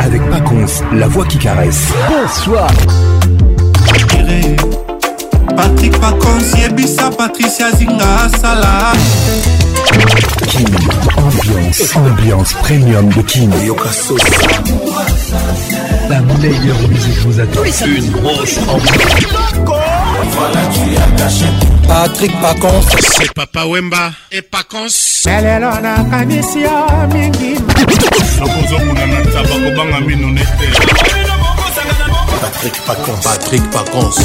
avec Paconce, la voix qui caresse. Bonsoir. Patrick Paconce, Yebisa, Patricia Zinga, Salah. Kin, ambiance, ambiance premium de Kin. La meilleure musique vous attend. Une grosse ambiance. Voilà, tu as caché. Patrick Paconce. C'est Papa Wemba et Paconce. lelo nakanisi yo mingi nakozomona na taba kobanga mino nete Patrick Paconce. Patrick Paconce.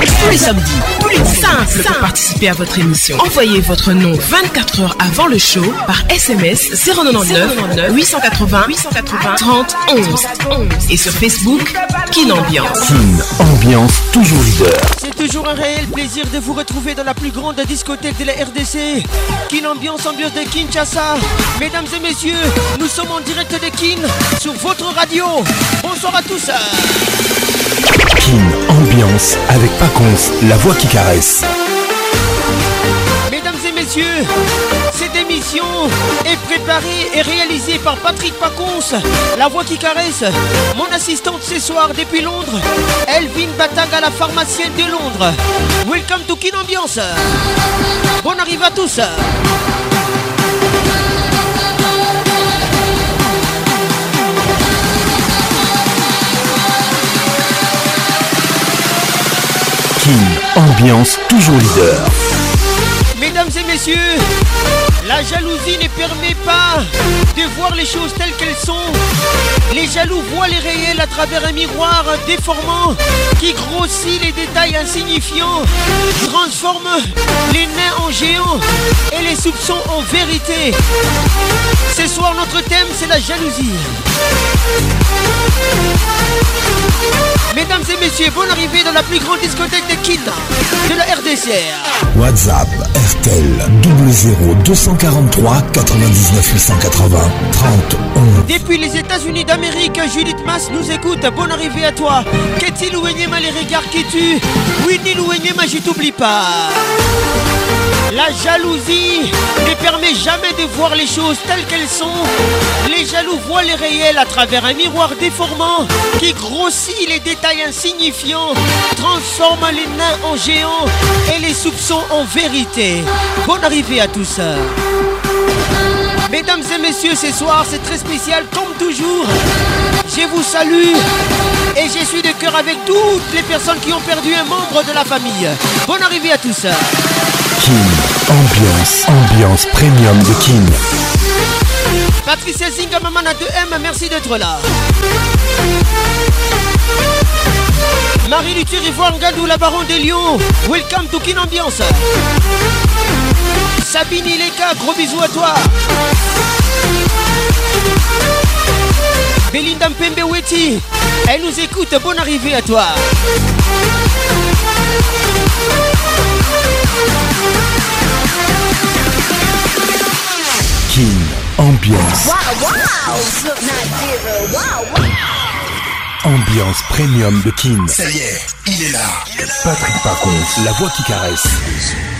Tous les samedis, tous les simples pour participer à votre émission. Envoyez votre nom 24 heures avant le show par SMS 099 880 880 30 11 11 et sur Facebook Kin Ambiance. Kin, ambiance toujours leader. C'est toujours un réel plaisir de vous retrouver dans la plus grande discothèque de la RDC. Kin Ambiance, ambiance de Kinshasa. Mesdames et messieurs, nous sommes en direct de Kin sur votre radio. Bonsoir à tous. Kin, ambiance avec Paconce, la voix qui caresse. Mesdames et messieurs, cette émission est préparée et réalisée par Patrick Paconce, la voix qui caresse. Mon assistante ce soir depuis Londres, Elvin Bataga, la pharmacienne de Londres. Welcome to Kin Ambiance. Bonne arrivée à tous. Ambiance toujours leader. Mesdames et messieurs, la jalousie ne permet pas de voir les choses telles qu'elles sont. Les jaloux voient les réels à travers un miroir déformant qui grossit les détails insignifiants, transforme les nains en géants et les soupçons en vérité. Ce soir, notre thème, c'est la jalousie. Mesdames et messieurs, bonne arrivée dans la plus grande discothèque de Kin de la RDCR. WhatsApp RTL 00 243 99 880 30 11. Depuis les États-Unis d'Amérique, Judith Mass nous écoute. Bonne arrivée à toi. Qu'est-il Louenyema les regards qui tuent Winnie Louenyema, je t'oublie pas. La jalousie ne permet jamais de voir les choses telles qu'elles sont. Les jaloux voient les réels à travers un miroir déformant qui grossit les détails insignifiants, transforme les nains en géants et les soupçons en vérité. Bonne arrivée à tous. Mesdames et messieurs, ce soir c'est très spécial comme toujours. Je vous salue et je suis de cœur avec toutes les personnes qui ont perdu un membre de la famille. Bonne arrivée à tous. Kin, ambiance, ambiance premium de Kin. Patricia Zinga, maman à 2M, merci d'être là. Marie Luthier Ivoire Ngadou, la baronne des Lions. Welcome to Kin Ambiance. Sabine Ileka, gros bisous à toi. Belinda Mpembe Weti, elle nous écoute, bonne arrivée à toi. Kin, ambiance. Ambiance premium de Kin. Ça y est, il est là. Patrick Pacons, la voix qui caresse.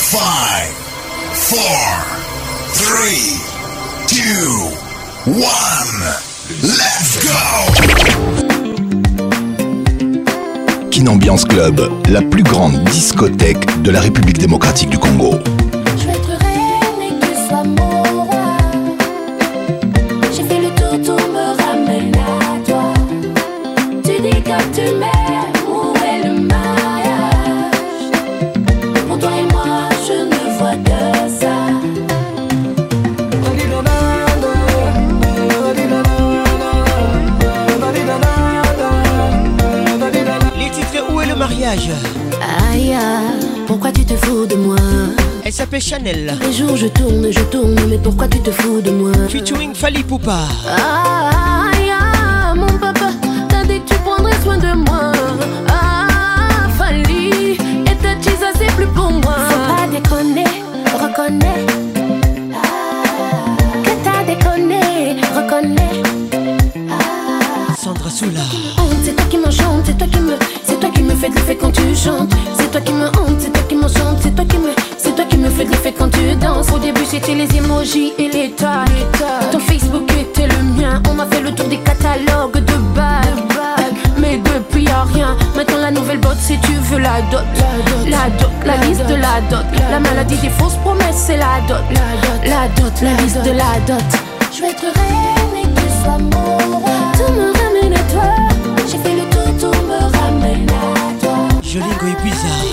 5, 4, 3, 2, 1. Let's go! Kin Ambiance Club, la plus grande discothèque de la République démocratique du Congo. Aïe, pourquoi tu te fous de moi? Elle s'appelle Chanel. Les jours je tourne, je tourne, mais pourquoi tu te fous de moi? Featuring Fali Poupa. Ah, ah, mon papa, t'as dit que tu prendrais soin de moi. Ah, Fali, et ta cheese, c'est plus pour moi. Faut pas déconner, reconnais. Ah, que t'as déconné, reconnais. Sandra Soula. C'est toi qui m'enchante, c'est toi qui me, c'est toi qui me fais de l'effet quand tu chantes. C'est toi qui me hante, c'est toi qui m'enchante, c'est toi qui me, c'est toi qui me fais de l'effet quand tu danses. Au début c'était les emojis et les tags. Ton Facebook était le mien, on m'a fait le tour des catalogues de bagues. Mais depuis y'a rien, maintenant la nouvelle botte c'est tu veux la dot. La dot, la liste de la dot. La maladie des fausses promesses c'est la dot. La dot, la liste de la dot. Je vais être reine et que tu sois mon roi. Tout me ramène à toi. Jolingo est bizarre.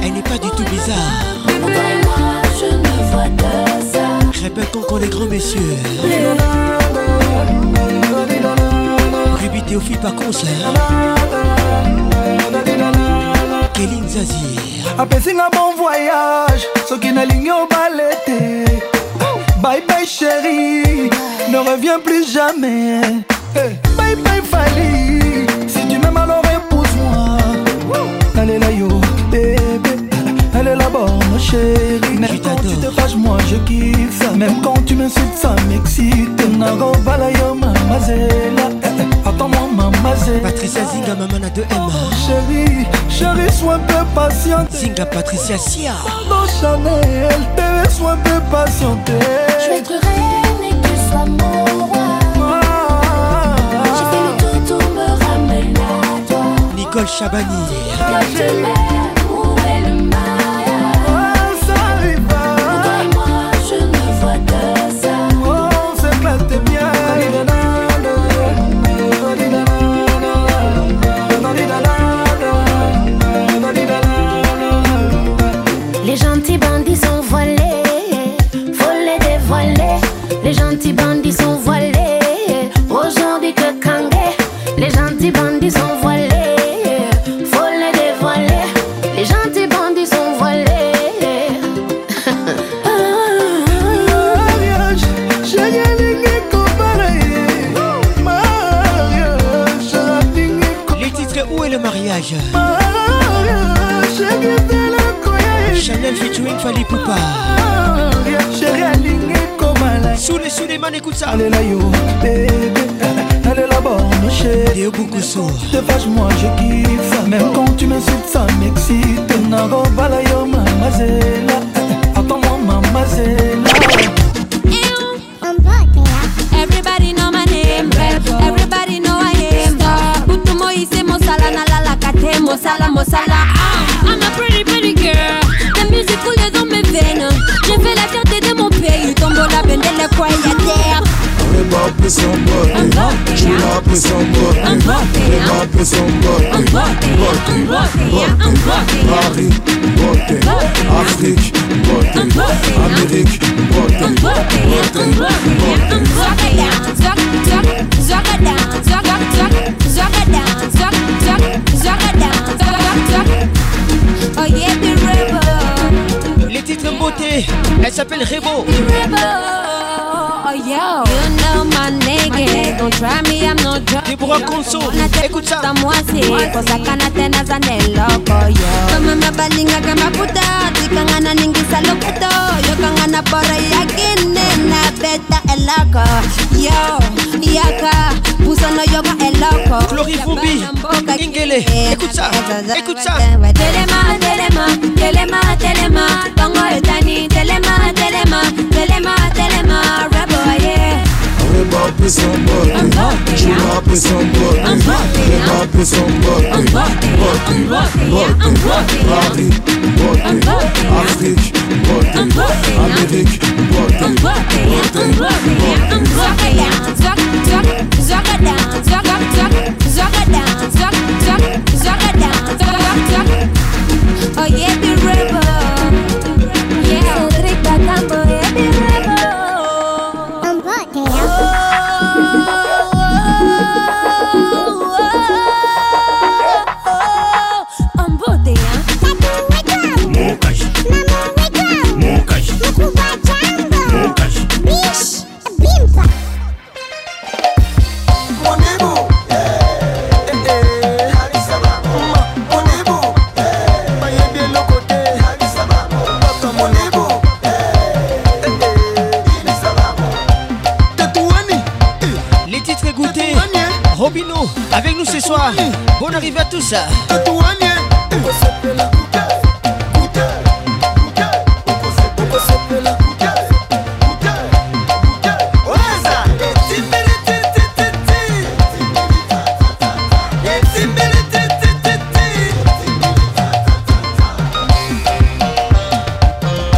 Est Elle n'est pas du tout bizarre. Répète encore les grands messieurs. Ruby Théophile par concert. Kéline Zazir. apesinga bon voyage soki nalingi obale te bye bye chéri ne reviens plus jamais bye bye fali épouse-moi nalela yo bébé. Nalela borne chéri même quand tu te fâches moi je kiffe ça. Même quand tu m'insultes ça m'excite. Nakobala yo mamazela attends-moi mamazela Patricia Zinga, maman a 2M. Chérie, chérie, sois un peu patiente. Zinga Patricia Sia. Pardon Chanel, bébé, sois un peu patiente. Je vais être reine et que tu sois mon Nicole Chabani. fali pupa chéri alingi komala sule suleman ekuta alela yo bebe alela borno chédiobukuso devage moi je kiffe. Même quand tu m'insultes ça m'excite. Nakobala yo mamazela attends moi mamazela Everybody know my name, everybody know I am. Kutumo ise mosala na lala kate mosala mosala. Ah, J'ai fait la fierté de mon pays. Tombo la bende le quoi y a terre. Somebody, somebody, somebody, Paris, Afrique, Amérique, Oh. Oh yeah. une beauté, elle s'appelle Rebo. Oh, Deborah Conso, écoute ça. kosakana tena zane loko yo. Tomeme balingaka maputa. Tikangana ningisa lokuto. Yokangana bora yakine na beta eloko yo yaka. Sono yoga e è loco Clori Fumbi Ingele Écoute ça. Écoute ça. Telema Telema Telema Telema. Bongo etani Telema Telema Telema. up with somebody. Chill up with somebody. Get up with somebody. Party, party, party, I'm party. Amerik, party. Party, party, party. Zaka down, zaka, zaka I'm zaka.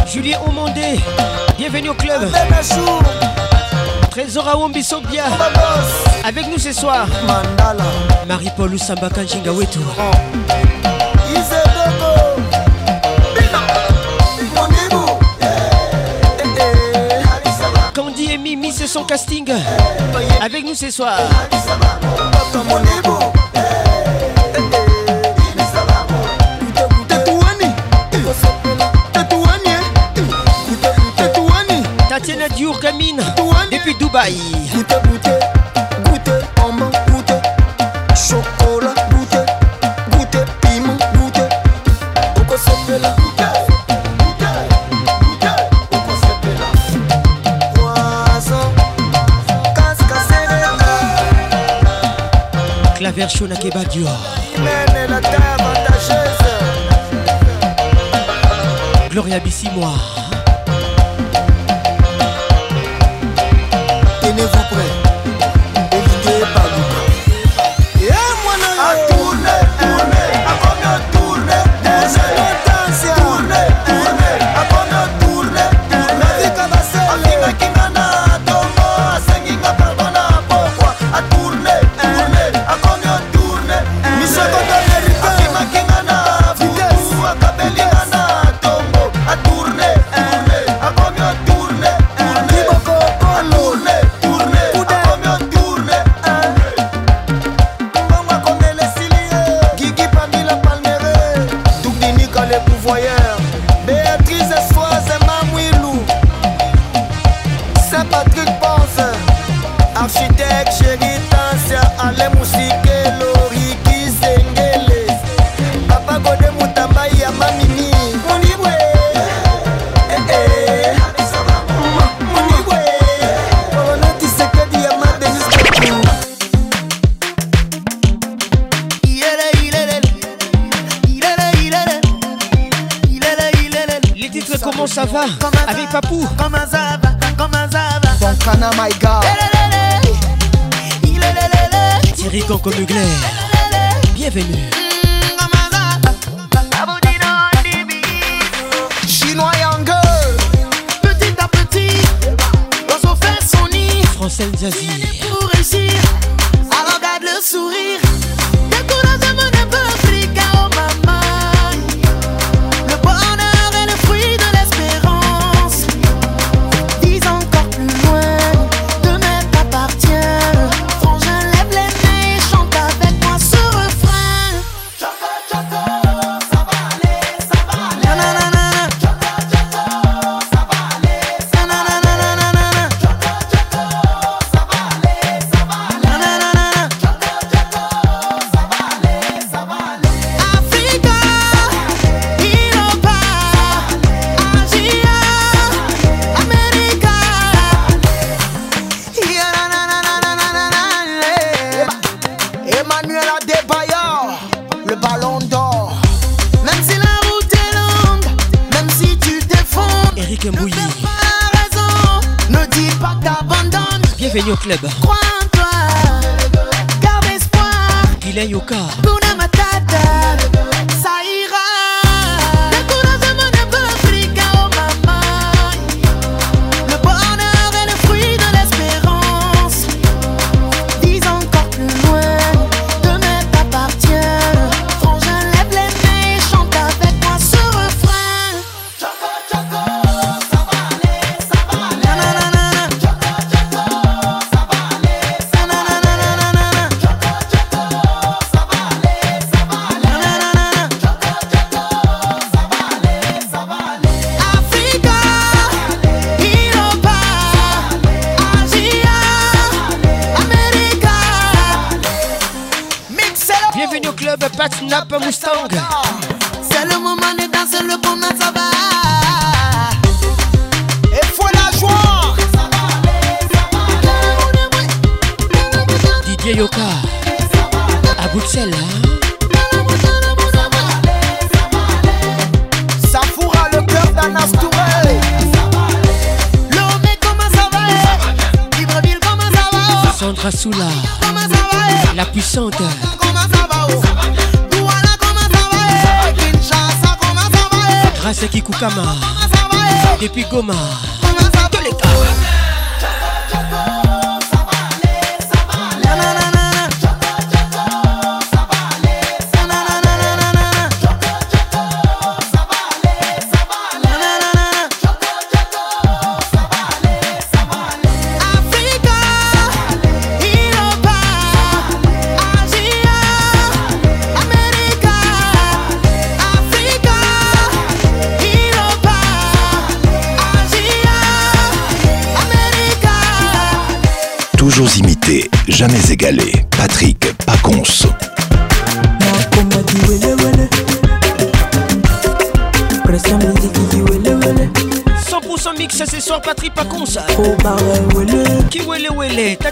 Julien bienvenue au club. Trésor à Avec nous ce soir. Mandala. Marie-Paul Usamba Kanjinga Candy et Mimi c'est son casting. Avec nous ce soir. Tatiana Diour Camine depuis Dubaï. show na Keba Dior. Gloria Bissimoire. Coco Mugler.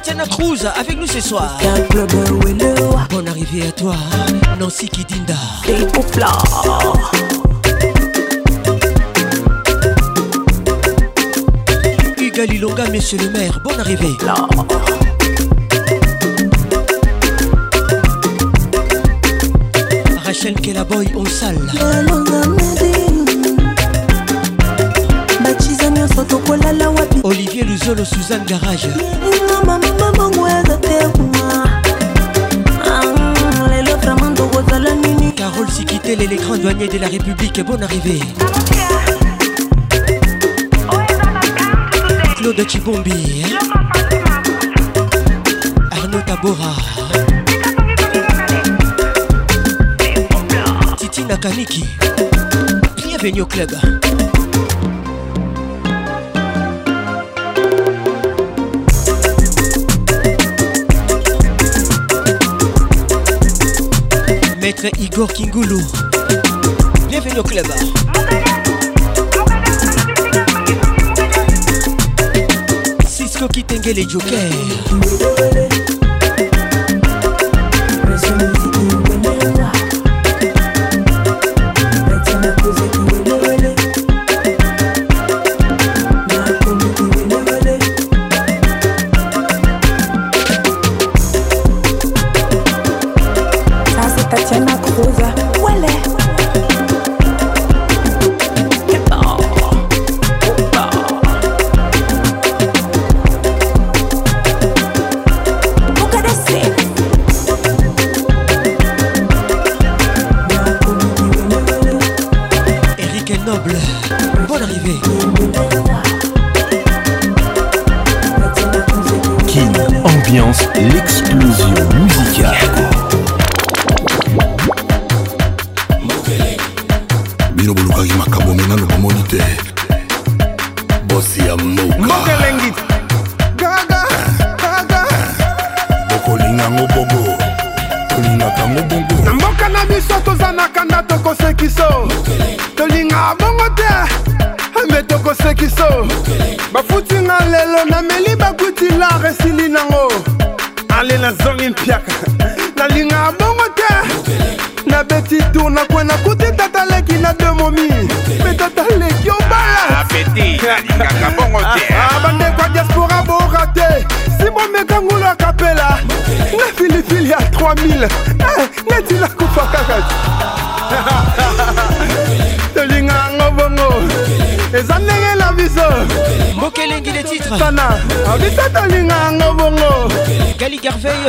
Tatiana Cruz avec nous ce soir. Bonne arrivée à toi, Nancy Kidinda. Hugues Lilonga, monsieur le maire, bonne arrivée. Rachel Kelaboy, on salle. Olivier Luzolo, Suzanne Garage. Douaniers de la République, bonne arrivée. Claude Chibombi. hein? Arnaud Tabora. Titi Nakaniki. Bienvenue au club. Maître Igor Kingulu. Bienvenue au club. Cisco qui les jokers.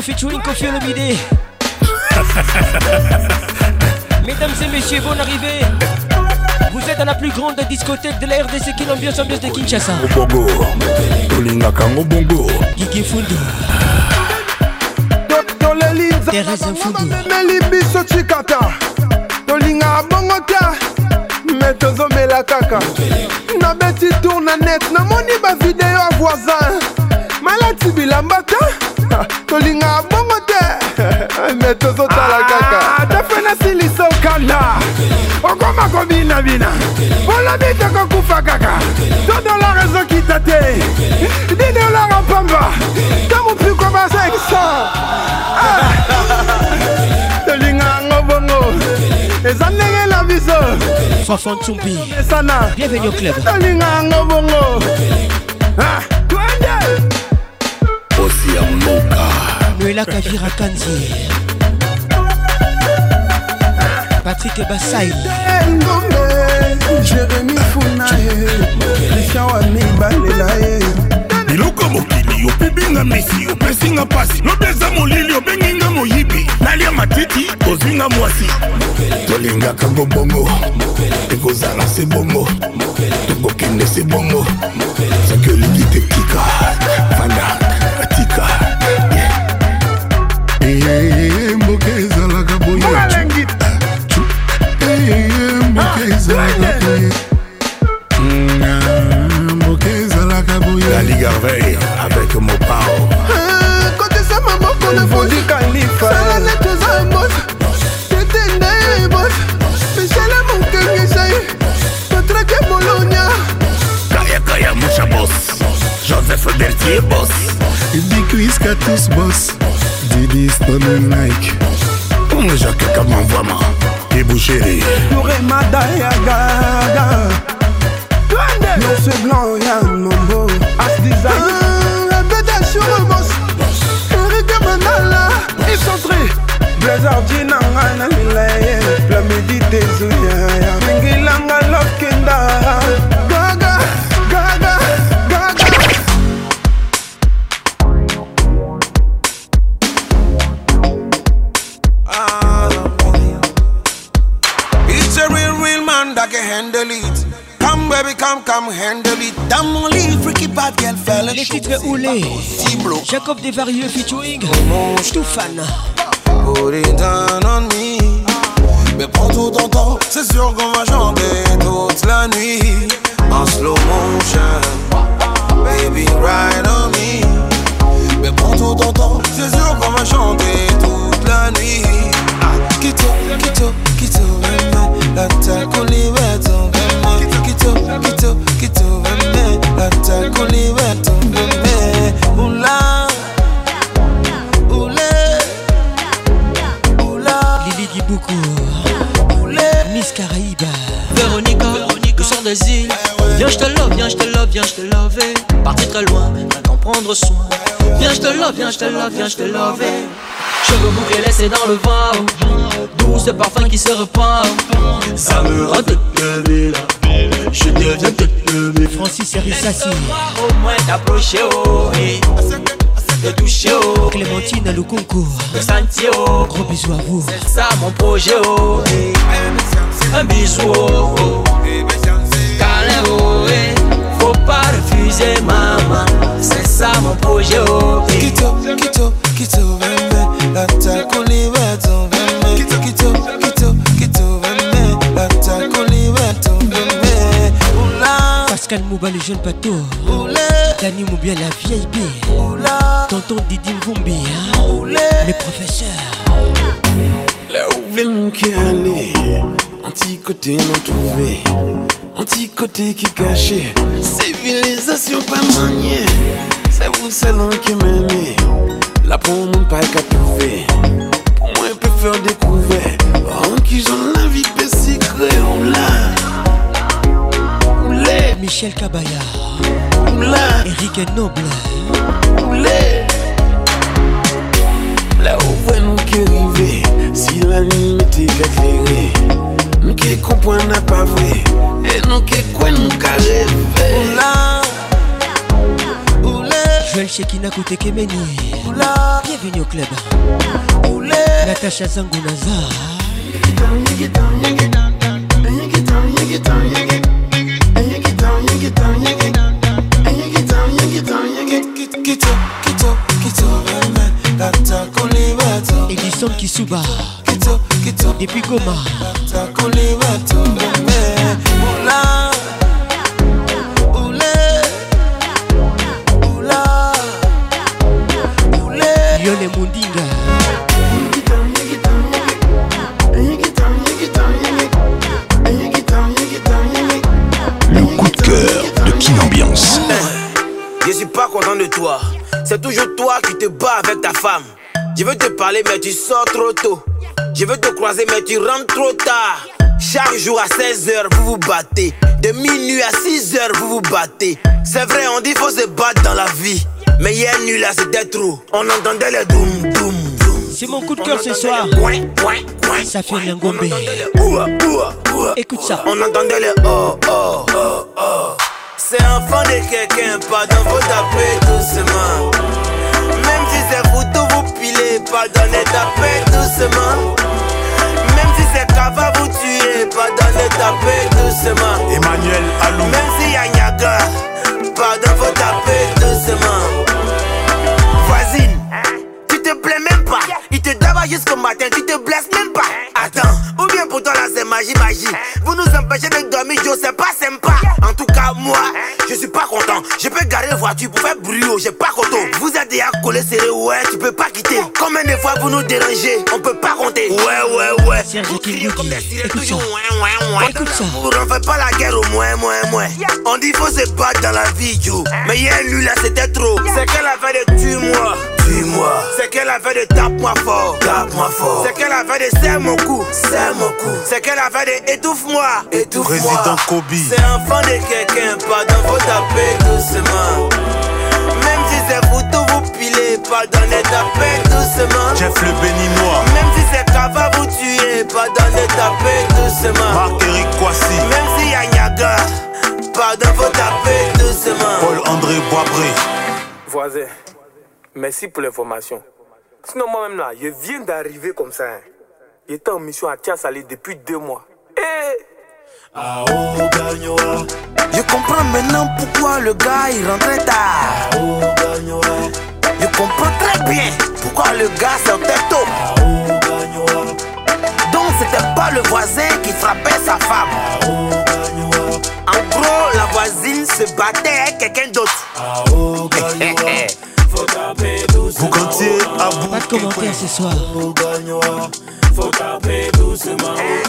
Garveille featuring Kofi Olomide. Mesdames et messieurs, bonne arrivée. Vous êtes à la plus grande discothèque de la RDC qui l'ambiance ambiance de Kinshasa. bongo yango bongo Gigi Fundu. Thérèse Mfundu. meli biso cikata tolinga bongo te me tozomela kaka nabeti tour na net namoni bavideo ya voisin tozotala kaka. tefe nasilisa okanda okoma kobinabina olobi tokokufa kaka. To dolar ezokita te. Di dolar apamba to mopiko ba 500 tolinga yango bongo eza ndenge na biso. Fafan Tsumbi. esana. Bienvenue au club. tolinga yango bongo Ah, twende. Bosi ya moka Stella Kavira Kanzi Patrick ngombe jérémi funae kristian wa mibalela ye. Biloko mokili opibinga misi opesinga mpasi lobi eza molili obenginga moyibi. Nalia matiti ozwinga mwasi. Tolingaka ngo bongo ekozala se bongo tokokende se bongo soki olingi te tika fanda atika. Mboka t'es boss. Des cuisses qu'à tous boss. Didi Stone Nike. Comme Jacques, comment vraiment? Et Boucherie. Nouremada Yagaga. Grande. Non, c'est blanc, y'a un nombo. As design. Ah, La bête sur le boss. Eric Manala. Excentré. Blazer Dina Rana Milaye. La médite des Zouya. Mingilanga Lokenda. Titres Oulé Jacob Desvarieux featuring Stouffane Put it down on me. Mais prends tout ton temps, c'est sûr qu'on va chanter toute la nuit. En slow motion. Baby, ride on me. Mais prends tout ton temps, c'est sûr qu'on va chanter toute la nuit. Ah, kito, kito, veme, la je te love. Cheveux bouclés laissés dans le vent. Doux ce parfum qui se repart. Ça me rend toute là. Je deviens toute Francis Erissassi Au moins t'approcher, oh, et de toucher, oh. Clémentine Lukunku De sentir, oh. Gros bisous à vous C'est ça mon projet, oh, et un bisou, oh, oh. Câlin, oh, et faut pas refuser, maman. C'est ça mon projet, oh, et Kito, kito, kito, veme, la takuli weto, veme. Kito, kito, kito, kito, veme, la takuli weto, veme. Oula, Pascal Mouba le jeune bateau. Dani Moubia la vieille bille. Tonton Didi Mvumbi hein? Les professeurs là où veulent qui aller, anti-côté non trouvé, anti-côté qui caché, civilisation pas maniée, c'est vous seul qui m'aimez, là pour mon pas qu'à trouver, pour moi peut faire découvrir, en qui j'en la vie peut secret, oula, oulé, Michel Kabaya oula, Eric Noble. Oulé, là. Où veulent qui arriver, si la nuit m'était éclairée, nous qui comprenons n'a pas vrai, et nous qui quoi nous qu'à rêver, oula, oulé, Joël Shekina Koutekemeni oula, Bienvenue au club oulé, Natacha Zangunaza weto, Edison Kisuba kito, kito, Depuis Goma Le coup de cœur de Kin Ambiance. Je suis pas content de toi. C'est toujours toi qui te bats avec ta femme. Je veux te parler, mais tu sors trop tôt. Je veux te croiser, mais tu rentres trop tard. Chaque jour à 16h, vous vous battez. De minuit à 6h, vous vous battez. C'est vrai, on dit faut se battre dans la vie. Mais hier nuit là c'était trop. On entendait les doum doum. C'est mon coup de cœur ce soir. Ça fait l'ingombe. Écoute ça. On entendait les oh oh oh oh. C'est enfant de quelqu'un, pardon, faut taper doucement. Même si c'est photo vous pilez, pardonnez, tapez doucement. C'est cava vous tuez, pardonnez, tapez doucement. Emmanuel Alou. Même si y a Niaga, pardon, faut taper Jusqu'au matin, tu te blesses même pas. Attends, ou bien pour toi là c'est magie, magie. Vous nous empêchez de dormir, Joe, c'est pas sympa. En tout cas, moi, je suis pas content. Je peux garer la voiture pour faire bruit, j'ai pas content. Vous êtes déjà collé serré, ouais, tu peux pas quitter. Combien de fois vous nous dérangez, on peut pas compter. Ouais, ouais, ouais. Serge Kinyogi, écoute ça. Écoute ça. On fait pas la guerre au moins, moins, moins. On dit faut se battre dans la vie, Joe. Mais hier, lui là, c'était trop. C'est qu'elle avait de tue-moi, tue-moi. C'est qu'elle avait de tape-moi fort, tape-moi fort. C'est qu'elle avait de serre mon cou, serre mon cou. C'est qu'elle avait de étouffe-moi, étouffe-moi. Président Kobe. C'est enfant de quelqu'un, pardon, faut taper doucement. Même si c'est photo vous pilez, pardonnez, tapez doucement. Jeff le béninois. Même si c'est cava vous tuez, pardonnez, tapez doucement. Marc-Éric Kwasi. Même si y a Niaga, pardon, faut taper doucement. Paul-André Boisbré. Voisin, merci pour l'information. Sinon, moi-même là, je viens d'arriver comme ça. hein. J'étais en mission à Tiasalé depuis deux mois. Eh Je comprends maintenant pourquoi le gars il rentrait tard. Je comprends très bien pourquoi le gars sortait tôt. Donc c'était pas le voisin qui frappait sa femme. En gros, la voisine se battait avec quelqu'un d'autre. Boucantier à bout. Pas de commentaires ce soir.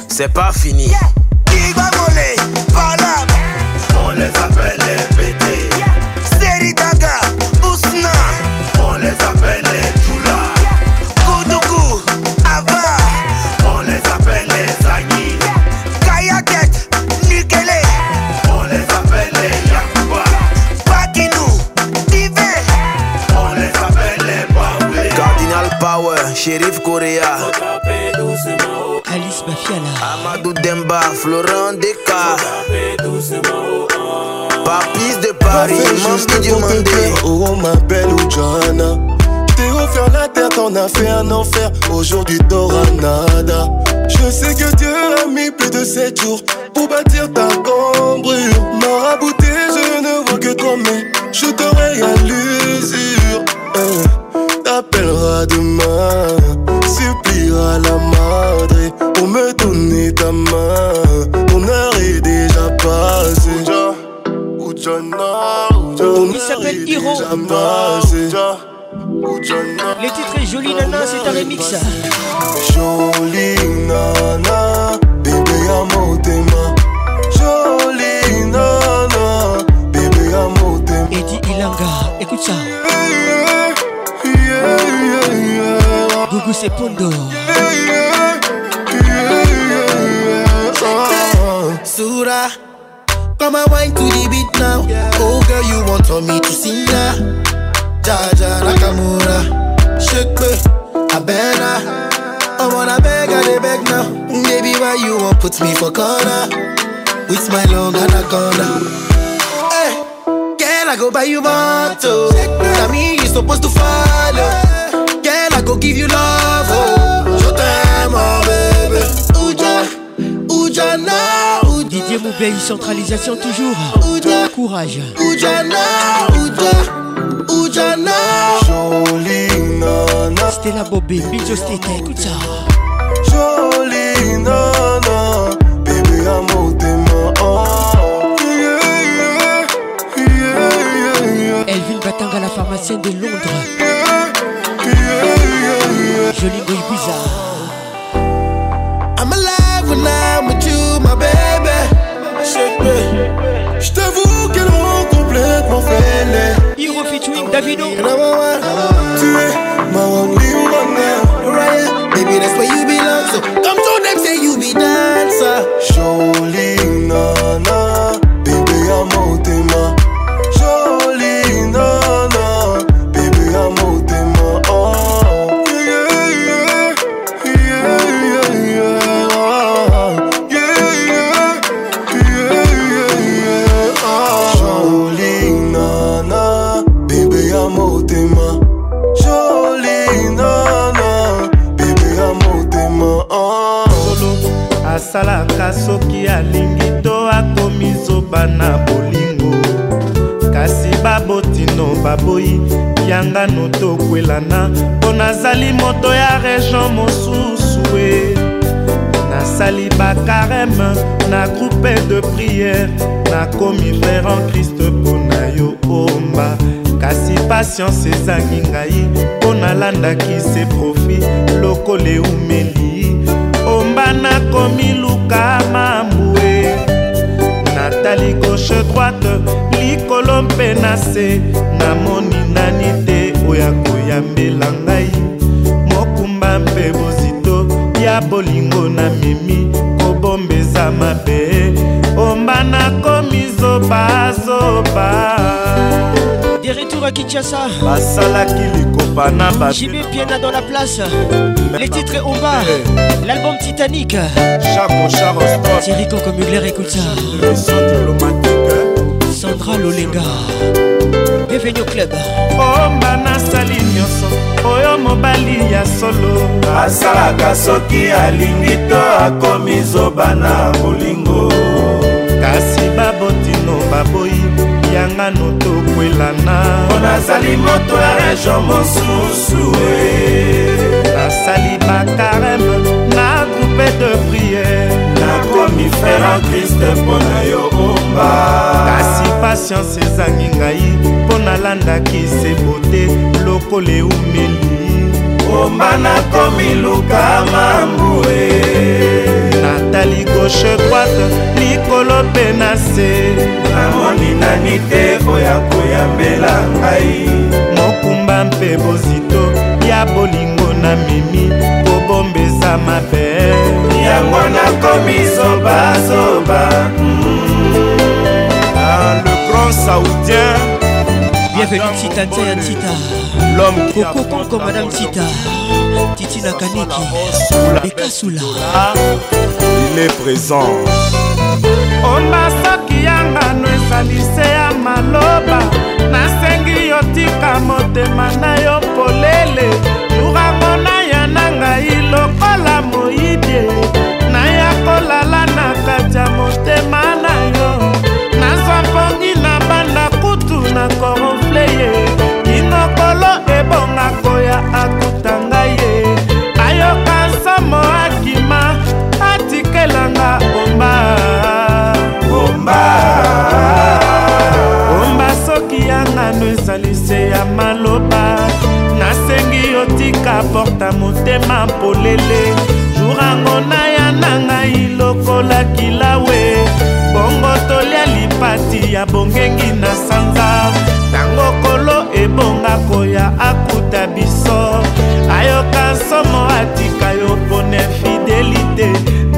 C'est pas fini. Qui va voler? Par là On les appelle les pétés. Seritaga, Ousna. Power, Shérif Correa. Alice Mafiala. Amadou Demba, Florent Deka. Papis de Paris, Mambi Diomandé. Oh, on m'appelle Johanna. T'es offert la terre, t'en as fait un enfer. Aujourd'hui, t'auras nada. Je sais que Dieu a mis plus de 7 jours pour bâtir ta cambrure. Marabouté, je ne vois que toi, mais je t'aurai à l'usure. Eh, T'appelleras demain, suppliera la madre pour me donner ta main. Ton heure est déjà passée. Il s'appelle Hiro. Les titres est joli nana, c'est un remix. Jolie nana, bébé à motema. Jolie nana, bébé à motema. Eddie Ilanga, écoute ça. Gougou c'est Pondo. Sura, come and wine to the beat now. Oh girl, you want on me to sing ya? Jaja Nakamura, shake me. I wanna beg, I beg now. Baby, why you want put me for corner? With my long anaconda. I go buy you moto. Tell me you supposed to follow. Girl, I go give you love. Oh, je t'aime, oh baby. Ouja, Oujana, Didier Moubey, centralisation toujours. Courage. Oujana, Ouja, Oujana. Jolie nana, Stella Bobé, Bijo State, écoute ça. jolie nana, bébé à Batanga, la pharmacienne de Londres. Jolie Goy Bizarre. I'm alive when I'm with you, my baby. Shake me. J't'avoue qu'elle rend complètement fêlée. Hero featuring Davido. Tu es ma only one now. Baby, that's where you belong. So come to them, say you be dancer. Jolie akomi zoba na bolingo kasi babotino baboyi yangano tokwelana mpo nazali moto ya region mosusu e. Nasali bakareme na groupe de priere nakomi frere en krist mpo na yo omba. Kasi patience ezangi ngai mpo nalandaki se profi lokola eumeli omba nakomi luka mambwe natali gauche droite likolo mpe na se. Namoni nani te oyo akoyambela ngai. Mokumba mpe bozito ya bolingo namemi kobombeza mabe. Omba nakomi zobazoba Des retours à Kinshasa. basalaki likopa na Jimmy Piena dans la place. Les titres au bas. L'album Titanic. Chaco Charoston. Thierry Coco Mugler, écoute ça. Leçon diplomatique. Sandra Lolenga. Bienvenue au club. omba nasali nyonso oyo mobali ya solo asalaka soki alingi to akomi zoba na bolingo kasi babotino baboyi yangano tokwelana mpo nazali moto ya region mosusu. Nasali bakareme na groupe de priere nakomi frere en kriste mpo na yo omba kasi patience ezangi ngai mpo nalandaki se bote lokola eumeli omba nakomi luka mambue natali gauche droite likolo mpe na se. Namoni nani te oyo akoyambela ngai. Mokumba mpe bozito ya bolingo namemi kobombeza mabe. Yango nakomi zobazoba Ah, le grand saoudien. Bienvenue Tita Nzaya Tita. L'homme qui Coco Conco Madame Tita. Titi Nakaniki. Bekasula. il est présent omba soki yangano ezali se ya maloba nasengi yo tika motema na yo polele yurango naya na ngai lokola moyibie ya maloba. Nasengi yotika porta motema polele. Jurango naya na ngai lokola kilawe. Bongo tolia lipati ya bongengi na sanza. Ntango kolo ebonga koya akuta biso. Ayoka nsomo atika yo pone fidelite.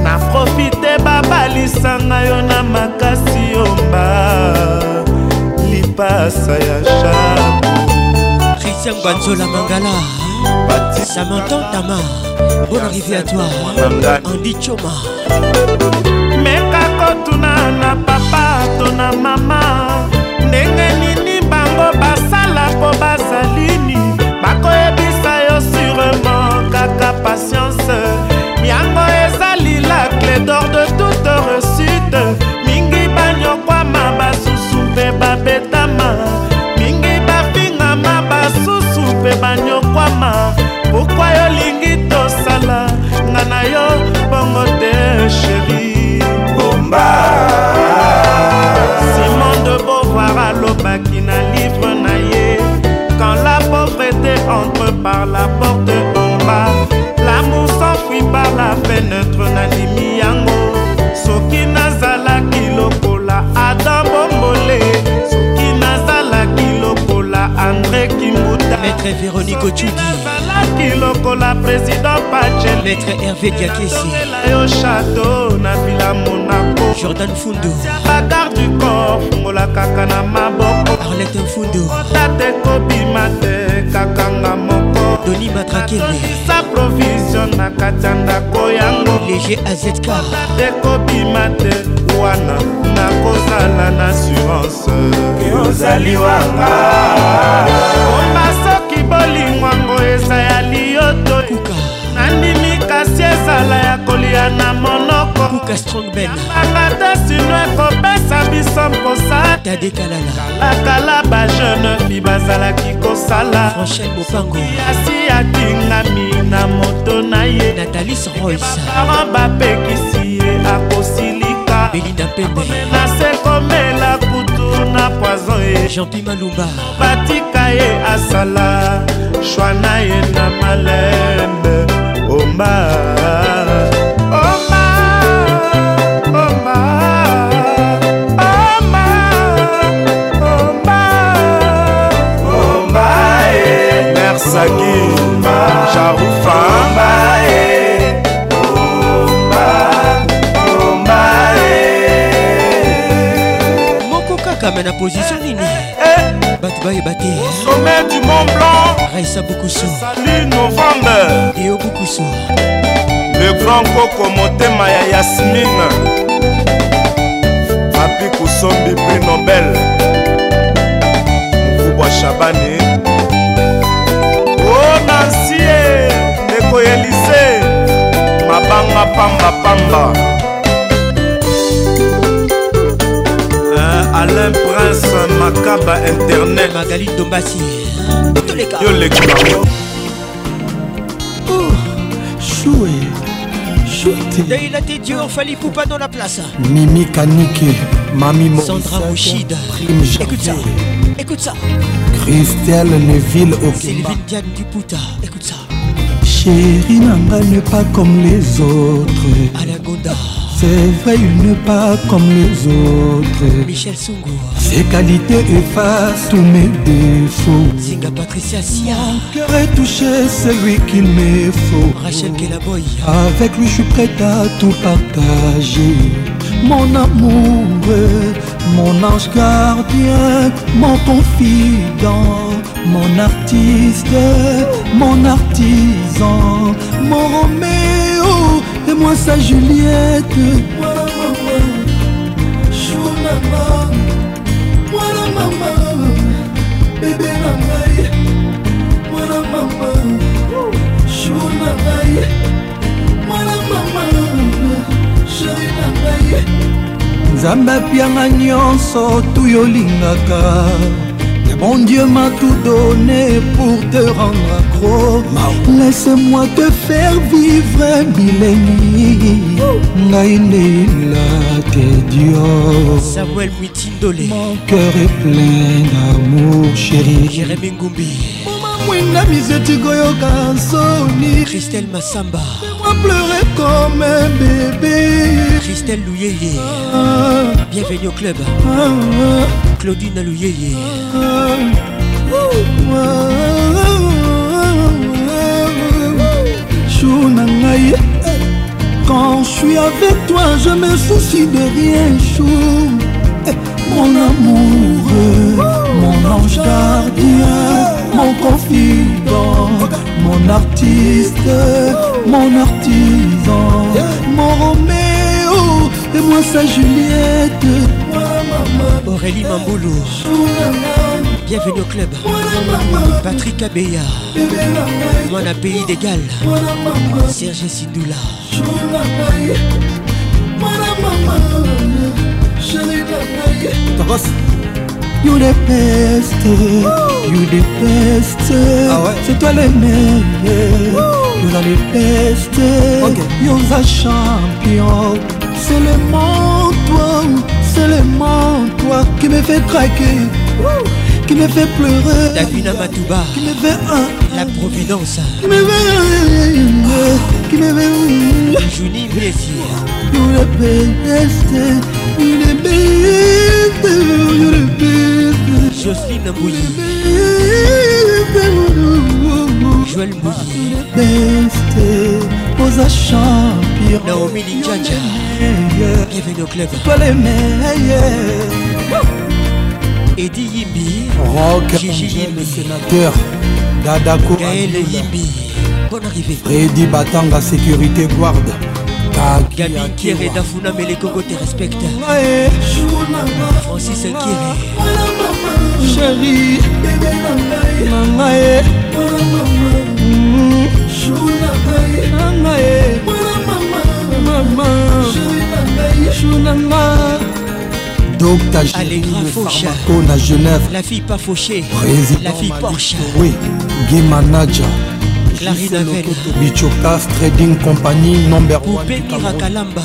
Na profite babalisanga yo na makasi yomba. Lipasa ya shabu Christian Banzola Mangala. Samantha Tama. Bonne arrivée à toi. Andy Choma. meka kotuna na papa to na mama ndenge nini bango basala mpo bazalini bakoyebisa yo sûrement kaka patience yango ezali la clé d'or de toute par la porte en bas l'amour s'enfuit par la fenêtre nandimi yango soki nazalaki lokola adam bombole soki nazalaki lokola andré kimbuta Maître Véronique Ochudi. nazalaki lokola président pachel Maître Hervé Diakesi. yo chateau na vila monako Jordan Fundo. bagarde du corps fungola kaka na maboko Arlette Fundo. tate kobima te kakanga moko Doni Matrakele. sa provision na kati ya ndako yango. Léger AZK. te kobima te wana nakozala na assurance ozali wanga. Omba soki bolingwango eza ya liyoto nandimi kasi ezala ya kolia na monoko luka strongben makata sino ekopesa biso mposa. Tadekalala bajeune fi bazalaki kosala. Franchel mopango asi atingami na moto na ye. Natalis royce baparan bapekisi ye akosilika. Belinda pembe. Na se komela kutu na poison ye. Jean-pi malumba. Batika ye asala. Shwa na ye na malembe. Omba jarufa omba omba omba moko kaka me na position nini? Bato bayeba te sommet du mont blanc. Raisa bukusu. Salut novembre eo bukusu. Le grand koko motema ya yasmine. Papi kusombi prix nobel. Mokubwa shabani mabanga pambapamba alain prince makaba internet magali dombasi yo bango Choué, chouette. Daïla Dior, Fali Poupa dans la place. Mimi Kanike, Mami Mo. Sandra Mouchida. Écoute ça, écoute ça. Christelle Neville au Sylvine Diane Duputa. Chérie Nanga n'est pas comme les autres. C'est vrai, il n'est pas comme les autres. Michel. Ses qualités effacent tous mes défauts. Zinga Patricia Sia. Mon cœur est touché, c'est lui qu'il me faut. Rachel Kelaboy. Avec lui, je suis prêt à tout partager. Mon amour, mon ange gardien, mon confident, mon artiste, mon artisan, mon Roméo et moi sa Juliette. Voilà maman, chou maman, voilà maman, bébé maman, voilà maman, chou maman, voilà maman, chéri maman. nzambe apianga nyonso tu yolingaka Et Mon Dieu m'a tout donné pour te rendre accro. Laisse-moi te faire vivre millénie Ngai ndeila te Dieu. Samuel Mwitindole. Mon cœur est plein d'amour chéri Jérémy Ngumbi. Mwinda miseti koyoka soni Christelle Massamba. Moi pleurer comme un bébé. Christelle Louyeye Bienvenue au club Claudine Louyeye Chou na Quand je suis avec toi je me soucie de rien chou. Eh, Mon amoureux Mon ange gardien Mon confident Mon artiste Mon artisan Mon Roméo Et moi sa Juliette Aurélie Mamboulou. Bienvenue au club. Patrick Abeya. Mwana pays d'égal Serge Sindoula You the best. You the best. C'est toi le meilleur. You are the best. You are the champion. Seulement toi Seulement toi Qui me fait craquer. Qui me fait pleurer. Davina Matouba. Qui me fait un La Providence. Qui me fait Qui me fait best best best Jocelyne Joël Best Champion Naomi Linjanja Bienvenue au club. Toi les meilleurs. Eddie Yimbi. Rock. Gigi Angel, le Yimbi sénateur. Dadako Gaël Angoula. Yimbi. Bonne arrivée. Freddy Batanga sécurité guard. Gabi Kieré Dafuna Melekoko te Francis Kieré Chérie. Nangae Docteur Allégra Faucha la Genève La fille pas fauchée. La fille Porsche Oui Game Manager. Clarine Avel. Bichokaf Trading Company Number Poupée Mirakalamba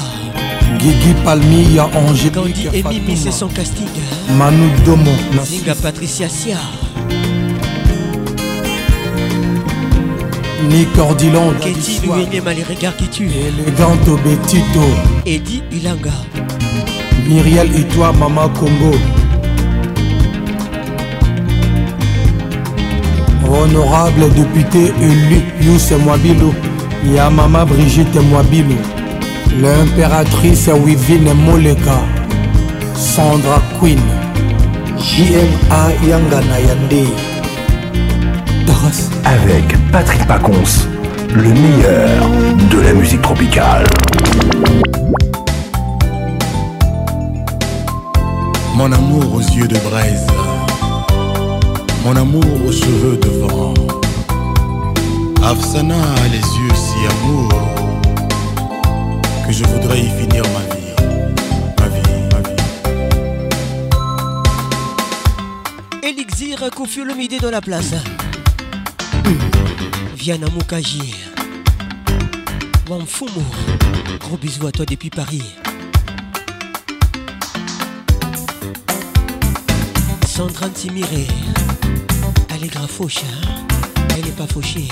Guigui Palmilla Angélique Gandhi Emimi c'est son casting. Manu Domo Zinga Patricia Sia. Nick ordilon Ketty Luenyema, les regards qui tuent. élégante betito Eddie Ilanga. Myriel et toi, Mama Congo. Honorable député élu Youssef Mwabilo, ya Mama Brigitte Mwabilo, l'impératrice Wivine Moleka, Sandra Queen, JMA Yangana Yande, Taras. Avec Patrick Pacons, le meilleur de la musique tropicale. Mon amour aux yeux de braise, mon amour aux cheveux de vent. Afsana a les yeux si amour que je voudrais y finir ma vie, ma vie, ma vie. Elixir Kofi Olomide dans la place. Viana Mukaji. Wamfumo. Gros bisous à toi depuis Paris. Sandra Ntimiré. Elle est grave fauche. hein. Elle n'est pas fauchée.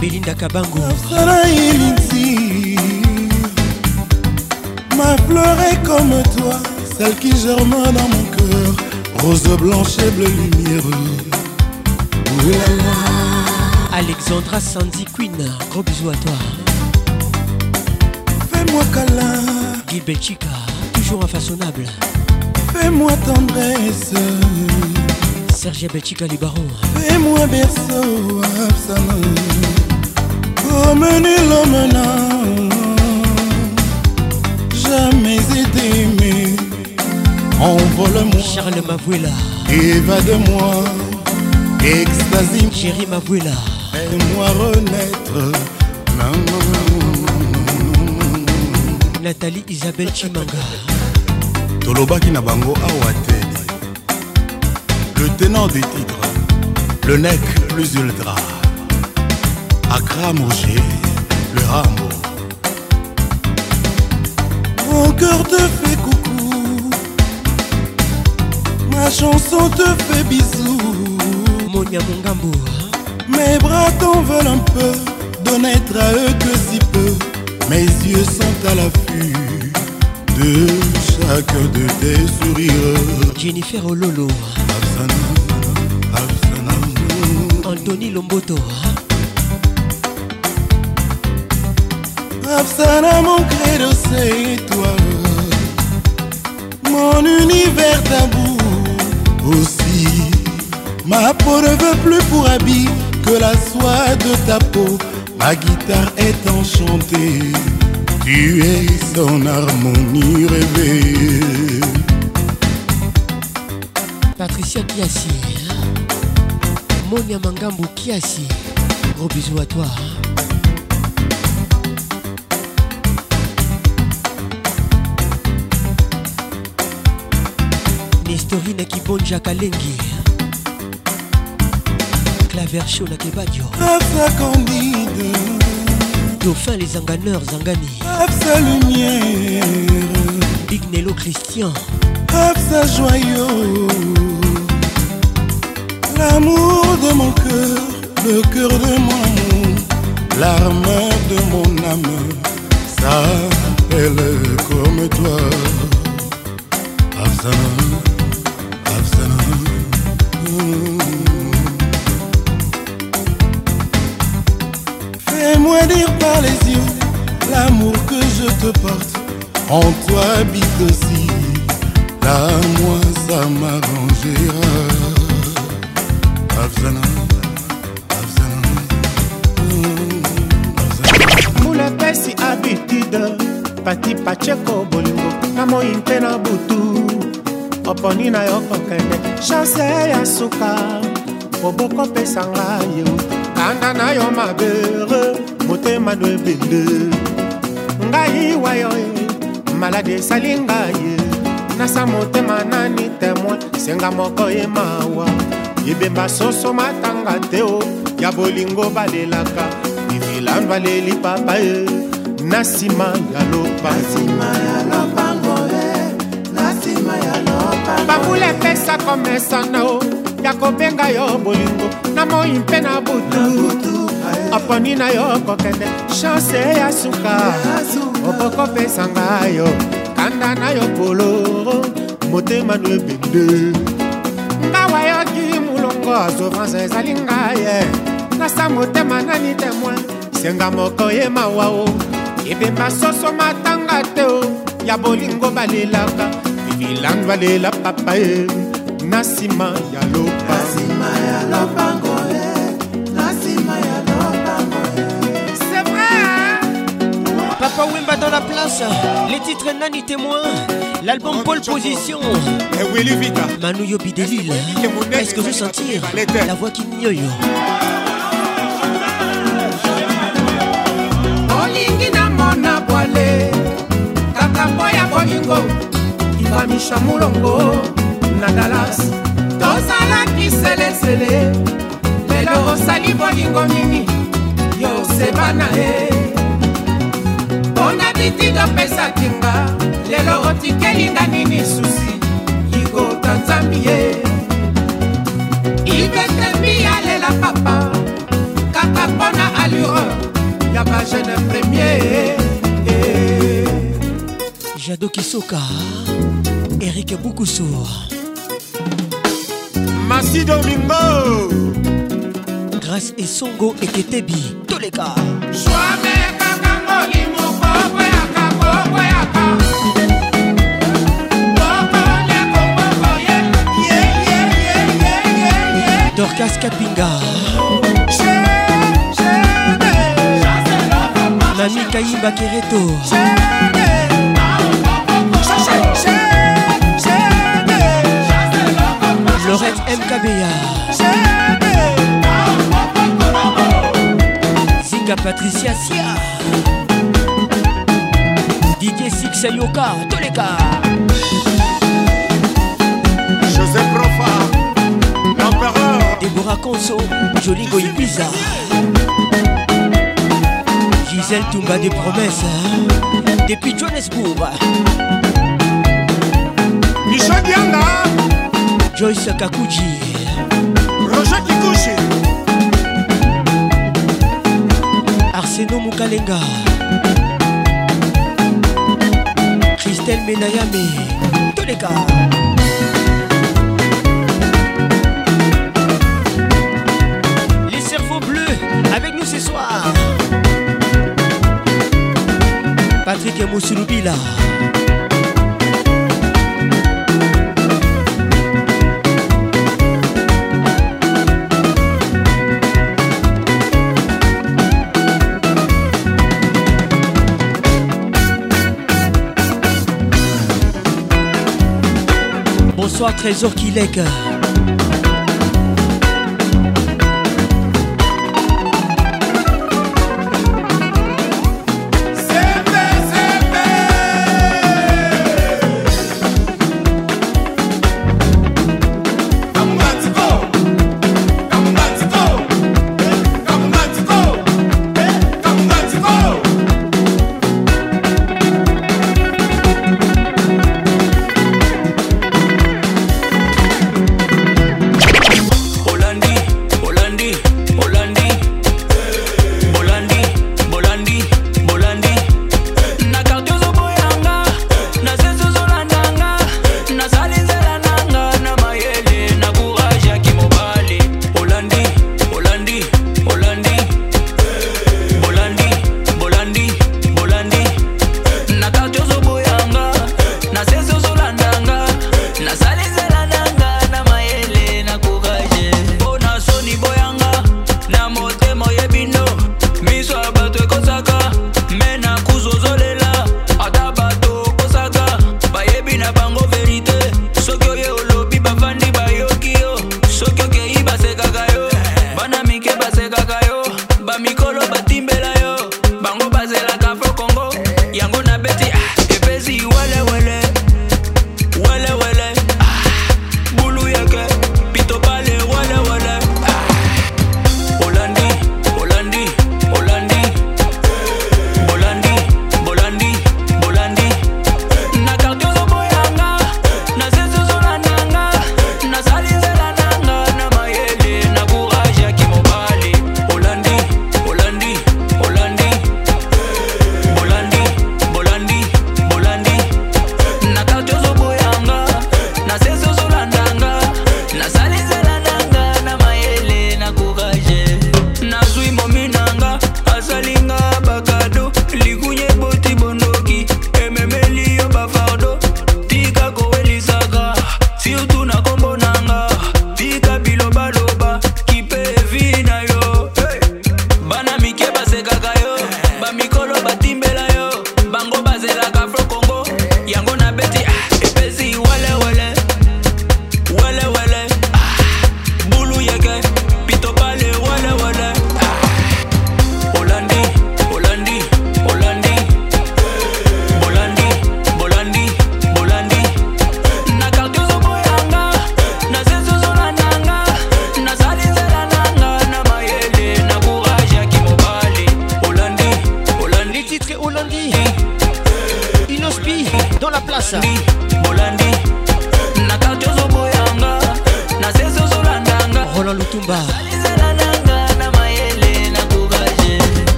Belinda Kabango. Ma fleur est comme toi, celle qui germe dans mon cœur, rose blanche et bleue lumière. Alexandra Sandy Queen. Gros bisous à toi. Fais-moi câlin, Guy Belchica. Toujours infaçonnable. fais-moi tendresse, Serge Belchica Libaron. fais-moi berceau, Absalom. Comme nul homme jamais été aimé. Envole-moi, Charles Mavouela. évade-moi, extasie, Chérie Mavouela. fais-moi renaître. Nathalie Isabelle Chimanga. tolobaki na bango awa le tenant des titres le nec plus ultra Accra Moger le Rambo Mon cœur te fait ma chanson te fait bisous. Monia Mungambo. Mes bras t'en veulent un peu, de n'être à eux que si peu. Mes yeux sont à l'affût de chacun de tes sourires. Jennifer Ololo. Anthony Lomboto. Afsana, mon credo, c'est toi. Mon univers tabou aussi. Ma peau ne veut plus pour habit que la soie de ta peau. Ma guitare est enchantée. Tu es son harmonie rêvée. Patricia Kiasi. Monia Mangambo Kiasi. Gros bisous à toi. Nestorine Kibonja Kalengi. Claver Show na Kebadio. Afsa Candide, Dauphin les enganeurs Zangani. Afsa Lumière, Big Nello Christian. Afsa Joyau. L'amour de mon ebemba soso matanga te o ya bolingo balelaka. Bivilandu aleli papa ye na nsima ya lopango. Epesa komesana o ya kobenga yo bolingo. Na moi mpe na butu. Oponi na yo kokende chanse ya suka. Okokopesanga yo kanda na yo polo. Motema no ebende sofrance ezali ngaye nasa motema nani temoin senga moko ye mawa o ebemba soso matanga te o ya bolingo balelaka. Viviland balela papa ye. Na nsima ya lopango C'est vrai Papa Wimba dans la place, les titres Nani témoin, l'album Pole Position. Et Willy Vita. Manu Yobi de Lille. Est-ce que je sentir la voix qui nyoyo olingi namona bwale kaka mpo ya bolingo ibamisha mulongo na dalas tozalaki selesele lelo osali bolingo nini yoseba na ye mpona titinga opesaki nga lelo otikeli nga nini susi? Yikota nzambi ye ivetembi alela papa. Kaka mpo na allure ya bajeune premier. Jado kisoka erik bukusu. Masi domingo grâce esongo eketebi toleka. Joame Dorcas Kapinga. Mami Kaimba Kereto. Lorette MKBA. Zinga Patricia Sia. Didier Six Yoka, tous l'empereur. Déborah Conso, Jolingo Ibiza. Gisèle Tumba des promesses. hein, Depuis Johannesburg. Michel Dianga. Joyce Kakuji. Roger Kikuchi. Arseno Mukalenga. Christelle Menayame. Tous les gars. Patrick Moussoulubila. Bonsoir Trésor Kilek.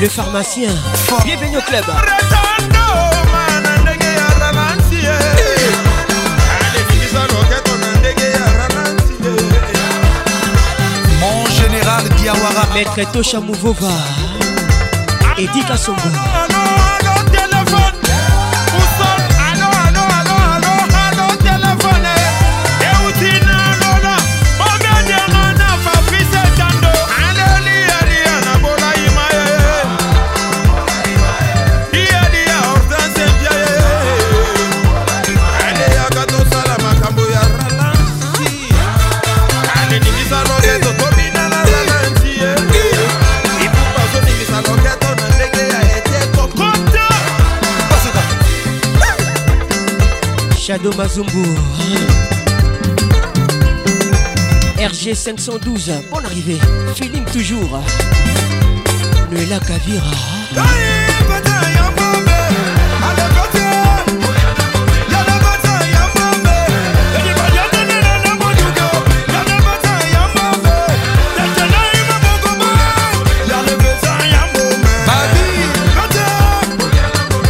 le pharmacien. Bienvenue au club. Mon général Diawara. Maître Tosha Mouvova. Edith Kassongo. Mazumbu. RG 512, bonne arrivée. Feeling toujours. Noëlla Kavira.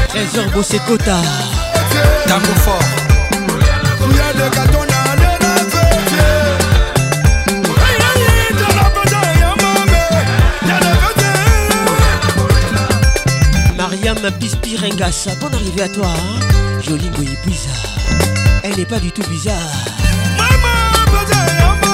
Trésor Bosekota. Tango fort. Mariam Pispirengas, bonne arrivée à toi. Jolie Goyi bizarre. Elle n'est pas du tout bizarre. Eric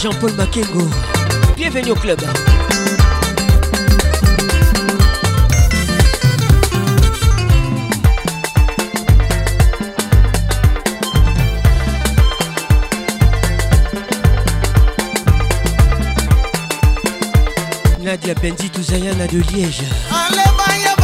Jean-Paul Makengo, bienvenue au club. Nadia Benzi Touzayana de Liège. Identité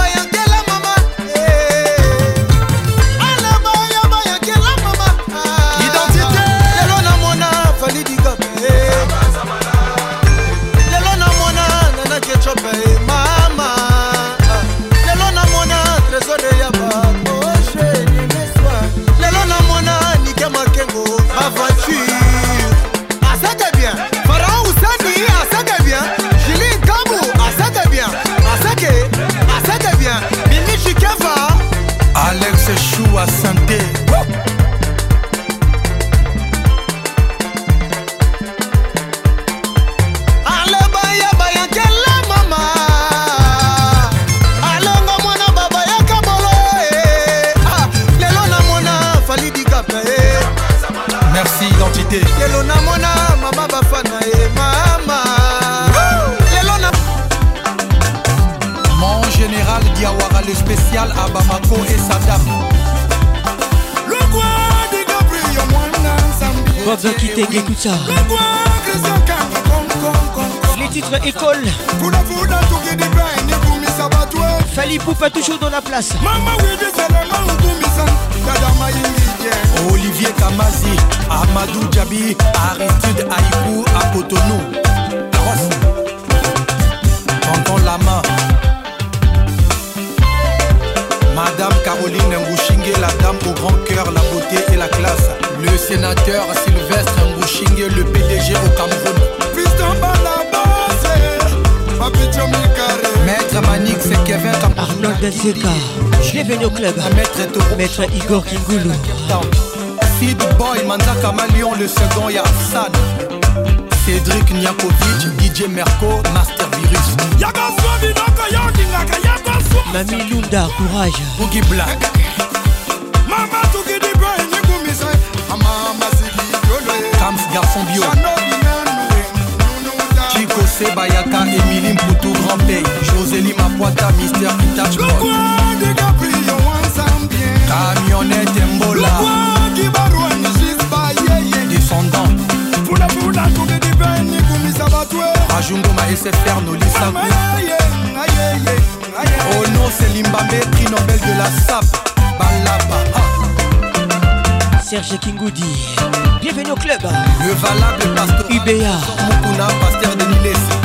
Les titres école. Fali Poupa toujours dans la place. Olivier Kamazi, Amadou Djabi, Aristide Aïkou. Carrosse. Tonton Lama. Madame Caroline Ngouchingue, la dame au grand cœur, la beauté et la classe. Le sénateur Sylvestre Le PDG au Cameroun. Maître Manix et Kevin Arnold Zeka. Bienvenue au club. Maître Maître Igor Kingoulou. Sid Boy, Manzaka Malion, le second Yarsan. Cédric Niakovic, DJ Merco, Master Virus. Mamie Lunda, courage. Boogie Black. Garçon Bio. Chico Sebayaka, Emily Mputu, Grand Pay. Josélie Mapoita, Mister Pitach Camionnette Mbola. Descendant. Rajungoma SFR Nolisaku. Oh non, c'est Limbambe, prix Nobel de la SAP. Balaba. Serge Kingoudi. Bienvenue au club. Le valable pasteur. UBA. Mukuna, pasteur de Niles.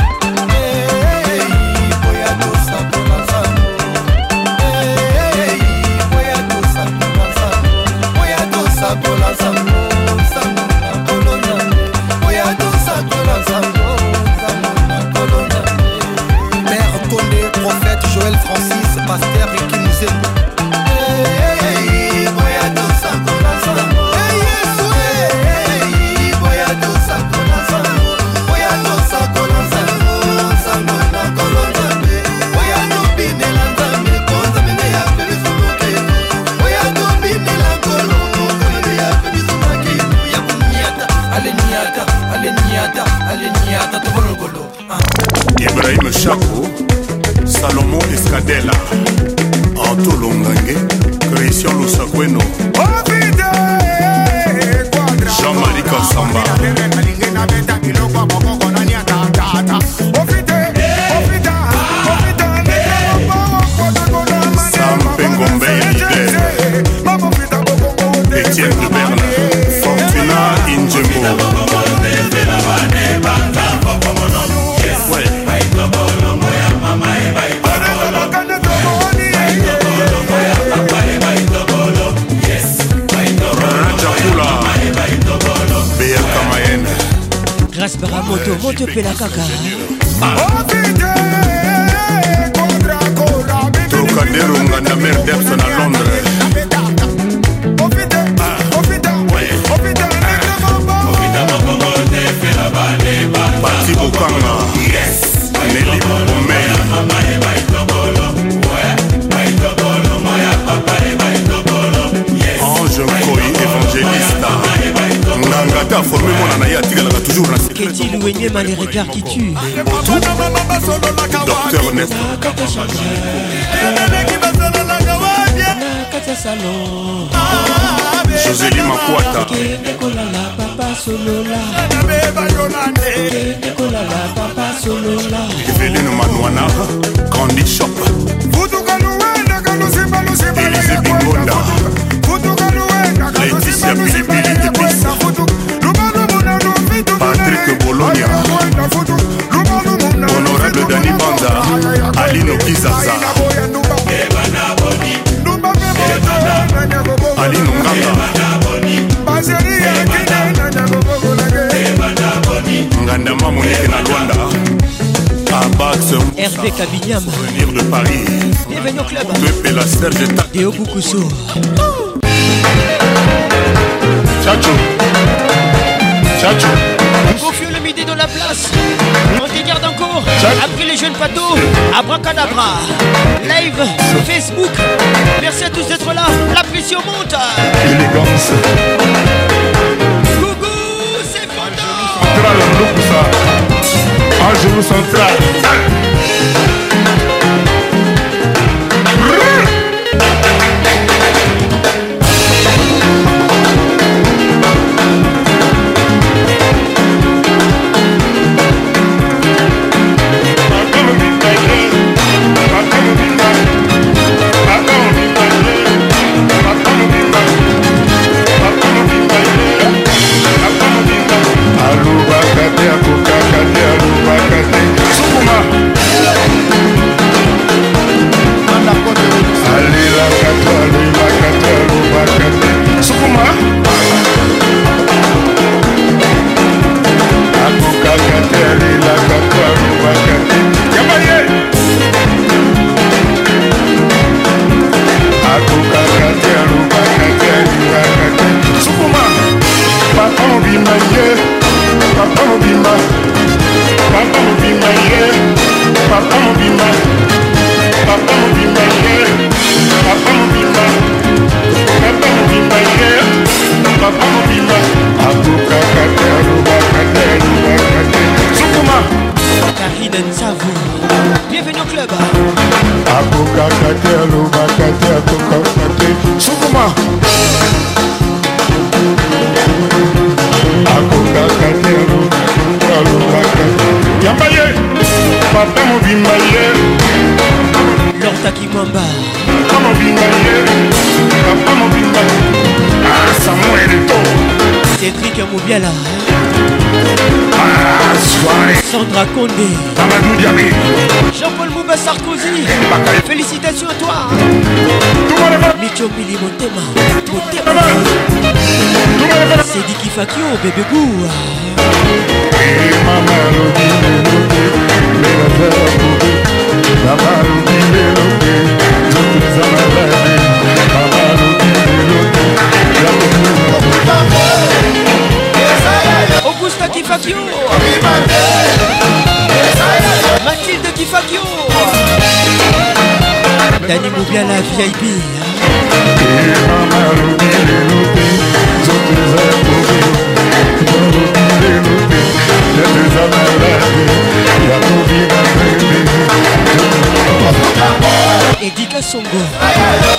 Edith Lassongo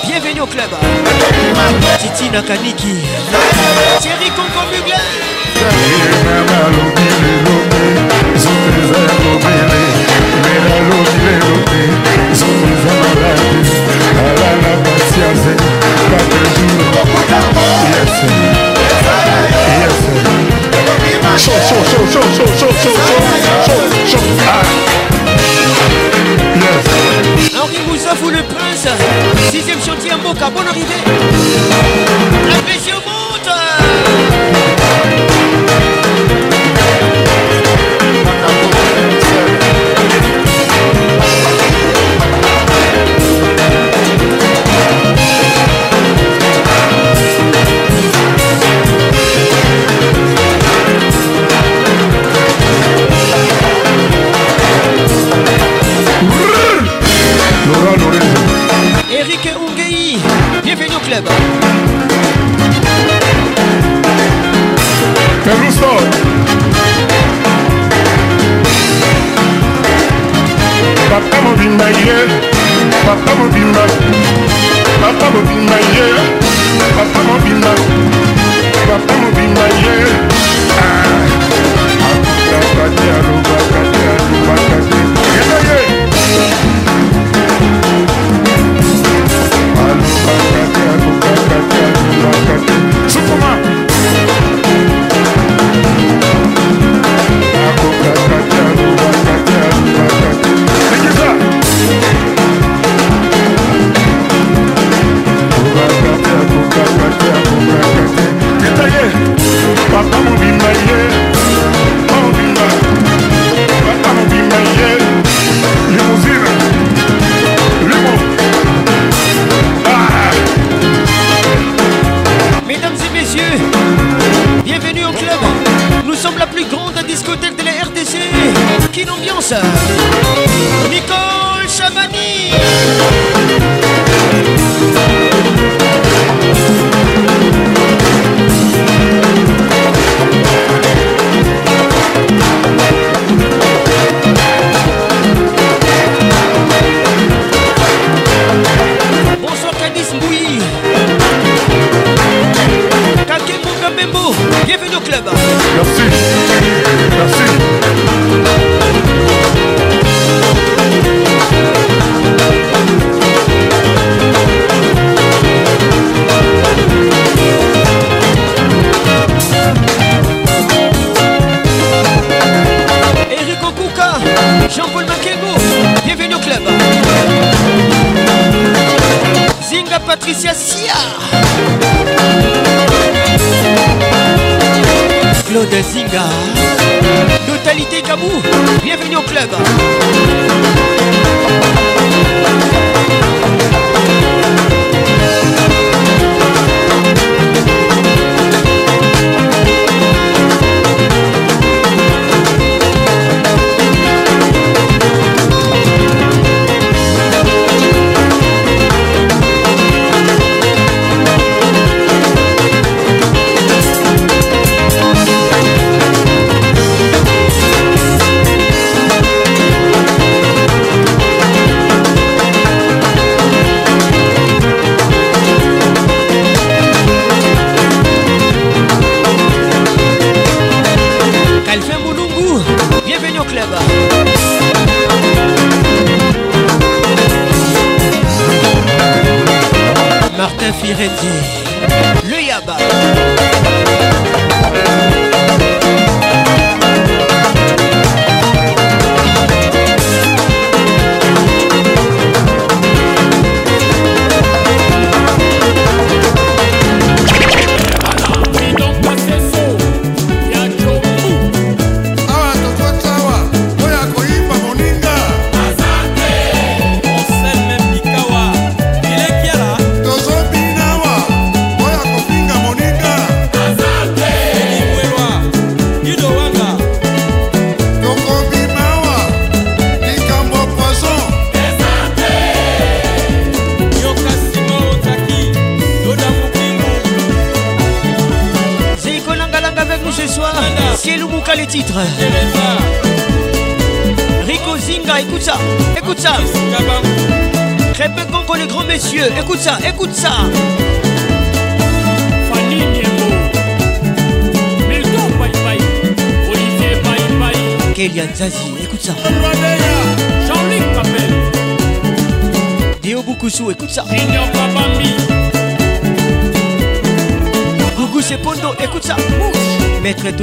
Bienvenue au club. Titi Nakaniki. Thierry Congo Mugler Henri Moussafou le prince. Sixième chantier à Moka, bonne arrivée. La pression monte.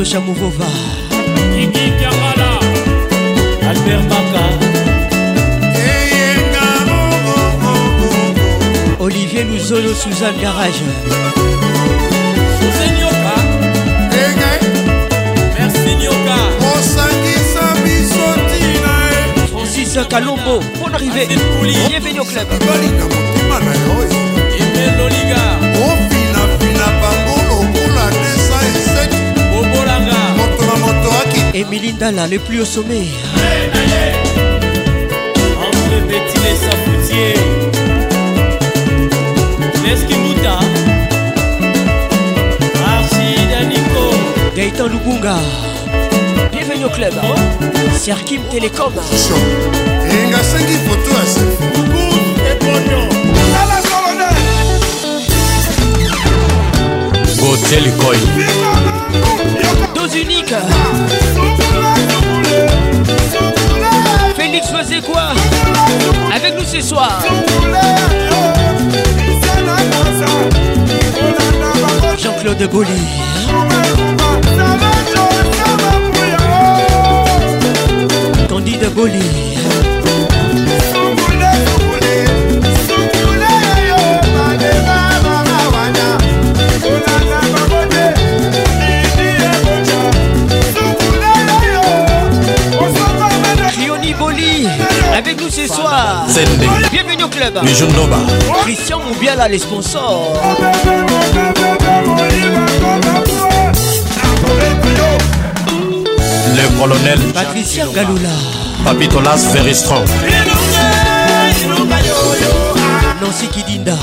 Maître Tosha Mouvova. Kiki Kiamala, Albert Baka, Olivier Louzolo, Suzanne Garage. José Nyoka, merci Nyoka, Francis Kalombo, bonne arrivée. Bienvenue au club. Émilie Ndala, le plus au sommet. André Betty les Sapoutiers, Leskimuta, Archida Nico, Gaëtan Lubunga. Bienvenue au club. Serkim Télécom. engasengi foto ya Botel Koy. Dose unique. Félix faisait quoi Avec nous ce soir? Jean-Claude Bolly. Candide Bolly. Soir. Bienvenue au club. Christian Moubiala, les sponsors. Le colonel Patricia Galula. Papitolas Very Strong. Nancy Kidinda.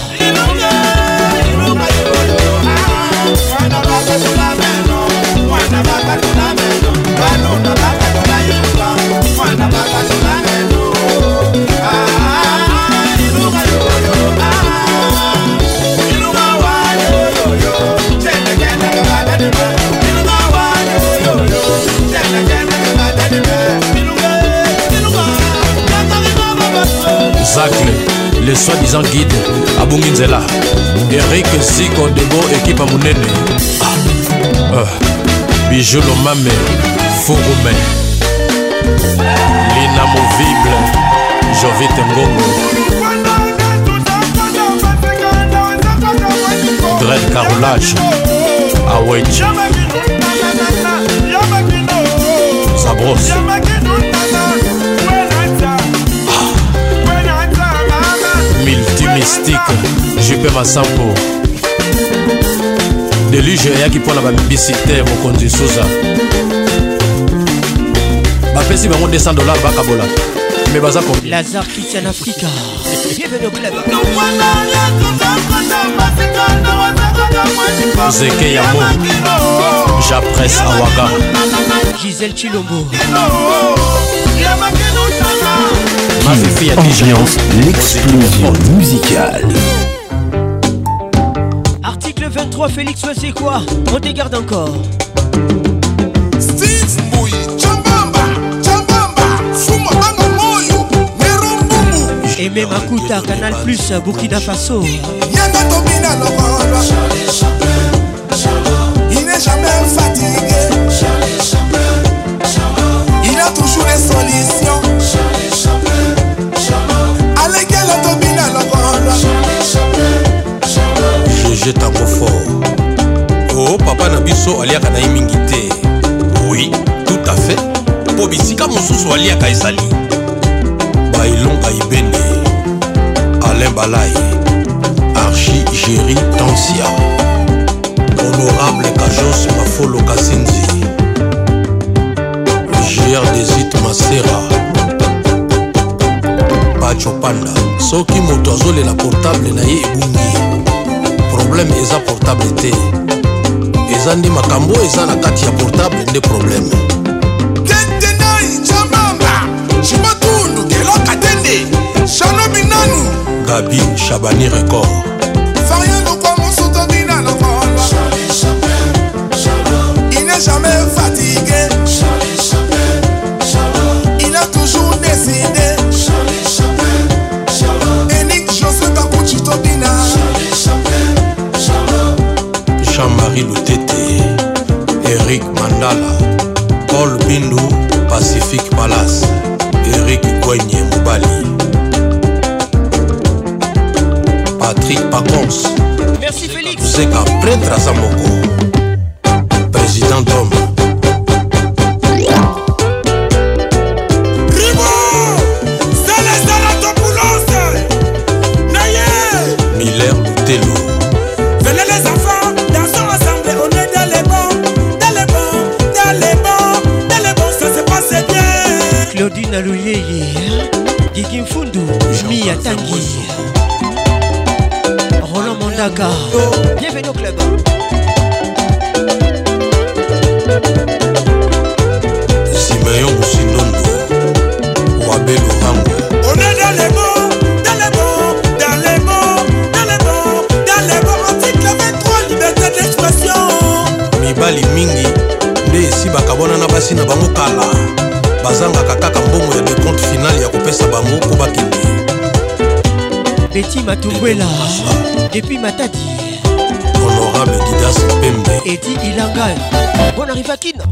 Zacle, le soi-disant guide abungi nzela erik ziko debo ekipe ya monene Ah. Ah. bijou lomame furume l'inamovible jovite ngongo dred carolage aweji zabros multimystique jupe masampo deluge eyaki mpo na bamibisi te mokonzi suza bapesi bango 200 dollar bakabola me baza kombi Lazare Christian Africa. Bienvenue au club. zeke yamo japres awaga Gisèle Chilombo. Dija Ambiance, l'explosion musicale. Article 23, Félix c'est quoi On te garde encore. Aimé Makuta, Canal Plus, Burkina Faso. Il n'est jamais fatigué gg tango fort. O papa na biso aliaka na ye mingi te. Oui tout à fait. Mpo bisika mosusu aliaka ezali. Bailonga ibene alain balai archi géri tansia. Honorable kajos mafolo kasenzi. Gr desit masera. Bacho panda soki moto azolela portable na ye ebungi probleme eza portable te. Eza nde makambo oyo eza na kati ya portable nde probleme gabi shabani record. Jamais henri lutete erik mandala paul bindu pacifique palace erik gwenye mobali. Patrik pacons zeka prêtre aza moko président dome Tanguy Roland Mandaka Bienvenue au club. Simeon Boussinondo Wabé Lurango On est dans les mots, dans les mots, dans les mots, dans les mots, dans les mots. Article 23, liberté d'expression. Mibali mingi nde esibaka bwana na basi na bango kala. Betty Matoumbela Depuis Matadi. Honorable Didas Pembe. Eddie Ilangan Bonne arrivée à Kine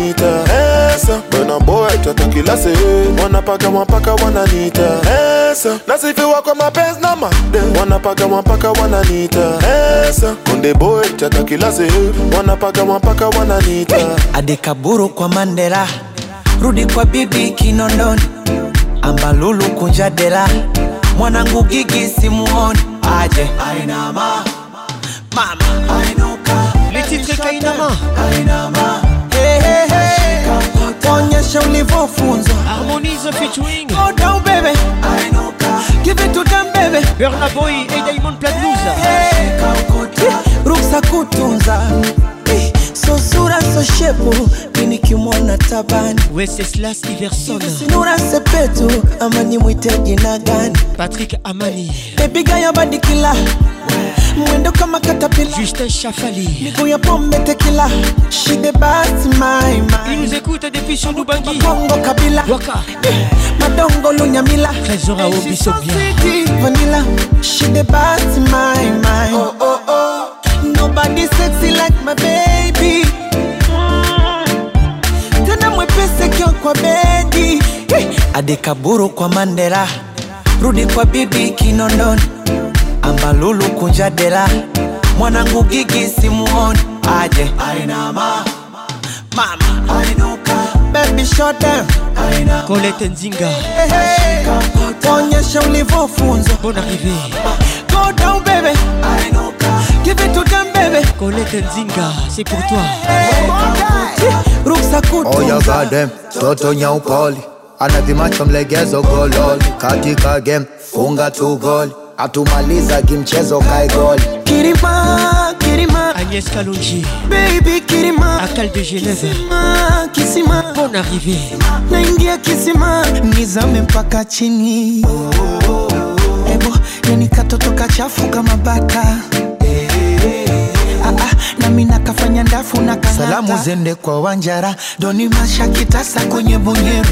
wananiita Esa Bena boy tatakila sehemu. Wanapaka mwapaka wananiita Esa Nasifiwa kwa mapenzi na made Wanapaka mwapaka wananiita Esa Konde boy tatakila sehemu. Wanapaka mapaka wananiita Adikaburu kwa Mandela. Rudi kwa bibi Kinondoni. Ambalulu kunjadela Mwanangu gigi simuoni. Aje. Ainama. Mama. Ainuka. Lititika inama Ainama. kuonyesha ulivyofunzwa. Harmonize featuring Godau baby. I know ka. Give it to them baby. Burna Boy Diamond Platnumz. Hey, hey, Ruksa kutunza so sura so shepu minikimwona tabani. Wenceslas Iverson. Sinura sepetu ama nimwite jina gani? Patrick Amani. Bebiga ya badikila mwendo kama katapila Justin Chafali miguu ya pombe tekila shide basi my Il nous my écoute depuis sur Lubangi Kongo kabila. Waka. Eh, madongo lunyamila. Trésor bien Sweetie vanilla. Shide basi my my. Oh oh oh nobody sexy like my baby. Tena mwepese kio kwa bedi. Adikaburu kwa mandela. Rudi kwa bibi kinondoni. Ambalulu kunjadela mwanangu gigi simuoni. Aje. Ainama mama. Ainuka. Baby shut down Colette Nzinga. Hey, hey. onyesha ulivyofunzwa Bonne arrivée go down baby. I ainuka give it to them baby. Colette Nzinga c'est pour toi. Ruksa Oh ya got gadem, toto nyaupoli anavimacho mlegezo gololi. Katika game funga tu goli atumaliza kimchezo kai goli kirima kirima. Agnès Kalonji. Baby kirima. Akal de Genève. Kisima kisima. Bon arrivée. Naingia kisima. Nizame mpaka chini kichapo, yani katoto kachafu kama baka ah, ah, nami nakafanya ndafu na kanata. Salamu zende kwa Wanjara, Doni Masha kitasa kwenye Bunyeru,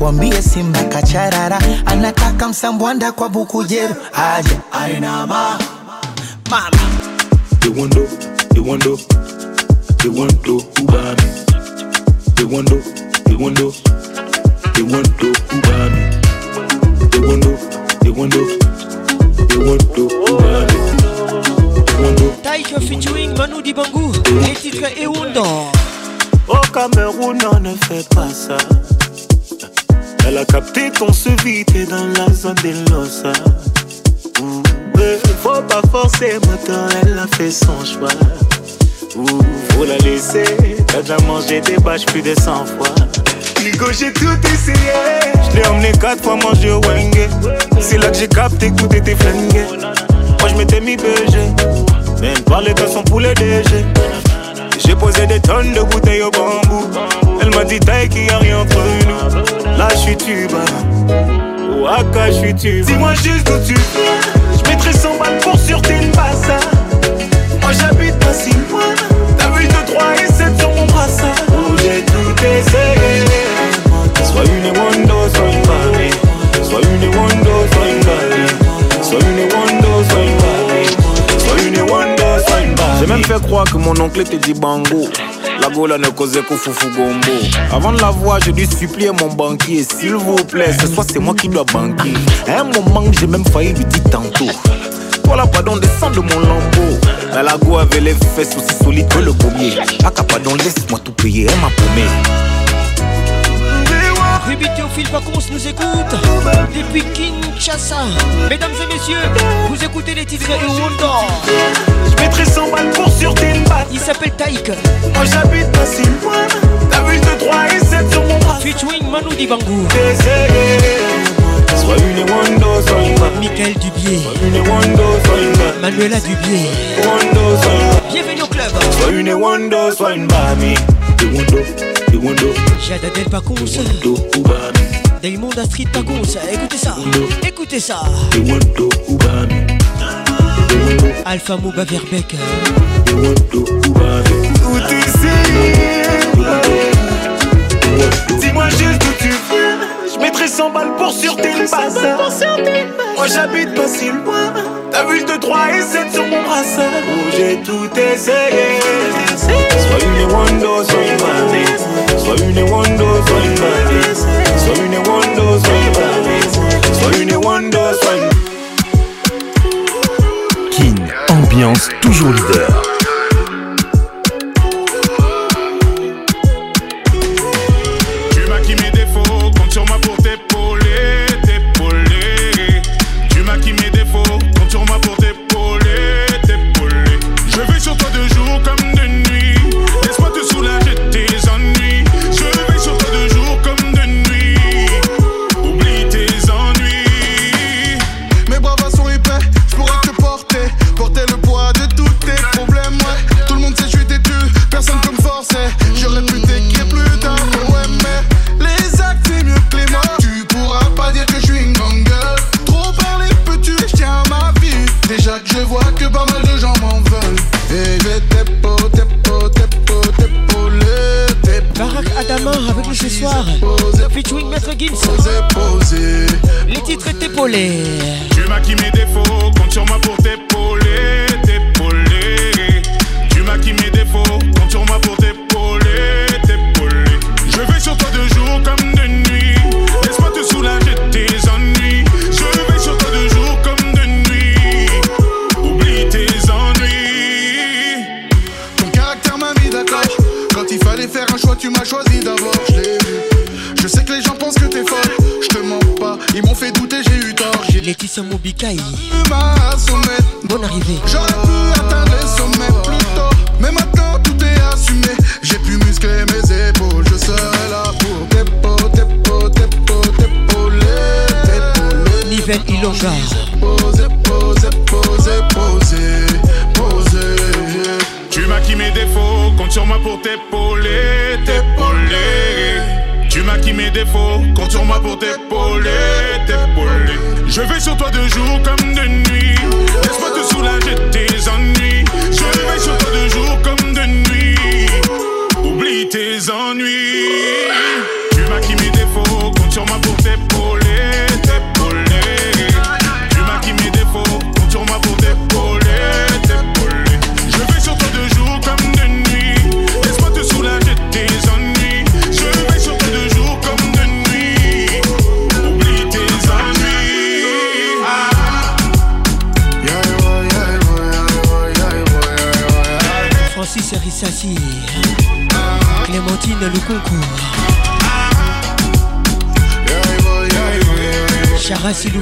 wambie Simba kacharara, anataka msambwanda kwa Bukujeru, aje ainama mama Iwondo, Iwondo, Iwondo ubami Iwondo, Iwondo, Iwondo ubami Iwondo, Iwondo, Iwondo they featuring Les titres Au Cameroun, on ne fait pas ça. Elle a capté se vit t'es dans la zone des Losa. Ouais, Faut pas forcer, moteur, elle a fait son choix. Ouh, faut la laisser, t'as déjà mangé des bâches plus de 100 fois. J'ai tout essayé. Je l'ai emmené quatre fois manger au Wenge. C'est là que j'ai capté que tout était. Moi, je m'étais mis BG. Même parler de son poulet DG. J'ai posé des tonnes de bouteilles au bambou. Elle m'a dit taille qu'il y a rien entre nous. Là, je suis tuba. Waka, je suis tuba. Dis-moi juste où tu viens. Je mettrai 100 balles pour sur une bassa. Moi, j'habite pas si loin. T'as vu 2, 3 et 7 sur mon brassard. Où j'ai tout essayé. Soit une Wando, soit une Barbie. Soit une Wando, soit une Barbie. Soit une Wando, soit une Barbie. Soit une Wando, soit une Barbie. J'ai même fait croire que mon oncle était dit bango. La gola ne causait qu'au foufou gombo. Avant de la voir, j'ai dû supplier mon banquier. S'il vous plaît, ce soir c'est moi qui dois banquer. À un moment, j'ai même failli lui dire tantôt. Voilà, pardon, descends de mon lambeau. La go avait les fesses aussi solides que le pommier. Aka, pardon, laisse-moi tout payer, elle m'a paumé. Ruby Théophile Pacons nous écoute depuis Kinshasa. Mesdames et messieurs, vous écoutez les titres de Wonder. Je mettrai 100 balles pour sur tes battes. Il s'appelle Taïk. Moi j'habite pas si loin. T'as vu 2, 3 et 7 sur mon bras. Featuring Manu Dibango. Soit Michael Dubier. Manuela Dubier. Bienvenue au club. Jada Del Pacons. Diamond Astrid Pacons. Écoutez ça. Écoutez ça. Alpha Mouba Verbeck. Dis-moi juste où tu viens. Je mettrai 100 balles pour sur tes bases. Moi j'habite pas si loin. T'as vu 2, 3 et 7 sur mon brassard. Où j'ai tout essayé. Soit une Wando, soit une Barbie. Soit une Wando, soit une Barbie. Soit une Wando, soit une Barbie. Soit une Wando, soit une Kin, ambiance toujours leader. Ce soir. Featuring Maître Gims. Les titres épaulés. Tu maquilles mes défauts, compte sur moi pour t'épauler, Sommet. Bonne arrivée.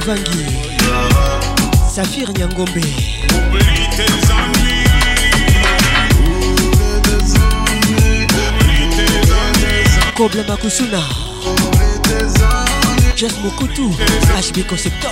Luvangi Saphir Nyangombe. Kobla Makusuna. Jeff Mokutu HB Conceptor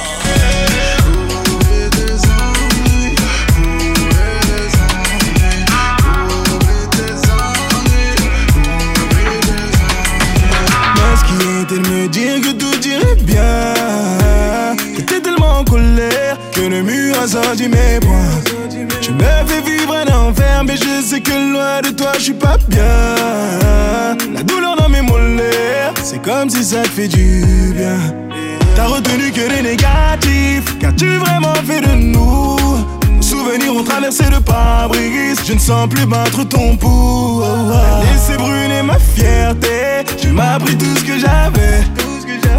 bien. La douleur dans mes molaires, c'est comme si ça te fait du bien. T'as retenu que les négatifs, qu'as-tu vraiment fait de nous souvenirs ont traversé le pare-brise, je ne sens plus battre ton pouls. Laissez brûler ma fierté, tu m'as pris tout ce que j'avais.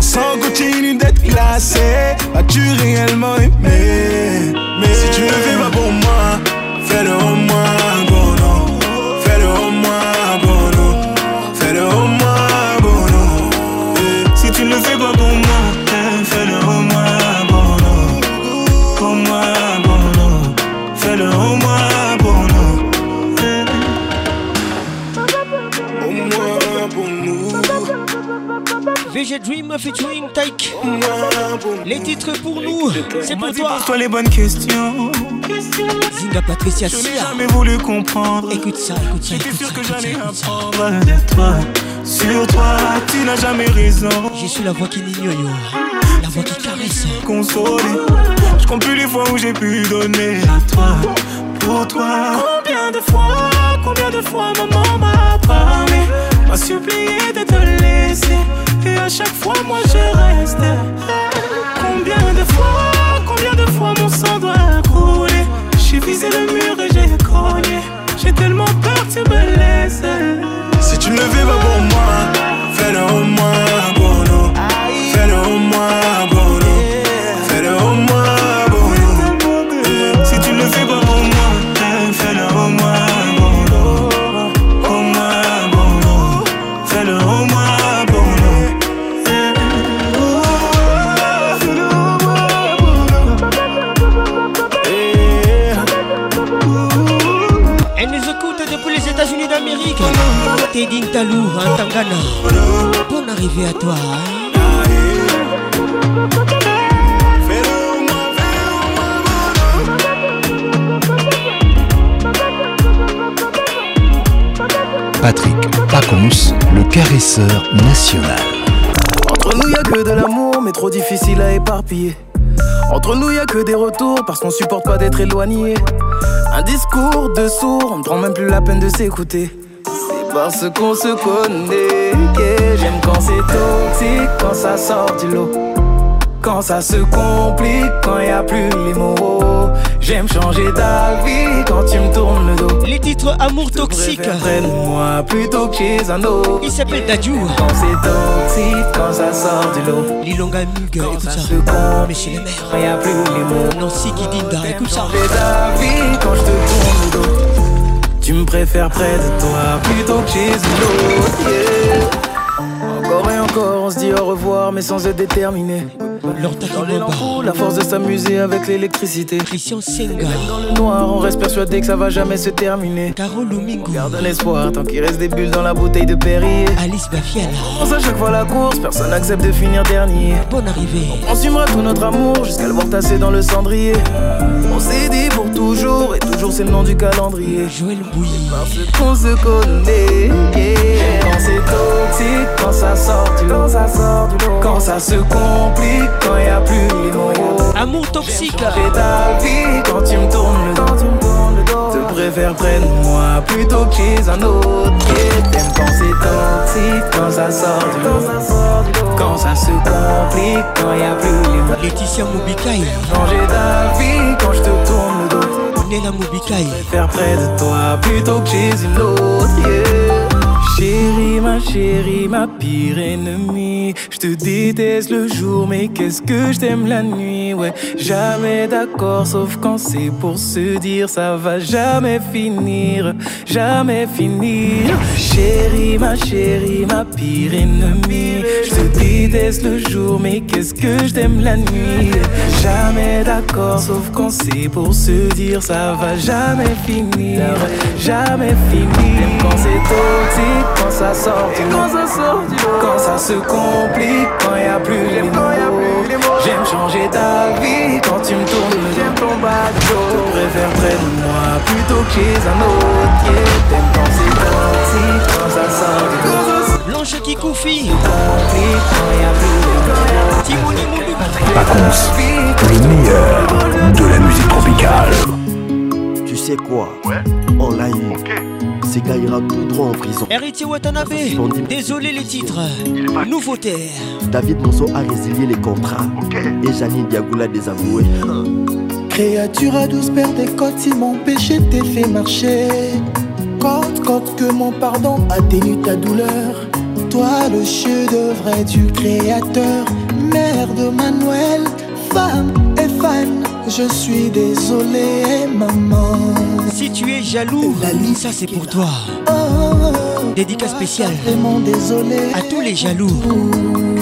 Sans continue d'être classé, as-tu réellement aimé? Mais si tu le fais pas pour moi, fais-le au moins Dream featuring Tyke. Les titres pour nous, c'est pour toi. Pose-toi les bonnes questions. Zinga Patricia Je n'ai jamais voulu comprendre. Écoute ça, écoute ça. J'étais sûr que j'allais apprendre de toi. Sur toi, tu n'as jamais raison. Je suis la voix qui n'ignore. La voix qui caresse. Consolé. Je compte plus les fois où j'ai pu donner à toi. Pour toi. Combien de fois, combien de fois maman m'a parlé, m'a supplié de te laisser. À chaque fois, moi je reste. Combien de fois, combien de fois mon sang doit couler? J'ai visé le mur et j'ai cogné. J'ai tellement peur que tu me laisses. Si tu ne fais pas pour moi, fais-le au moins Talou, en Tangana. Bonne arrivée à toi. hein. Patrick Pacons, le caresseur national. Entre nous y a que de l'amour, mais trop difficile à éparpiller. Entre nous y a que des retours, parce qu'on supporte pas d'être éloigné. Un discours de sourd, on ne prend même plus la peine de s'écouter. Parce qu'on se connaît j'aime quand c'est toxique, quand ça sort du lot. Quand ça se complique, quand y a plus les mots. J'aime changer d'avis quand tu me tournes le dos. Les titres Amour toxique. Prenne-moi plutôt que chez un autre. Il s'appelle Dadju. Quand c'est toxique, quand ça sort du lot. Lilonga Mug, écoute ça. se complique, Mais chez les mères. quand y a plus les mots. Nancy Kidinda, écoute ça. Changer d'avis quand je te tourne le dos. Tu me préfères près de toi plutôt que chez une autre. yeah. Encore et encore, on se dit au revoir, mais sans être déterminé. Dans les lampes, la force de s'amuser avec l'électricité. Christian Senga. Dans le noir, on reste persuadé que ça va jamais se terminer. Carole Domingo. Garde un espoir tant qu'il reste des bulles dans la bouteille de Perrier. Alice Bafiala. On commence à chaque fois la course, personne n'accepte de finir dernier. Bonne arrivée. On consumera tout notre amour jusqu'à le voir tasser dans le cendrier. On s'est dit pour toujours, et toujours c'est le nom du calendrier. Joël Bouilly. Parce qu'on se connaît. yeah. Quand c'est toxique, quand ça sort du lot. Quand ça se complique, quand y a plus les mots. Amour toxique. Changer d'avis quand tu me tournes le dos. Te préfère près de moi plutôt que chez un autre. T'aimes quand c'est toxique, quand ça sort du lot. Quand ça se complique, quand y a plus les mots. Laetitia Moubikaï. Changer d'avis quand je te tourne le dos. Nella Moubikaï. Faire près de toi plutôt que chez une autre. yeah. Chérie, ma chérie, ma pire ennemie. Je te déteste le jour, mais qu'est-ce que je t'aime la nuit? Ouais, jamais d'accord, sauf quand c'est pour se dire ça va jamais finir, jamais finir. Chérie, ma chérie, ma pire ennemie. Je te déteste le jour, mais qu'est-ce que je t'aime la nuit? Jamais d'accord, sauf quand c'est pour se dire ça va jamais finir, jamais finir. C'est quand ça sort du lot. Quand ça se complique, quand y a plus les mots. J'aime changer ta vie quand tu me tournes dos. ton bateau. Je préfère près de moi plutôt que chez un autre. Yeah, t'aimes quand c'est toxique, quand ça sort du lot. Blanche Kikoufi. Complique quand y a plus les mots. Timoni Moulou. Pacons, le meilleur de la musique tropicale. crois. On l'a eu. Ira tout droit en prison. Héritier Watanabe, désolé les titres. Nouveauté. David Monceau a résilié les contrats. Et Janine Diagoula désavoué. Créature à douce paire des côtes, si mon péché t'est fait marcher. Côte, côte, que mon pardon atténue ta douleur. Toi, le chef-d'œuvre du créateur. Mère de Manuel, femme et fan. Je suis désolé, maman. Si tu es jaloux, ça c'est pour toi. Dédicace spéciale. Vraiment désolé. À tous les jaloux,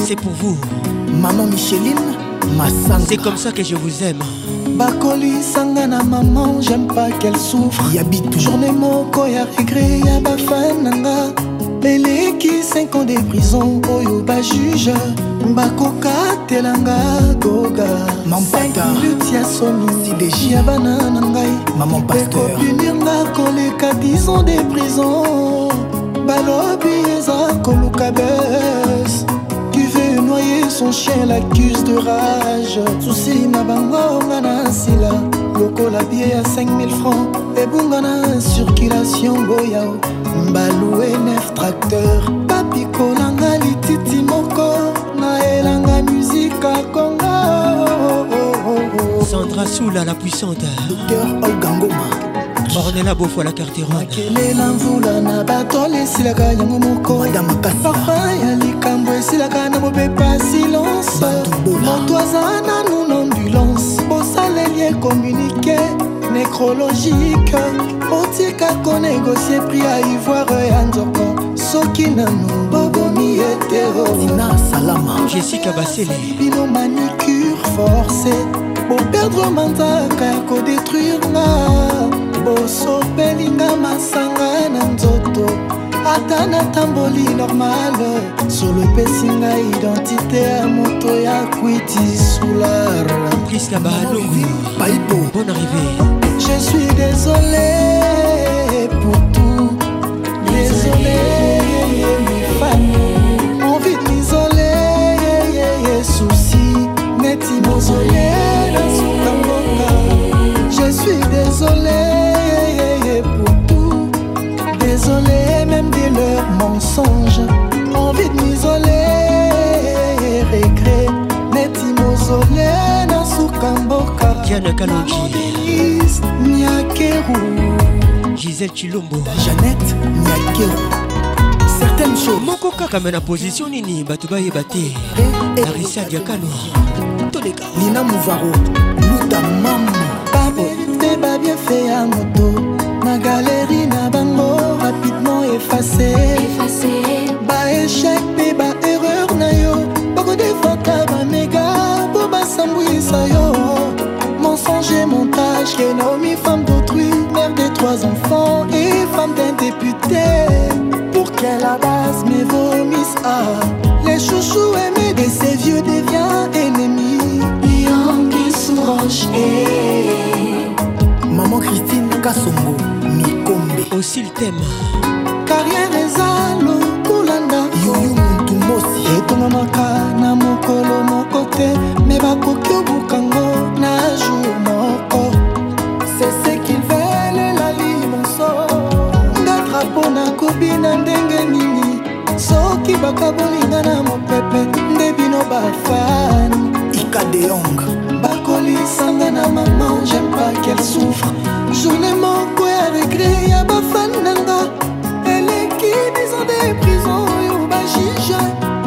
c'est pour vous. Maman Micheline, ma sang. C'est comme ça que je vous aime. bakoli sanga na maman j'aime pas qu'elle souffre yabitu journée moko ya regret ya bafan nanga eleki 5 ans de prison oyo bajuge bakokatelanga goga minute ya somi ya bana na ngai ekopunirnga koleka 10 ans de prison balobi eza koluka bes Tu veux noyer son chien, l'accuse de rage. Souci na bango nga na sila. Lokola bie à 5000 francs. Ebunga na circulation boyao. Mbaloué neuf tracteur. Papi kolanga lititi moko. Na elanga musique à Congo. Sandra Soula, la puissante. Docteur Olga Ngoma. Ornella Beaufoy, la carte ronde. makelela mvula na batole esilaka yango moko parfum ya likambo esilaka na mopepa silence moto aza nanu na ambulance bosaleli ekommunike nécrologique otika konégocie pri ya ivoire ya nzoko soki nanu bobomi eterorina salama jessica basele bino manicure forcé. Boperdre manzaka ya kodétruire nga. Bosopelinga masanga na nzoto. Ata natamboli normal. Solo epesi ngai identité ya moto ya kwiti sular priska bahalongu paipo bon arrivé je suis désolé neti mozole na suka mboka je suis désolé pour tout désolé même de leurs mensonges envie de m'isoler regret neti mozole na suka mboka diana kalonji nyakeru gisèle chilombo janette nyakeru certaines choses moko kaka me na position nini bato bayeba te larisa diakano toleka. Lina muvaro luta mamu bamérite babiefe ya moto. Na galeri na bango rapidement efface baéchec mpe baerreur na yo bakodefaka bamega mpo basambwisa yo. Mensonge et montage que Naomi femme d'autrui. Mère de trois enfants et femme d'un député. Pour qu'elle la base me vomisse ah. Les chouchous aimés Et ces vieux devient ennemi maman christine kasongo mikombe. Osil tema karriere eza lokula ndako yoyo motu mosi. Etongamaka na mokolo moko. Te me bakoki obukango na jour moko sesekil velelali moso nga drapo nakobina ndenge nini. Soki bakabolinga na mopepe. Bino bafan ikadeong bakolisanga na maman j'aime pas qu'elle souffre. Journée moko ya regret ya bafan nanga. Eleki biso de prison oyo bajuge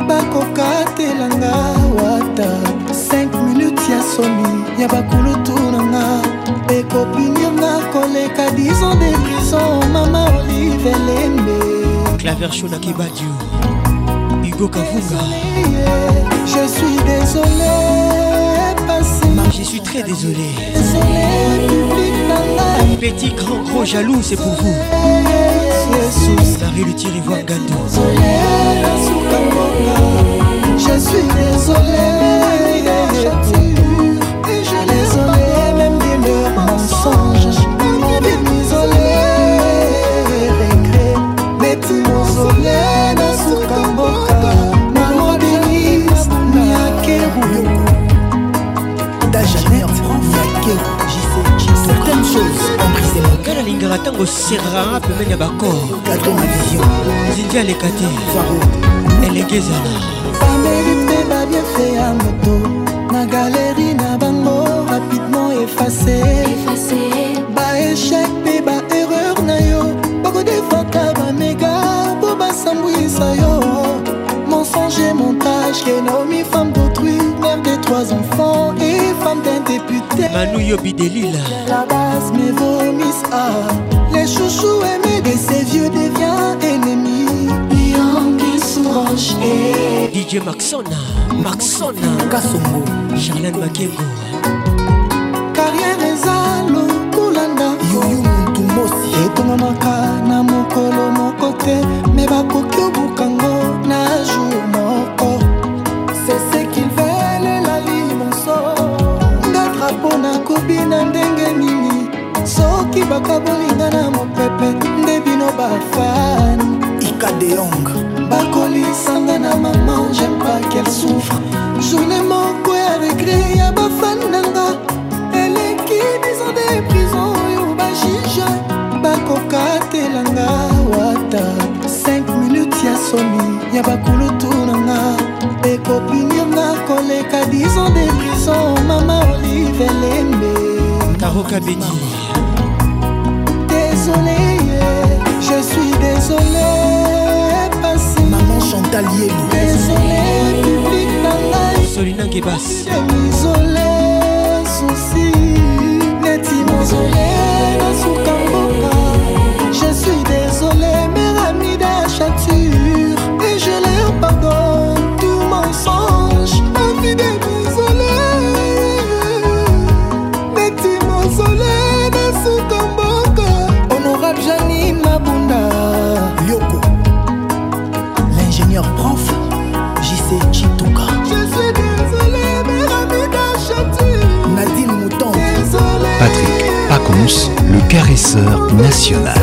bakokatelanga wata. 5 minutes ya soni ya bakulutu nanga. Ekopinirnga koleka 10 ans de prison mama olive lembe claver shona kibadio hugo kavunga je suis désolé passé. Je suis très désolé. Désolé public nanga petit grand gros jaloux c'est pour vous. Sarri le tir ivoire gâteau. Je suis désolé choses ont brisé mon cœur elaka ntango serrara pembeni ya bakor zinzi aleka te elenge ezala bameli mpe babiefe ya moto. Na galeri na bango rapidement efase baéchec mpe baerreur na yo. Bakodefaka bamega mpo basambwisa yo. Mensonge montage Kenomi, femme d'autrui mère de trois enfants femme d'un député. Manu yobi delila. La base me vomissent ah les chouchous aimés de ces vieux devient ennemis. Dj maxona. Maxona kasongo. Charlane makengo. Carrière eza lokulanda. Yuyu muntu mosi etongamaka na mokolo moko te. Me bakoki obukango soki bakabolinga na mopepe nde bino bafan ikadeong bakolisanga na maman j'aime pas qu'elle souffre. Journée moko ya regret ya bafan nanga. Eleki biso de prison oyo bajuge bakokatelanga wata. 5 minutes ya soni ya bakulutu nanga. Ekopinirnga koleka 10 ans de prison mama olive lembe karoka beni anthony nangebas Patrick Pacons, le caresseur national.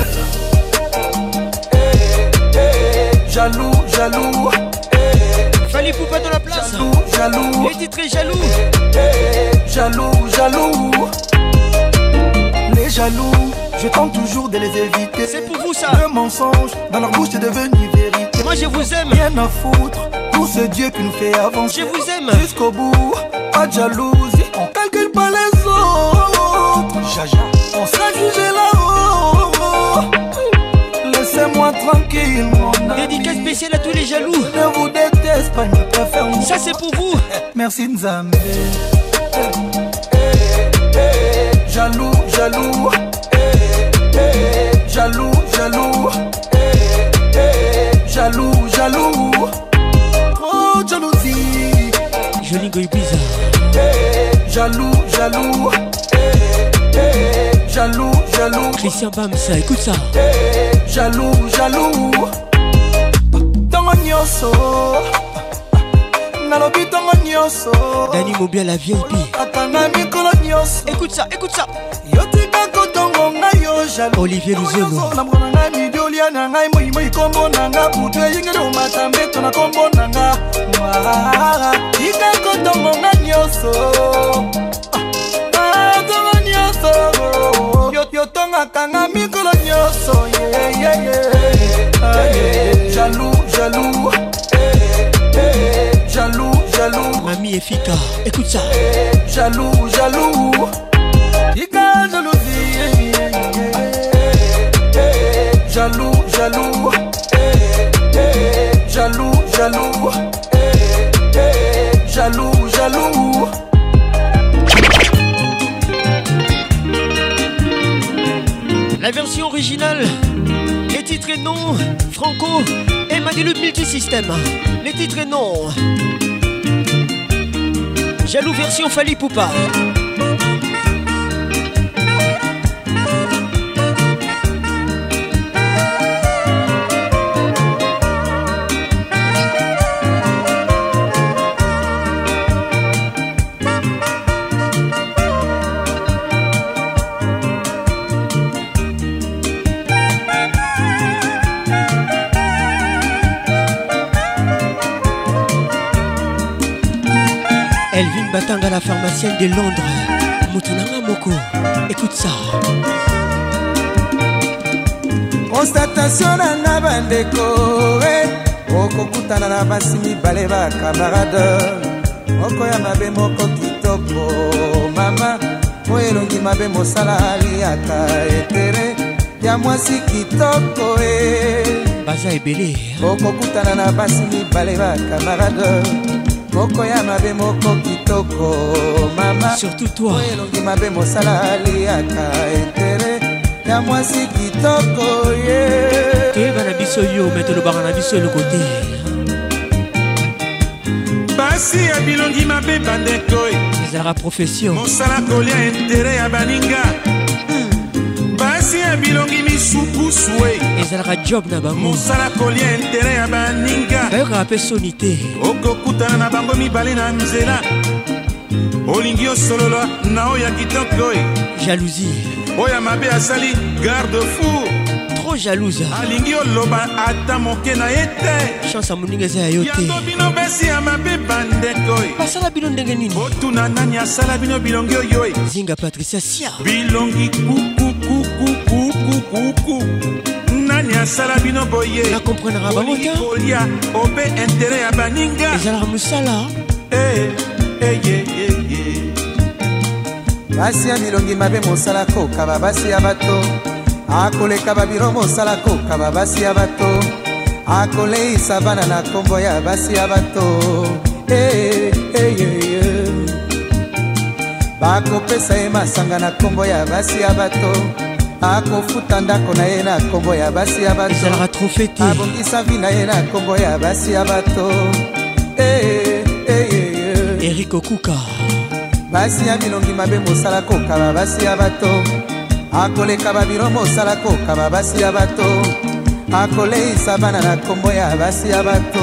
jaloux, jaloux. Fallait Poupa dans la place. Jaloux, jaloux. Les titres jaloux. Jaloux, jaloux. Les jaloux, je tente toujours de les éviter. C'est pour vous ça. Le mensonge dans leur bouche est devenu vérité. Moi je vous aime. Rien à foutre. Tout ce Dieu qui nous fait avancer. Je vous aime. Jusqu'au bout. Pas de jalousie. Jaja. On sera jugé là-haut. Laissez-moi tranquille, mon ami. Dédicace spéciale à tous les jaloux. Je ne vous déteste pas, je préfère. Ça c'est pour vous. Merci Nzambe. Jaloux, jaloux. Jaloux, jaloux. Jaloux, jaloux. Trop de jalousie. Jolingo Ibiza. Jaloux, jaloux. Jaloux, jaloux. Christian Bamsa, écoute ça. Jaloux, jaloux. Tango nyonso. nalobi ntongo nyonso dani mobia la vieille atanga mikolo nyonso écoute ça écoute ça yotika kotongo ngai yo jalo olivier luzolo na mwana ngai midiolia na ngai moimoi kombo na nga butu eyingeli omata mbeto na kombo na nga tika kotongo ngai nyonso yotongaka nga mikolo nyonso jalou jalou jaloux, jaloux. Mamie Efika, écoute ça. Jaloux, jaloux. Ika jalousie. Jaloux, jaloux. Jaloux, jaloux. Jaloux, jaloux. La version originale, les titres et non, Franco et Manilu Multisystème. Les titres et non. Jaloux version Fali Poupa. Elvin Batanga, la pharmacienne de Londres. Mutunanga Moko, écoute ça. konstatation na nga bandeko eh, okokutana na basi mibale bakamarade moko ya mabe moko kitoko mama. Oyo elongi mabe mosala aliaka etere. Ya mwasi kitoko e baza ebele okokutana na basi mibale bakamarade moko ya mabe moko kitoko mama. Surtout toi. Oyo elongi mabe mosala aliaka etere ya mwasi kitoko ye. Toyeba na biso yo me tolobaka na biso eloko te. Basi ya bilongi mabe bandeko ezalaka profession. Mosala kolia intere ya baninga. Basi ya bilongi misupusu e ezalaka job na bango. Mosala kolia intere ya baninga. Bayokaka mpe soni te. Okokutana na bango mibale na nzela olingi osolola na oyo ya kitoko e jalousie. Oyo mabe asali garde fou trop jalouse. Alingi oloba ata moke na ye te. Chance moninga eza ya yo te. Yango bino basi ya mabe bandeko e basala bino ndenge nini? Otuna nani asala bino bilongi oyo e zinga patricia sia. Bilongi kukukukukukuku nani asala bino boye? Nakomprenaka bango te kolia obe intere ya baninga. Ezalaka mosala basi ya milongi mabe mosala kokaba basi ya bato. Akoleka babiro mosala kokaba basi ya bato. Akoleisa bana na nkombo ya basi ya bato. Eh, eh, eh, eh. bakopesa ye masanga na nkombo ya basi ya bato. Akofuta ndako na ye na nkombo ya basi ya bato. Ezalaka trofe te abongisa vi na ye na nkombo ya basi ya bato. Erik okuka basi ya bilongi mabe mosala kokaba basi ya bato. Akoleka babiro mosala kokaba basi ya bato. Akoleisa bana na nkombo ya basi ya bato.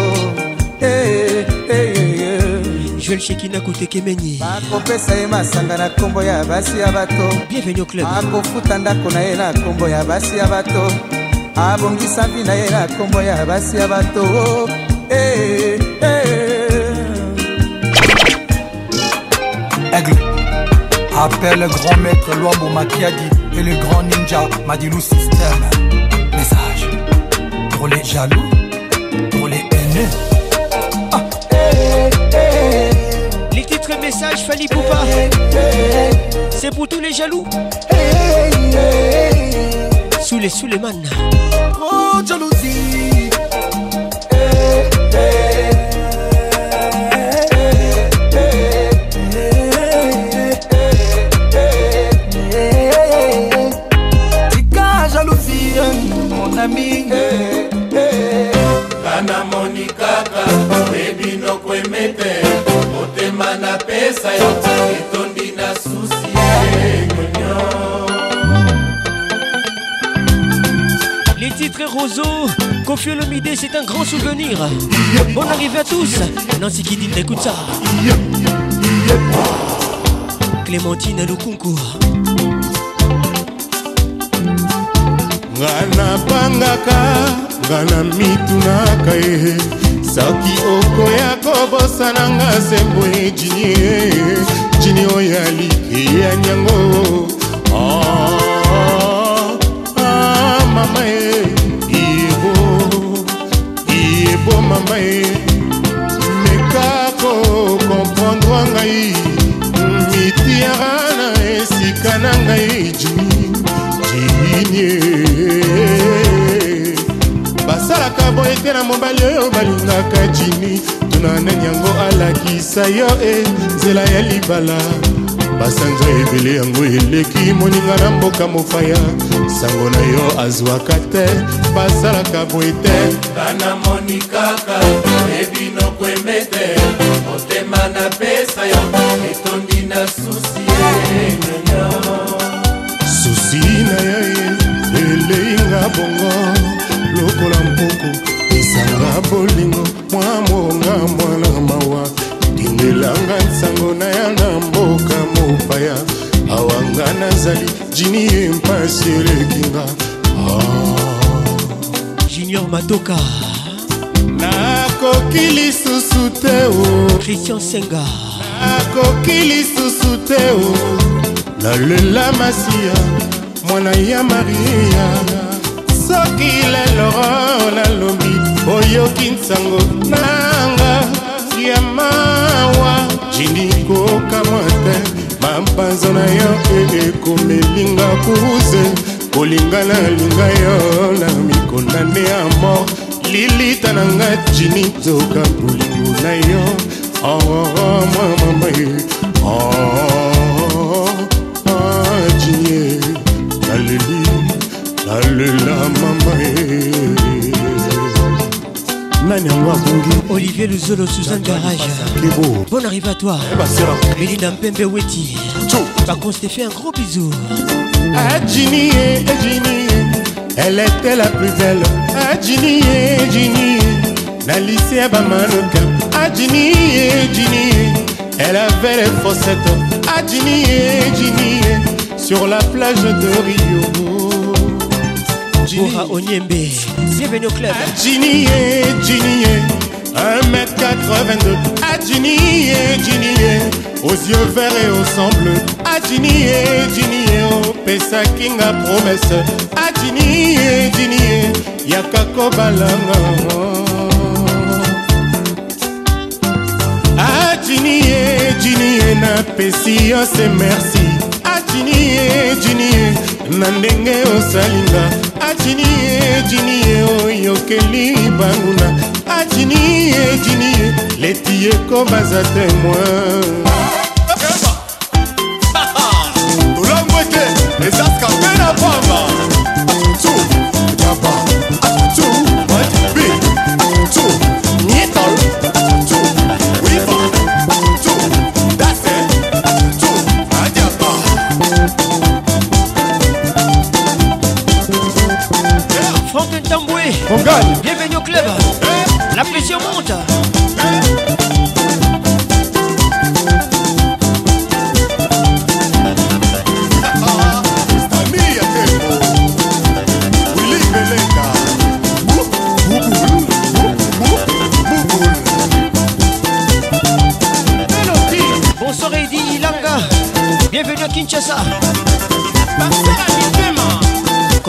Eh, eh, eh, eh. joel shekina kutekemeni bakopesa ye masanga na nkombo ya basi ya bato. Bienvenu au club. Akofuta ndako na ye na nkombo ya basi ya bato. Abongisa vi na ye na nkombo ya basi ya bato. Eh, eh. Aigle. Appelle le grand maître Luambo Makiadi et le grand ninja Madilou System. Message pour les jaloux, pour les haineux. les titres messages Fanny Poupa c'est pour tous les jaloux? Sous les sous les man Oh, jalousie. Kaka oyebi noko emete motema na pesa yo etondi na susi nyonyo Les titres Roseau, Kofi Olomide, c'est un grand souvenir. Bonne arrivée à tous. Nancy Kidin, écoute ça. Clémentine Lukunku. nga napangaka nga na mitunaka ye soki okoya kobosana nga sembwe jini jini oyo alike ya nyango te na mobali oyo balingaka jini tuna nani yango alakisa yo e nzela ya libala. Basanza ebele yango eleki moninga na mboka mopaya sango na yo azwaka te basalaka boye te. Kana moni kaka oyebi noko emete motema na pesa yo esanga bolingo mwa monga mwana mawa. Tingelanga nsango na ya na mboka mopaya. Awanga nazali jini ye mpasi elekinga Junior Matoka. nakoki lisusu te o. Christian Senga. nakoki lisusu te o. Nalela masiya mwana ya maria. Soki lelo nalobi oyoki nsango nanga ya mawa jindikokamwa te. Bampanzo na yo ekomelinga kuze kolinga nalinga yo na mikondane ya mort. Lilita na nga jini zoka bolingo na yo. Oh, mwa mama ye. Oh, ah, jini naleli nalela mama ye nani yango abongi Olivier Luzolo, Suzanne Garage. Bonne arrivée à toi. Melinda Mpembe Weti. Pacon, je t'ai fait un gros bisou. Adjini, Adjini, elle était la plus belle. Adjini, Adjini, la lycée à Bamanoka. Adjini, Adjini, elle avait les fossettes. Adjini, Adjini, sur la plage de Rio. Bora Onyembe. Bienvenue au club. Adjini, Adjini, 1m82. Adjini, Adjini, aux yeux verts et au sang bleu. Adjini, Adjini, opesaki nga promese. Adjini, Adjini, yaka kobalanga. Adjini, Adjini, napesi yo se merci. Adjini, Adjini, na ndenge osalinga. atinie etinie oyo okeli banguna. Atinie etinie leti ekobaza temoin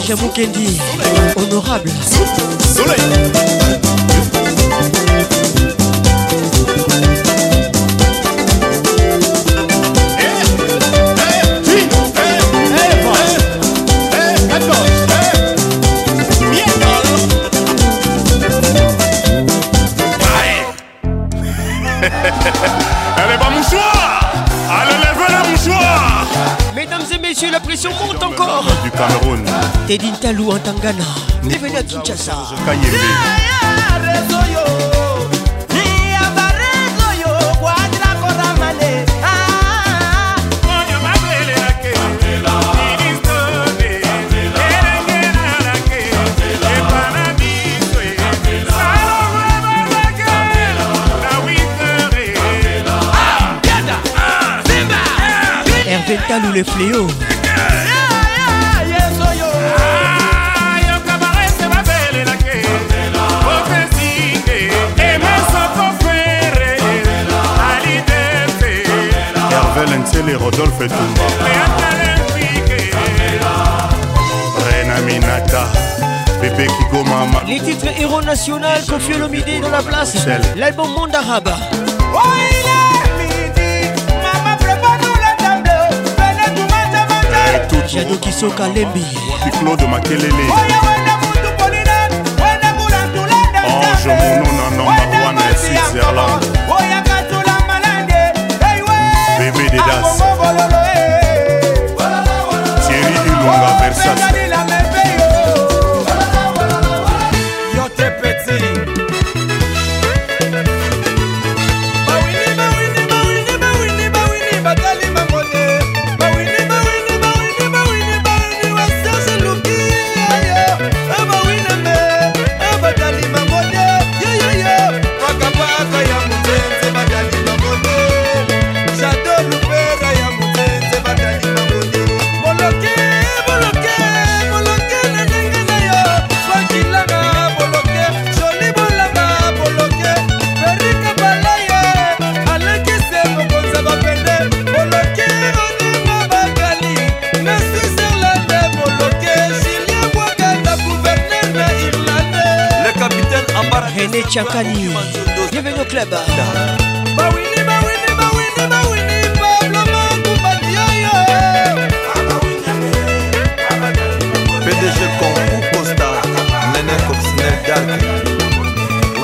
Serge Mukendi. Honorable. Elle Cameroun, Teddy Talou en Tangana. Bienvenue à Kinshasa. Kayembe. Hervé Talou les fléaux. Lentele, Rodolphe Tumba. Rena Minata, Bébé Kigoma, Ma- Les titres héros national, Kofi Olomide dans la place. L'album Monde Arabe. Jado Kisoka Lembi. Puis Claude Makelele. Ange Mono, number one, Switzerland. Bébé Dedas. Thierry Ilunga Versace. René Tchakani. Bienvenue au club. PDG Concours Costa, Nene Coccinelle Dark,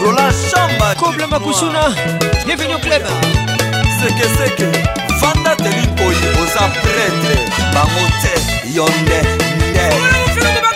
Roland Chamba, Koble Makusuna, bienvenue au club. Seke Seke, Vanda Telipoi, Oza Prêtre, Bango Te, Yonde, Nde.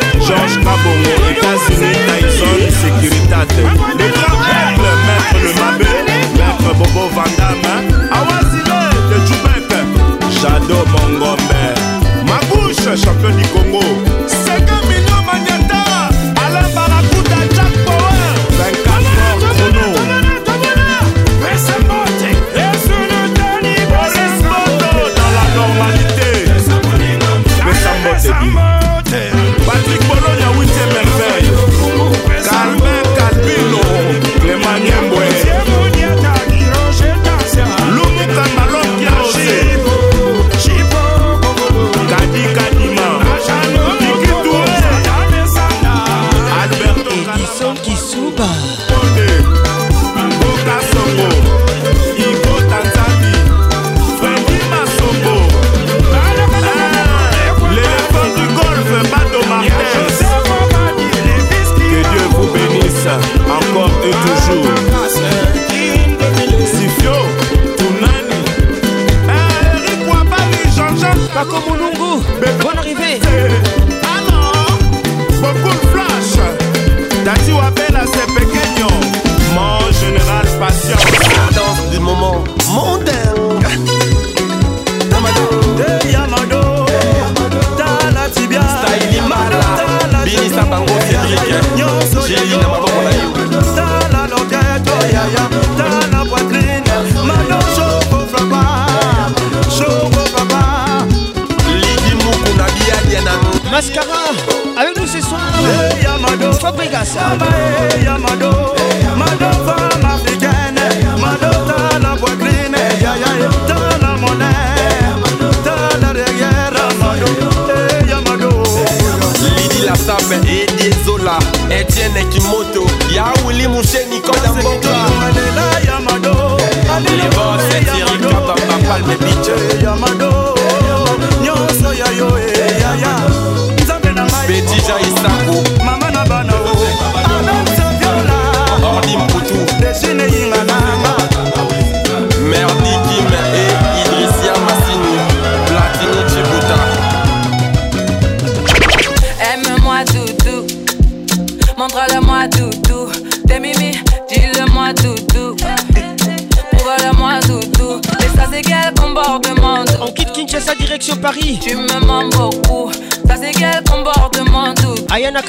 Georges Kabongo, États-Unis, Tyson, Sécuritate. Le grand aigle, Maître Le Mabé. Maître Bobo Vandame. Awazile de Djoubek. Jado Mongombe. Mabouche, champion du Congo.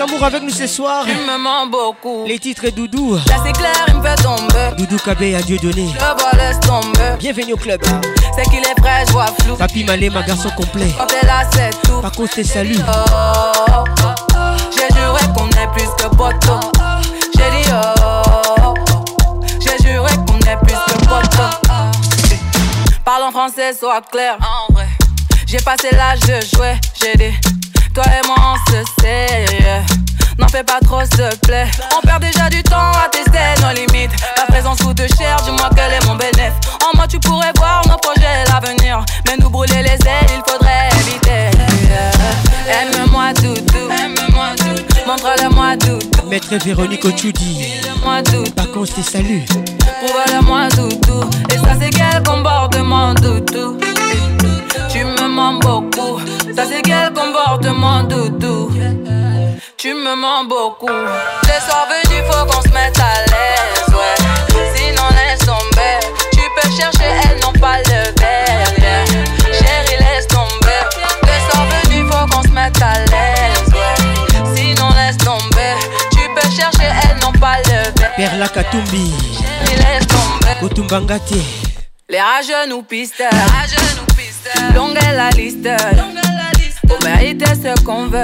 Nakamura avec nous ce soir. Tu me mens beaucoup Les titres Doudou. Là c'est clair, il me fait tomber Doudou Kabé à Dieu donné. Je vois laisse tomber Bienvenue au club. C'est qu'il est frais, je vois flou Papi Malé, ma garçon complet. Quand t'es là c'est tout Par contre, tes salut. Oh, oh, oh. J'ai juré qu'on est plus que poteau. J'ai dit oh, oh, oh. J'ai juré qu'on est plus que poteau. Parle en français, sois clair. En vrai. J'ai passé l'âge de jouer. J'ai dit, toi et moi on se sait. yeah. N'en fais pas trop, s'il te plaît. On perd déjà du temps à tester nos limites. Ta présence coûte cher, dis-moi quel est mon bénéfice. En moi, tu pourrais voir nos projets, l'avenir. Mais nous brûler les ailes, il faudrait éviter. Yeah. Aime-moi, doudou. Montre-le-moi, doudou. Maître Véronique Ochudi. Moi. Par contre, tes salut. Prouve-le-moi, doudou. Et ça, c'est quel comportement, doudou. Tu me mens beaucoup. Ça, c'est quel comportement, doudou? Tu me mens beaucoup. Les soirs venus, faut qu'on se mette à l'aise, ouais. Sinon, laisse tomber. Tu peux chercher, elles n'ont pas le verre, yeah. Chérie, laisse tomber. Les soirs venus, faut qu'on se mette à l'aise, ouais. Sinon, laisse tomber. Tu peux chercher, elles n'ont pas pas lever. Perla Katumbi. Chérie, laisse tomber. Kotumbangate. Les rageux nous pistent. Longue est la liste. Pour mériter ce qu'on veut.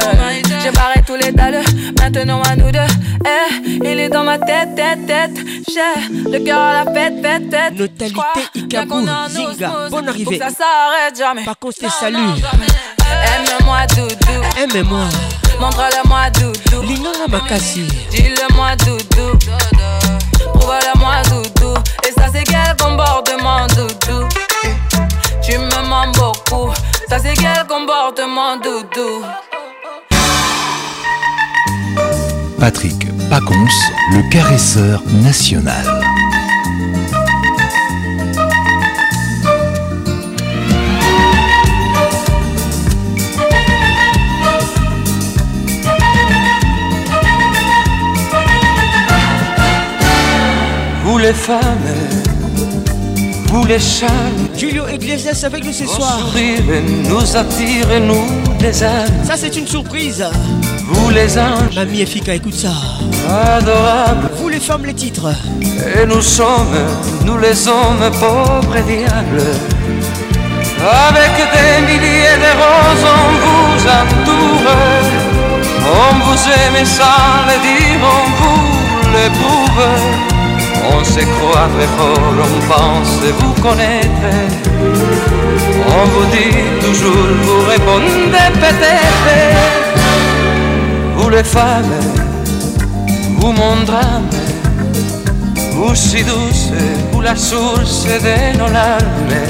J'ai barré tous les dalles. Maintenant à nous deux. Eh, il est dans ma tête, tête, tête. J'ai le cœur à la fête, fête, tête. Notalité Ikabou, Zinga, bonne arrivée. Ça s'arrête jamais. Par contre, c'est salut. Aime-moi, doudou. Aime-moi. Montre-le-moi, doudou. Linganga Makasi. Dis-le-moi, doudou. Prouve-le-moi, doudou. Et ça, c'est quel Ça, c'est quel comportement, doudou? Patrick Pacons, le caresseur national. Vous les femmes, vous les charmes. Julio Iglesias avec nous ce soir. sourire nous attire et nous âmes. Ça, c'est une surprise. Vous les anges, Mamie Efika, écoute ça. adorables. Vous les femmes, les titres. Et nous sommes, nous les hommes pauvres et diables. Avec des milliers de roses, on vous entoure. On vous aime sans le dire, on vous l'éprouve. On se croit très fort, on pense vous connaître. On vous dit toujours, vous répondez peut-être. Vous les femmes, vous mon drame, vous si douce, vous la source de nos larmes.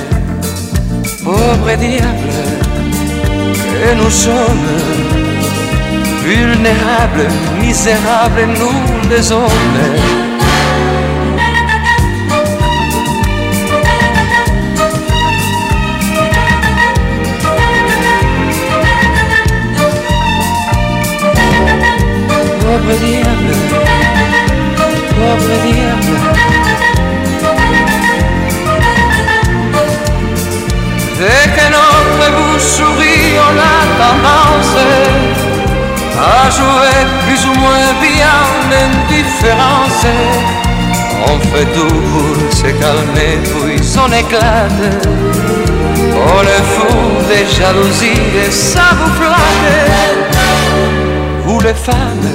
Pauvre diable, que nous sommes vulnérables, misérables, nous les hommes. Dès que notre bouche sourit, on a à jouer plus ou moins bien l'indifférence. On fait tout pour se calmer, puis on éclate. On est fou des jalousies et ça vous flatte. Vous les femmes,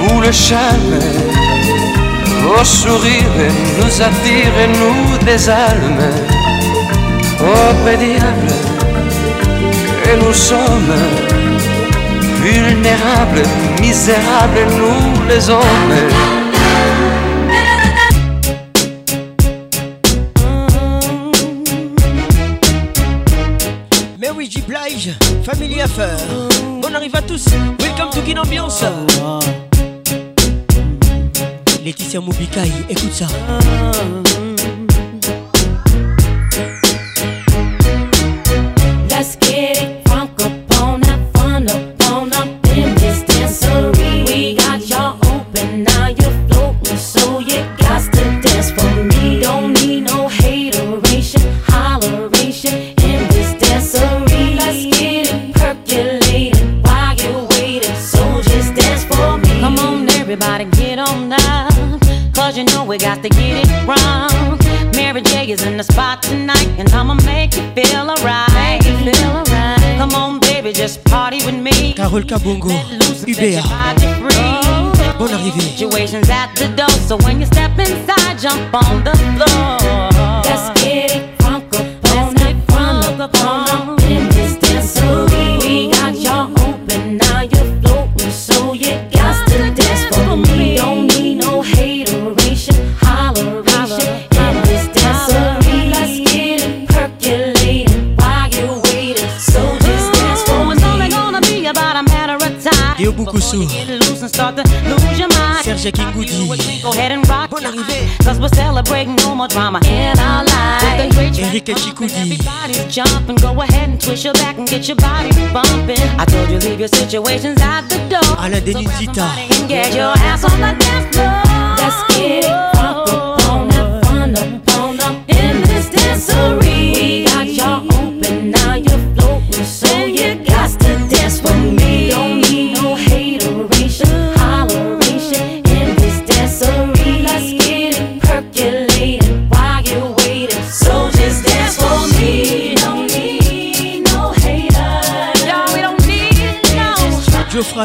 vous le charme, vos sourires nous attirent et nous désalment. Oh diable, que nous sommes vulnérables, misérables, nous les hommes. Family Affair. Bonne arrive à tous. Welcome to Kin Ambiance. Christian Moubikaï, écoute ça. Ah. More drama in our lives. With the great track bumping, Everybody's jumping. Go ahead and twist your back and get your body bumping. I told you leave your situations out the door. Alain Tita. And get your ass on the dance floor. Let's get it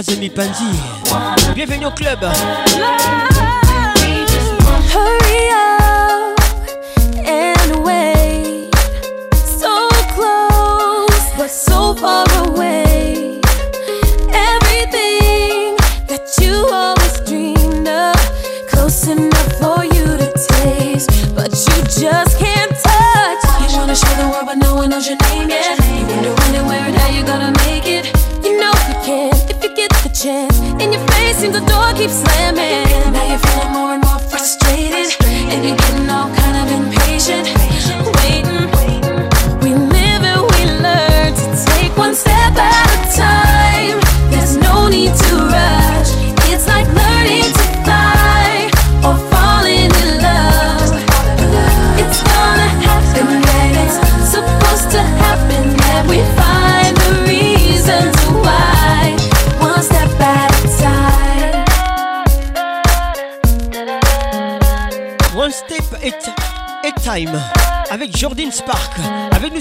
Zemi Panzi. Bienvenue au club.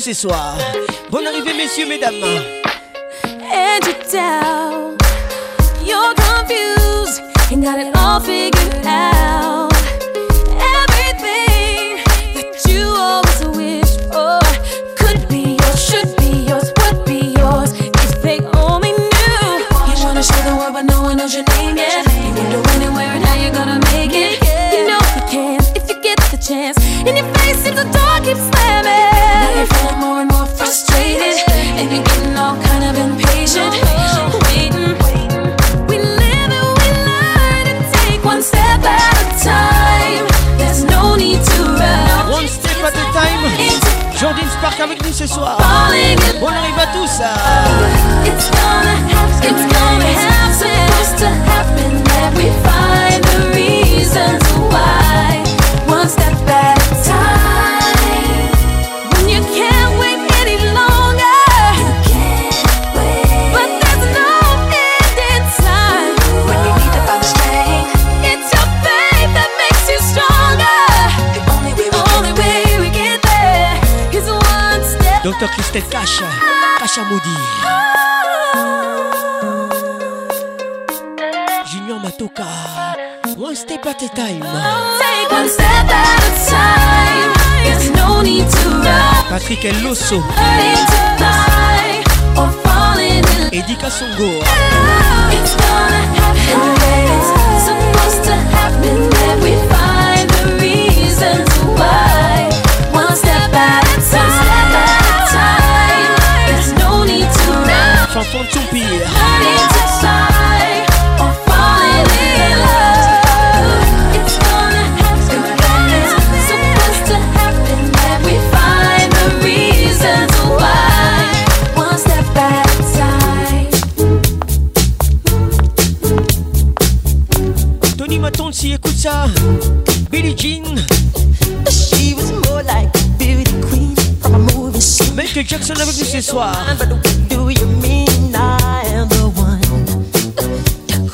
ce soir. Bonne arrivée, messieurs, mesdames. And you tell you're confused and got it all figured out. embarque avec nous ce soir. Arrive à tous. It's gonna happen. It's gonna happen. It's supposed to happen that we find the reasons. Docteur Christelle Cash, Cash Moody. Junior Matoka, one step at a time. Take one step at a time. There's no need to rush. Patrick Eloso. Eddie Kassongo. It's gonna happen, babe. It's supposed to happen, and we find the reasons why. chanson de Toupir. Tony écoute ça. Billie Jean. Michael Jackson avec nous ce soir.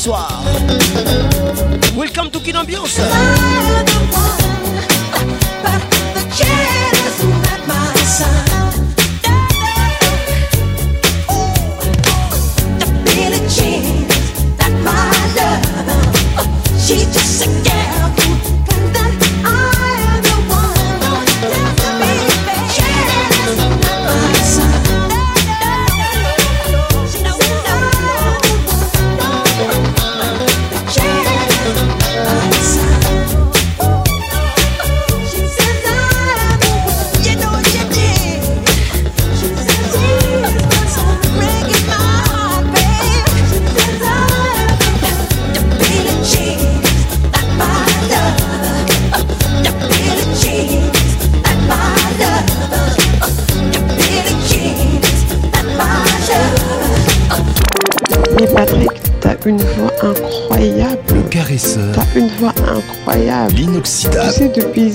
soir.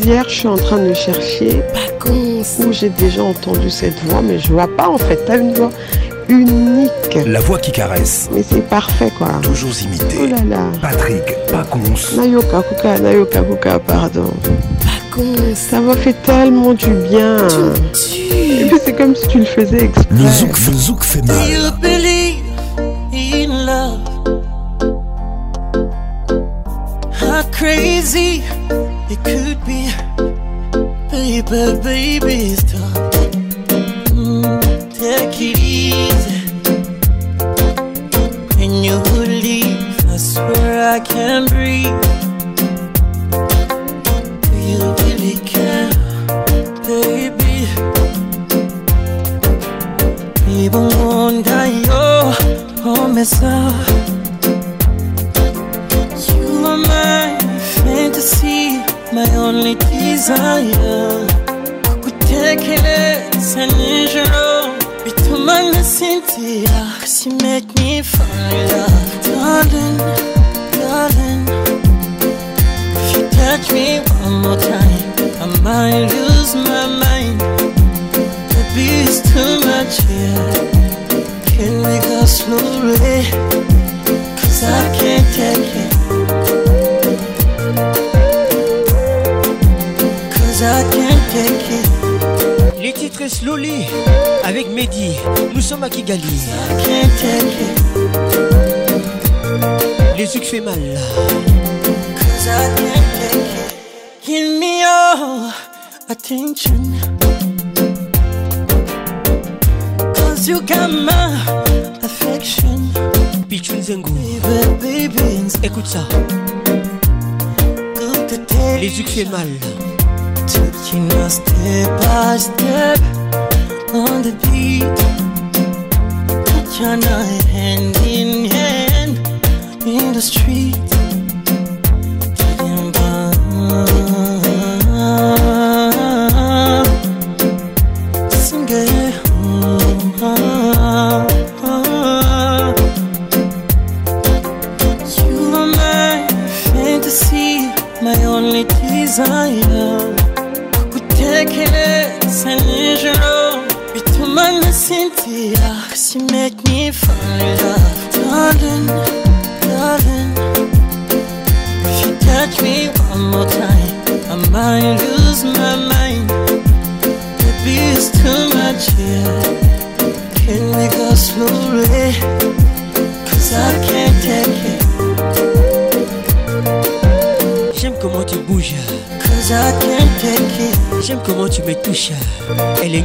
hier, je suis en train de chercher où j'ai déjà entendu cette voix, mais je vois pas en fait. T'as une voix unique. La voix qui caresse. Mais c'est parfait quoi. Toujours imité. Oh là là. Patrick Pacons. Nayoka Kuka, Nayoka pardon. Ça m'a fait tellement du bien. C'est comme si tu le faisais exprès. Le zouk, le zouk fait mal. but baby, it's time. du Kemal. Taking us step by step on the beat. Put your hand in hand in the street.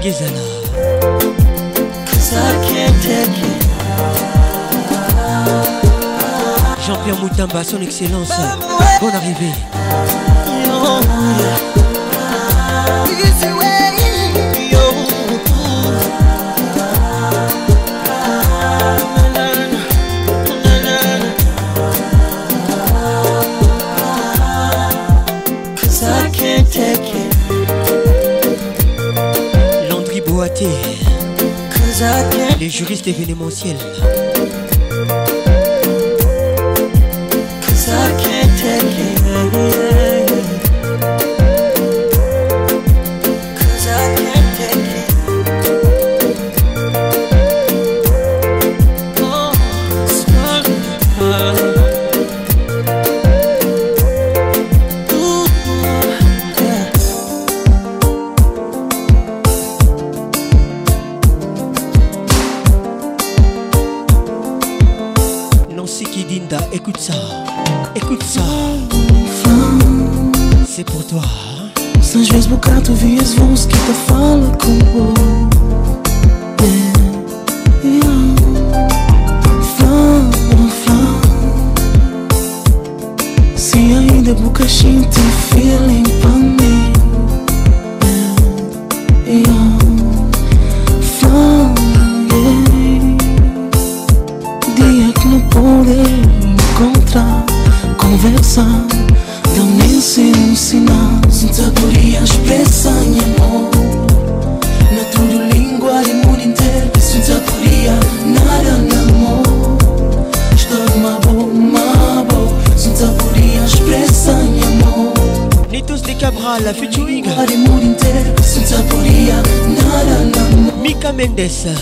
ndenge ezala jean-pierre moutamba son excellence. Bonne arrivée. juriste événementiel. Nitos de Cabral, la featuring. Mika Mendes.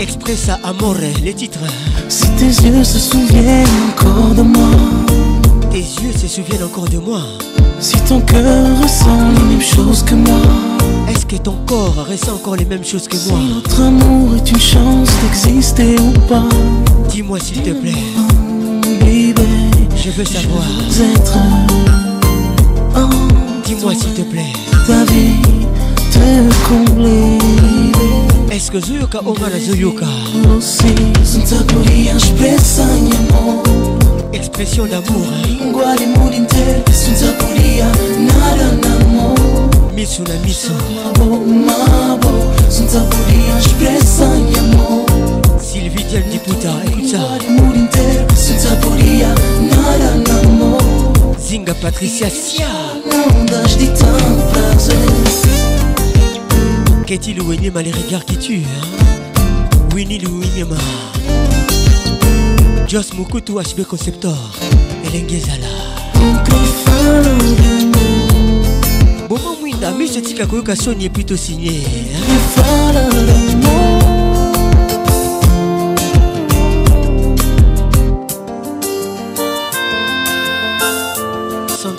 Expressa Amore, les titres. Si tes yeux se souviennent encore de moi Tes yeux se souviennent encore de moi. Si ton cœur ressent les mêmes choses que moi Est-ce que ton corps ressent encore les mêmes choses que moi? Si notre amour est une chance d'exister ou pas Dis-moi s'il te plaît. Je veux savoir. Être Dis-moi s'il te plaît. ta vie te combler Est-ce que Omana expressa em amor Expression d'amour. hein. Na Sylvie Diane Diputa, écoute ça. Zinga Patricia Sia. Qu'est-il Louenyema, les regards qui tuent hein? Winnie Louenyema. Joss Mukutu HB Conceptor. Elengezala. Bomo Mwinda, Miss Tika Koyoka Sony est plutôt signé. hein?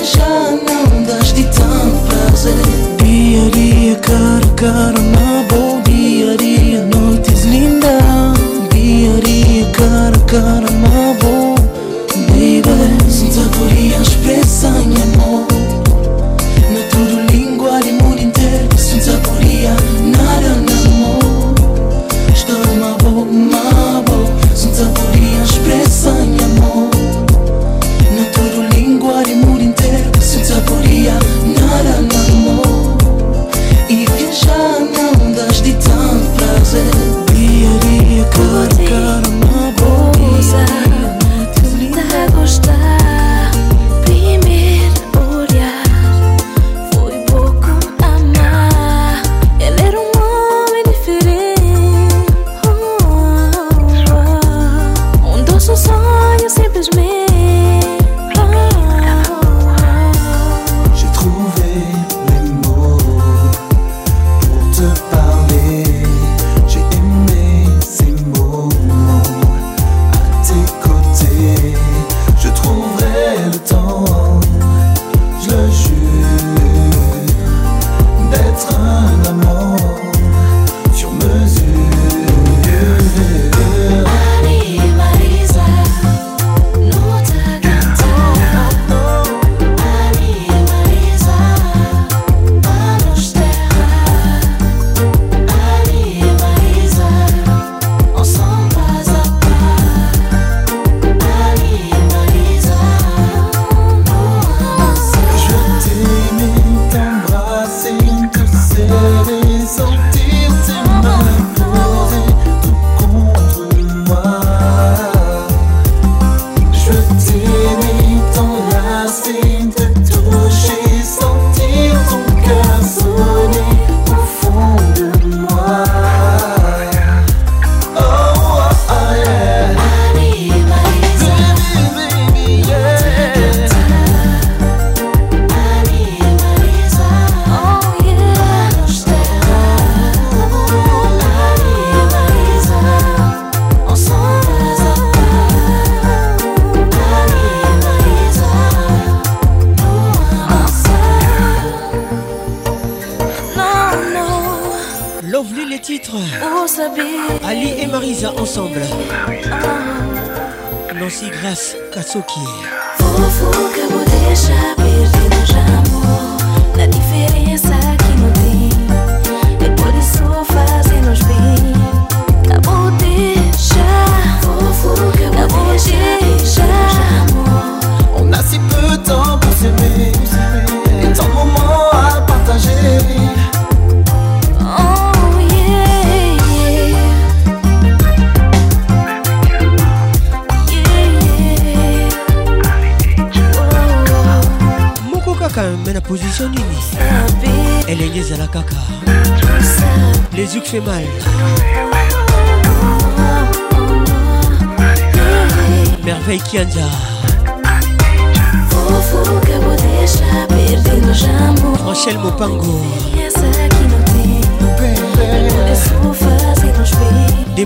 Žanam daždi tam praze Diarija kar kar nabo Diarija non ti zlinda Diarija kar kar nabo Baby, sunt acolo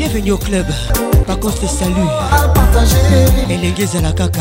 Bienvenue au club. Par contre, salut. Elle est à la caca.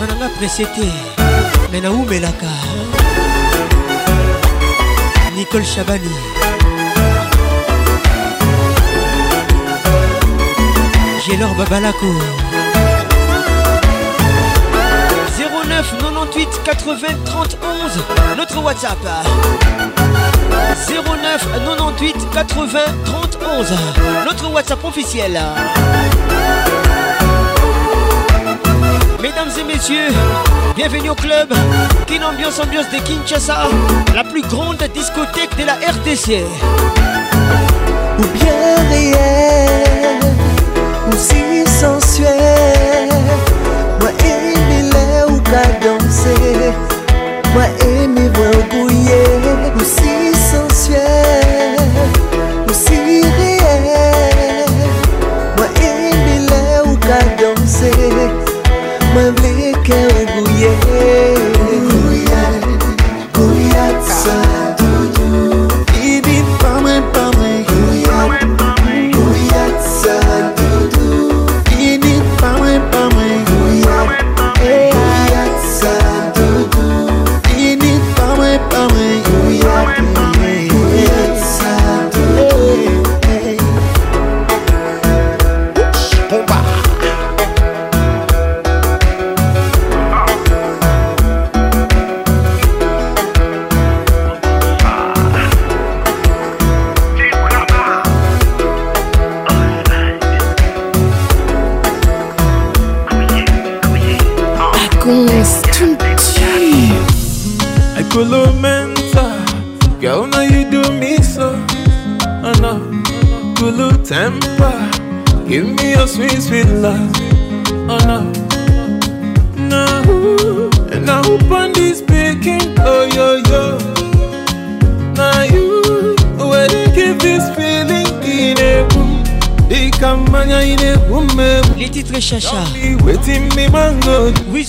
Nazalaka nanga prese te me nicole chabani. Gelor babalako. 09 98 80 30 11 notre whatsapp. 09 98 80 30 11 notre whatsapp officiel Mesdames et messieurs, bienvenue au club Kin Ambiance Ambiance de Kinshasa, la plus grande discothèque de la RDC. Ou bien réel Ou si sensuel Moi aimer les ou ka danser Moi aimer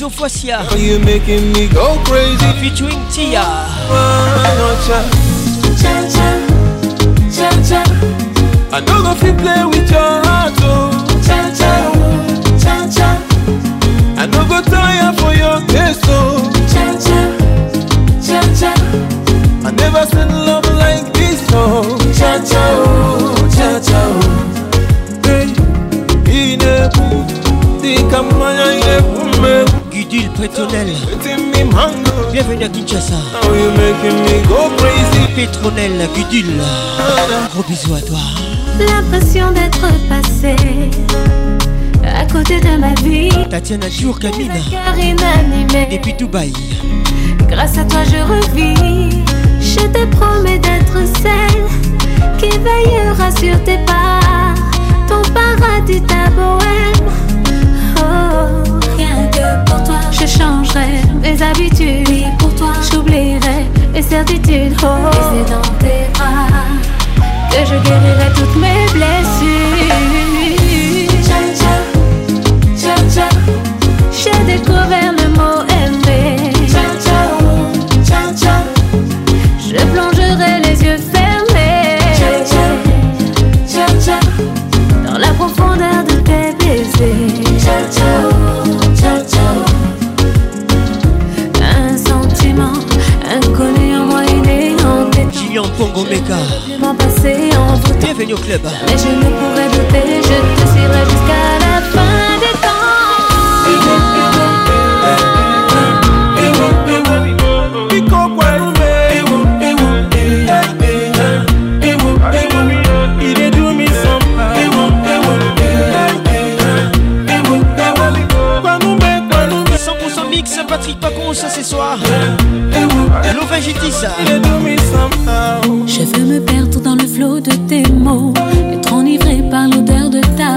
Wizo Fosia. Are you making me go crazy? Featuring Tia. Cha cha, cha cha. I don't go fit play with your heart, oh. Cha cha, cha cha. I no go tire for your taste, oh. Cha cha, cha cha. I never seen love like this, oh. Cha cha, oh, cha cha, oh. Hey, ine boom, di kamanya ine boom, me mango. Bienvenue à Kinshasa. Pétronel, Gudule. Gros bisous à toi. L'impression d'être passé à côté de ma vie. Tatiana Diour Camina. Depuis Dubaï. Grâce à toi, je revis. Je te promets d'être celle qui veillera sur tes pas. Ton paradis, ta bohème. Oh, rien que pour toi, je changerai mes habitudes. Pour toi, j'oublierai les certitudes. Oh. oh. Et c'est dans tes bras que je guérirai toutes mes blessures. Cha cha, cha cha. J'ai découvert le mot aimer. Cha cha, cha cha. Je plonge Bienvenue au club. Mais je ne douter, je te suivrai jusqu'à la fin des temps. Patrick ça ce soir. L'Ovin Justice.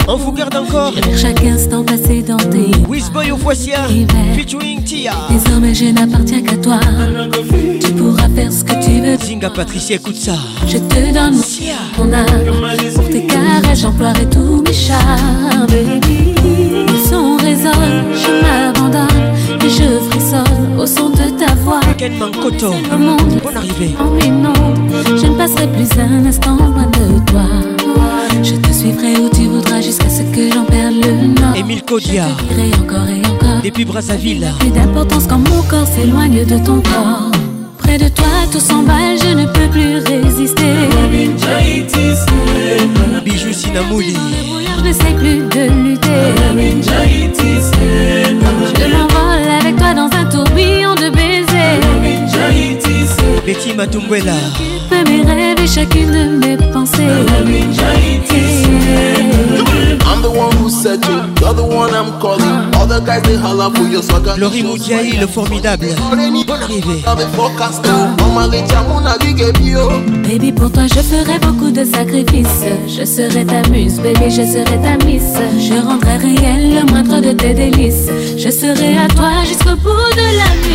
On vous garde encore. Vers chaque instant passé dans tes Wizboy au Foissia. Featuring Tia. Désormais je n'appartiens qu'à toi. Tu pourras faire ce que tu veux. Zinga Patricia, écoute ça. Je te donne mon âme. Pour tes caresses, j'emploierai tous mes charmes. Le son résonne, je m'abandonne et je frissonne au son de ta voix. Ken Mankoto. Le monde Bonne arrivée. en. Je ne passerai plus un instant loin de toi. Je te suivrai où tu voudras jusqu'à ce que j'en perde le nord. Émile Kodia. Je encore et encore. Depuis Brazzaville. Plus d'importance quand mon corps s'éloigne de ton corps. Près de toi, tout s'emballe, je ne peux plus résister. Bijou Sinamouli. Je ne sais plus de lutter. Je m'envole avec toi dans un tourbillon de baisers. Betty Matumbwela. Fais mes rêves et chacune de mes pensées. I'm the one who said you, you're the one I'm calling. All the guys they holla for your swagger. Laurie le formidable. Bonne arrivée. Baby, pour toi, je ferai beaucoup de sacrifices. Je serai ta muse, baby, je serai ta miss. Je rendrai réel le moindre de tes délices. Je serai à toi jusqu'au bout de la nuit.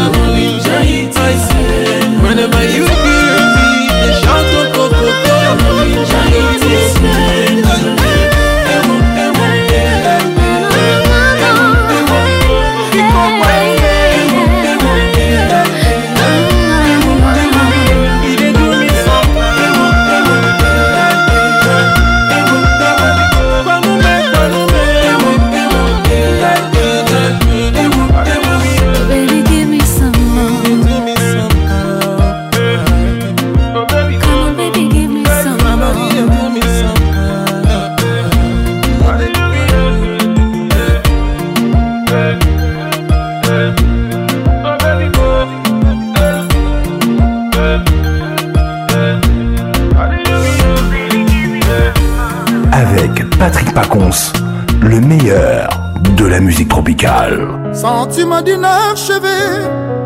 Sentiment d'une archevée,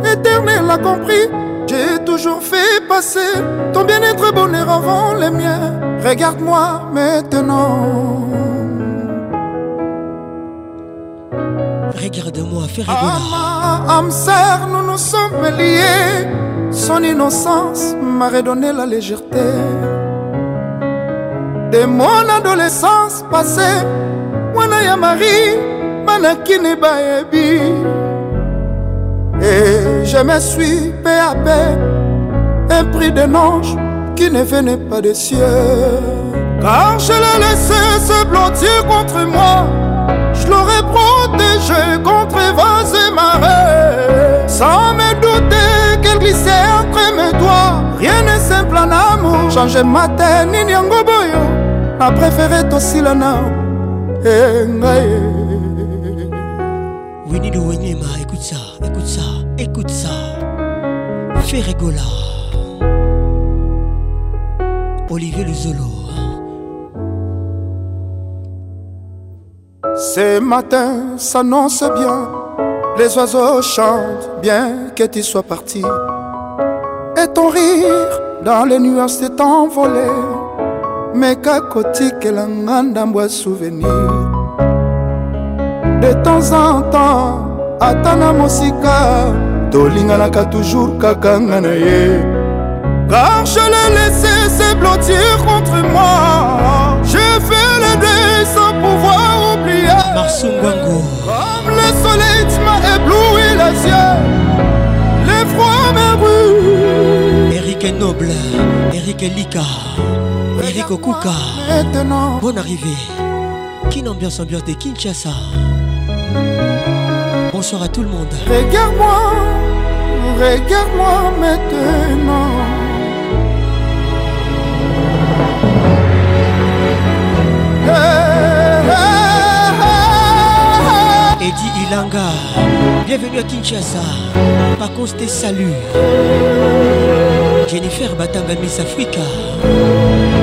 éternel a compris. J'ai toujours fait passer ton bien-être bonheur avant les miens. Regarde-moi maintenant. Regarde-moi, fais rigoler. Ma âme sœur, nous nous sommes liés. Son innocence m'a redonné la légèreté. De mon adolescence passée, mwana ya Marie, Et je me suis peu à peu épris d'un ange qui ne venait pas des cieux. Car je l'ai laissé se blottir contre moi. Je l'aurais protégé contre vents et marées. Sans me douter qu'elle glissait entre mes doigts. Rien n'est simple en amour. Changer matin, nini yango boyo. Na préféré tosila na. Eh, ngai. Rigoler. Olivier Luzolo. Ce matin s'annonce bien, les oiseaux chantent bien que tu sois parti. Et ton rire dans les nuages s'est envolé. Mais kakoti que l'angandambois souvenir. De temps en temps, atana mosika, tolinganaka toujours kakanga na ye. Car je l'ai laissé se blottir contre moi. J'ai fait le deuil sans pouvoir oublier. Marsungwango. Comme le soleil tu m'as ébloui les yeux. L'effroi me brûle. Eric Noble, Eric Lika, Eric Okuka. Bonne arrivée. Kin ambiance ambiance de Kinshasa. Bonsoir à tout le monde. Regarde-moi, regarde-moi maintenant. Eddie Ilanga, bienvenue à Kinshasa. Par contre, tes. Jennifer Batanga Miss Africa.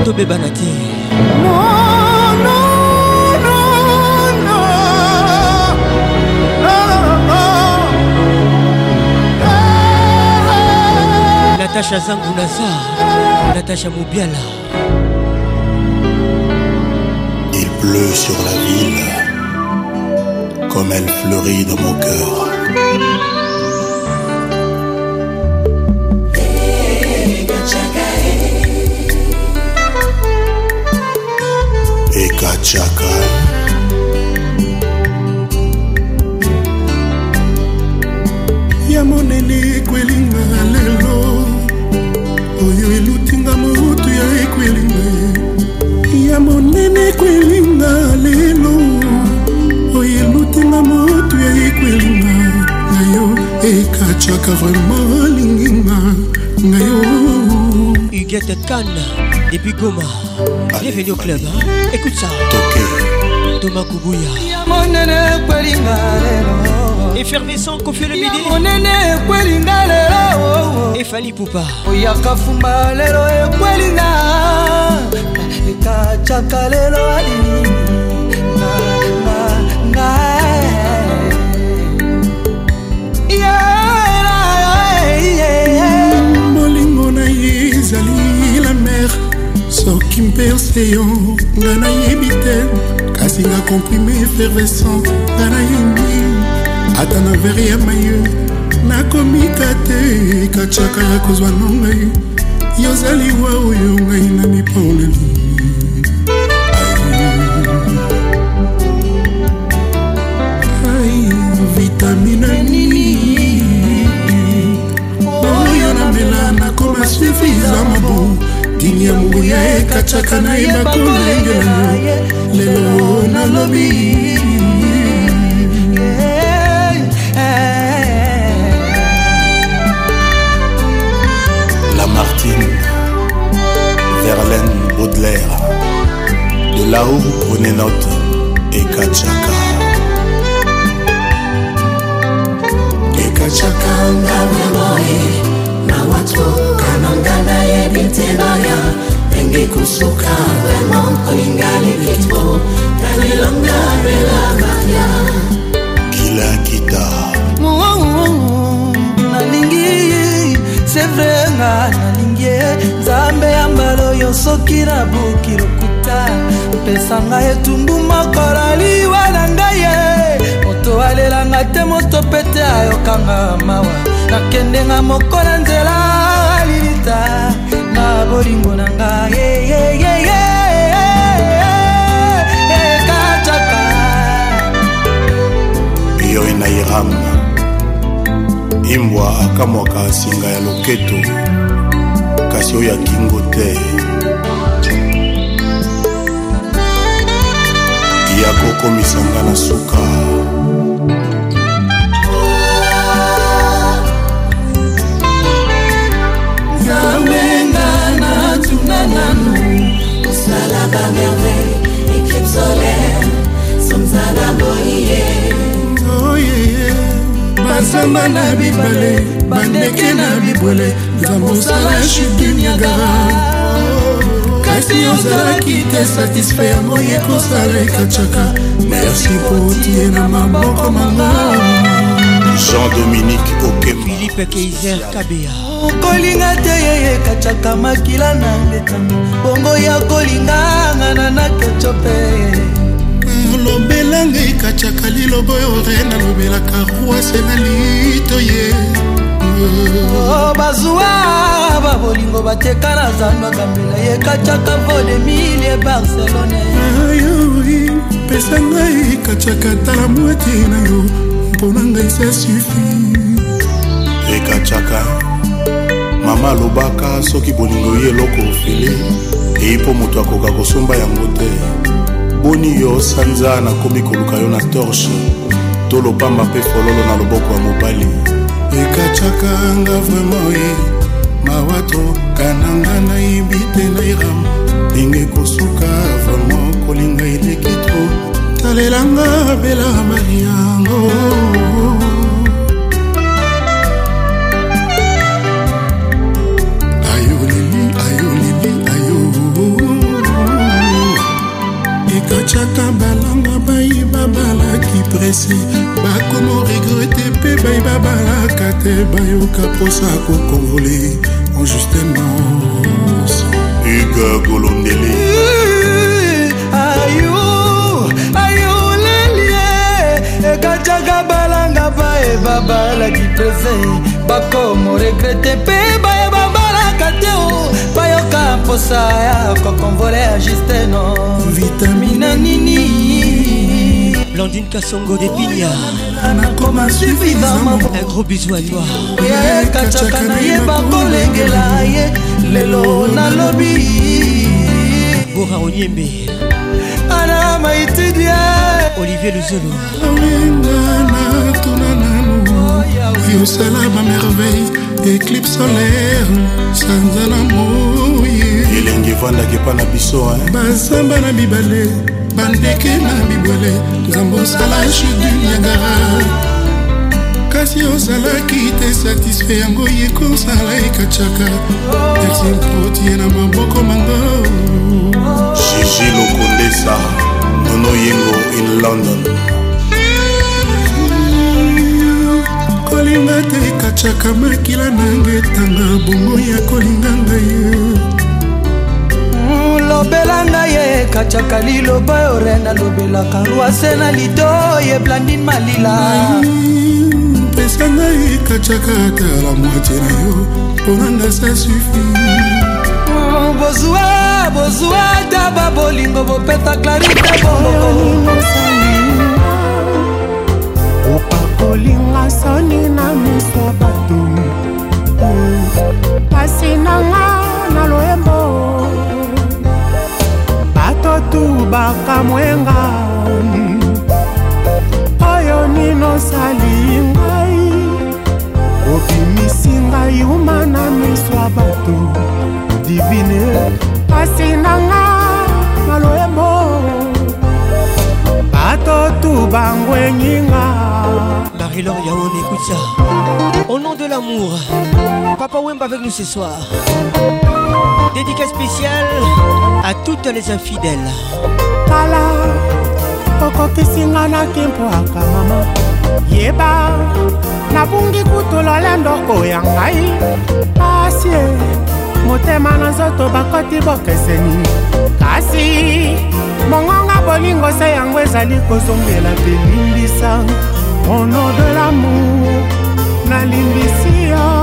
Tobé Banate. Natacha Zangunaza, Natacha Moubiala. Il pleut sur la ville comme elle fleurit dans mon cœur. Ekachaka ya monene ekwelinga lelo oyo elutinga motu ya ekwelinga ya monene ekwelinga lelo oyo elutinga motu ya ekwelinga ngayo ekachaka vraimen alinginga ngayo Huguette Cannes, depuis Goma. Bienvenue au club. hein. Écoute ça. Thomas Kubuya. monene ekwelinga lelo Effervescent, Kofi le midi. monene ekwelinga lelo Et Fanny Poupa. oyaka fumba lelo ekwelinga. Ekacaka lelo alini molingo na ye ezali la mer. Soki mperse yo nga nayebi te. Kasi nga komprime effervescent nga nayebi ata na vere ya maye nakomika te kacaka ya kozwa no ngai. Yozali wa oyo ngai na mipoleli Ai, vitamine nini oyo namela nakoma sufisama bo dini ya monguya ekacaka nayeba kolengela yo. Lelo nalobi Là-haut, prenez note. Ekachaka. Ekachaka ngane moye na watu kananga na yebitelaya enge kusuka wema kolingali longa talilonga belabaya kila kitaa sevre nga nalingi nzambe ya mbala oyo soki nabuki lokuta mpesa ngai etumbu moko na liwa na ngai ye moto alelanga te moto pete ayokanga mawa nakendenga moko na nzela lilita na bolingo na ngai yeyeyeye ekacaka yo na iram imbwa akamwaka singa ya loketo kasi oyo akingo te. Ya kokomisa nga na suka. Nzambenga natuna nanu kosala bamerveille équipe solaire somzala boye oyeye bazamba na bibale bandeke na bibwele nzambe osala chute niagara. Kasi ozalaki te satisfait ya moye kosala ekacaka merci po tie na maboko manga jean-dominique okema Philippe Keiser Kabea. kolinga te ye ekacaka makila na ngetanga bongo ya kolinganga na nakeco mpe lobelanga ekacaka liloba oyo re nalobelaka rwase na lito ye Oh, bazuwa babolingo bateka na zandwaka mbela yekacaka vodemilie barcelone. Ayoi pesa ngai ekacaka tala motie na yo mpona ngai sa sufi ekacaka mama alobaka soki bolingo ye eloko ofele eyi mpo moto akoka kosomba yango te boni yo sanza nakomi koluka yo na torche. To lopamba mpe fololo na loboko ya mobali. Ekacaka nga vraimen mawato kananga nayebi te na iram ndenge kosuka vraimen kolinga eleki tro talelanga bela mariango ayoleli te bayoka mposa kokonvole en justement uga golondeli ayo ayo lelie ekatiaka balanga baye babalaki pese bakomo regrete mpe baye babalaka te o bayoka mposa ya kokonvole ya justeno vitamina nini Blandine Kassongo des Pignards. Un gros bisou à toi. Bora Onyembe. Olivier Luzolo. osala bamerveille éclipe solaire sanza na moye elenge evandaki epa na biso bazamba na mibale. Bandeke na bibwele nzambe osala chudu niagara. Kasi ozalaki te satisfait yango ye kosala ekatiaka merci mprotie na maboko mango gigi lokondesa nono yengo in london. Kolinga te ekatiaka makila nanga etanga bongo ya kolinga ngai lobela ngai ye ekatiaka liloba ore nalobelaka. Rwase na lido ye blandine malila. Pesa ngai ekatiaka ata la moitié na yo mponanga sa sufi bozwa bozwa ata babolingo bopeta clarite opakolinga soni na miso ya bato. Pasi nanga na loyembo bato tu bakamwenga oyo nino osali ngai. Obimisi ngai uma na miso ya bato. Divine pasi na loyembo bato tu bangwenyinga Marie-Laure Yaone, écoute ça. Au nom de l'amour, Papa Wemba avec nous ce soir. Dédicace spéciale à toutes les infidèles. kala okokisinga na kimpwaka mama. Yeba nabungi kutu lolendoko ya ngai. Pasie motema na nzoto bakoti bokeseni. Kasi mongonga bolingo se yango ezali kozongela te limbisa mono de lamour nalimbisi yo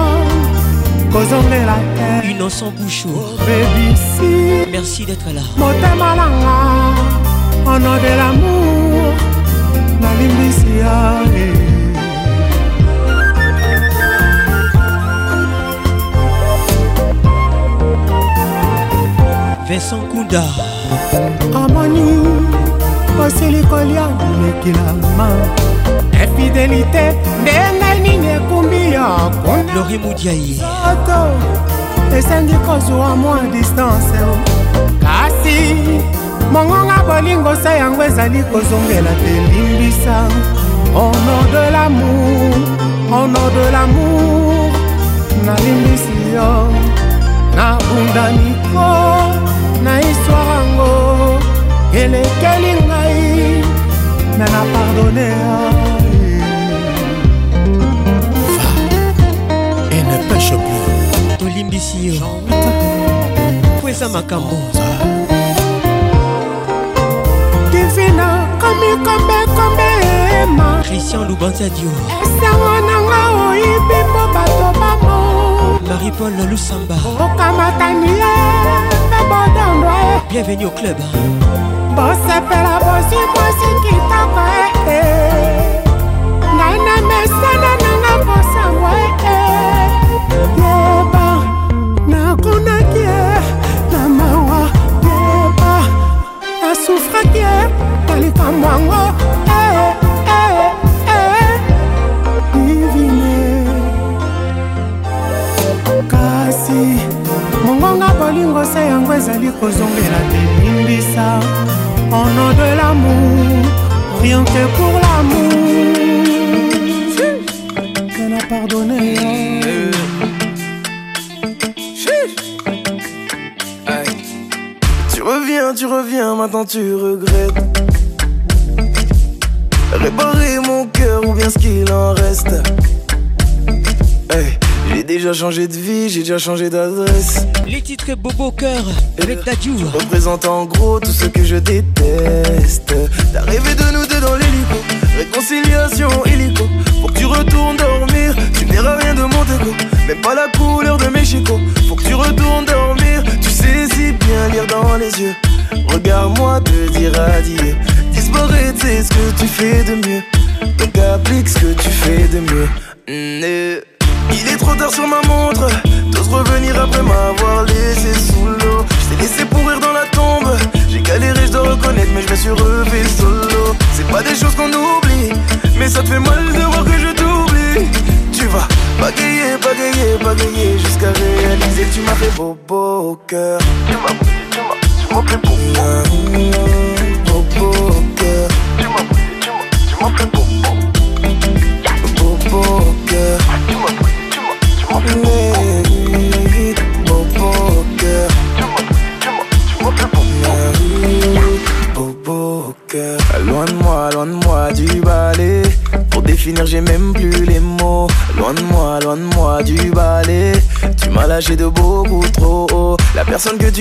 kozongela te Innocent Bouchot. bebisi Merci d'être là. motema nanga ono de lamour nalimbisi ya Vincent Kunda. amoni osili kolia lekilama efidelite ndenge Lori soto esengi kozwa mwa distance. Kasi mongonga bolingo se yango ezali kozongela te limbisa. Ono de lamour ono de lamour nalimbisi yo. Nabundaniko na histoire yango elekeli ngai me na pardone et yo. Po eza makambo divina christian nanga oyibi mpo bato bamo marie-paul lusamba okamatani ye mpe bodondwa ye bienvenue au club bosepela bozwi mwasi kitoko ee ngai na mesana nanga bosangwa ee yango ee ee ee divine kasi. Mongonga bolingo se yango ezali kozongela telimbisa. Au nom de l'amour rien que pour l'amour. Qu'elle a pardonné Tu reviens, tu reviens, maintenant tu déjà changé d'adresse. Les titres Bobo Cœur avec Dadju. Représente en gros tout ce que je déteste.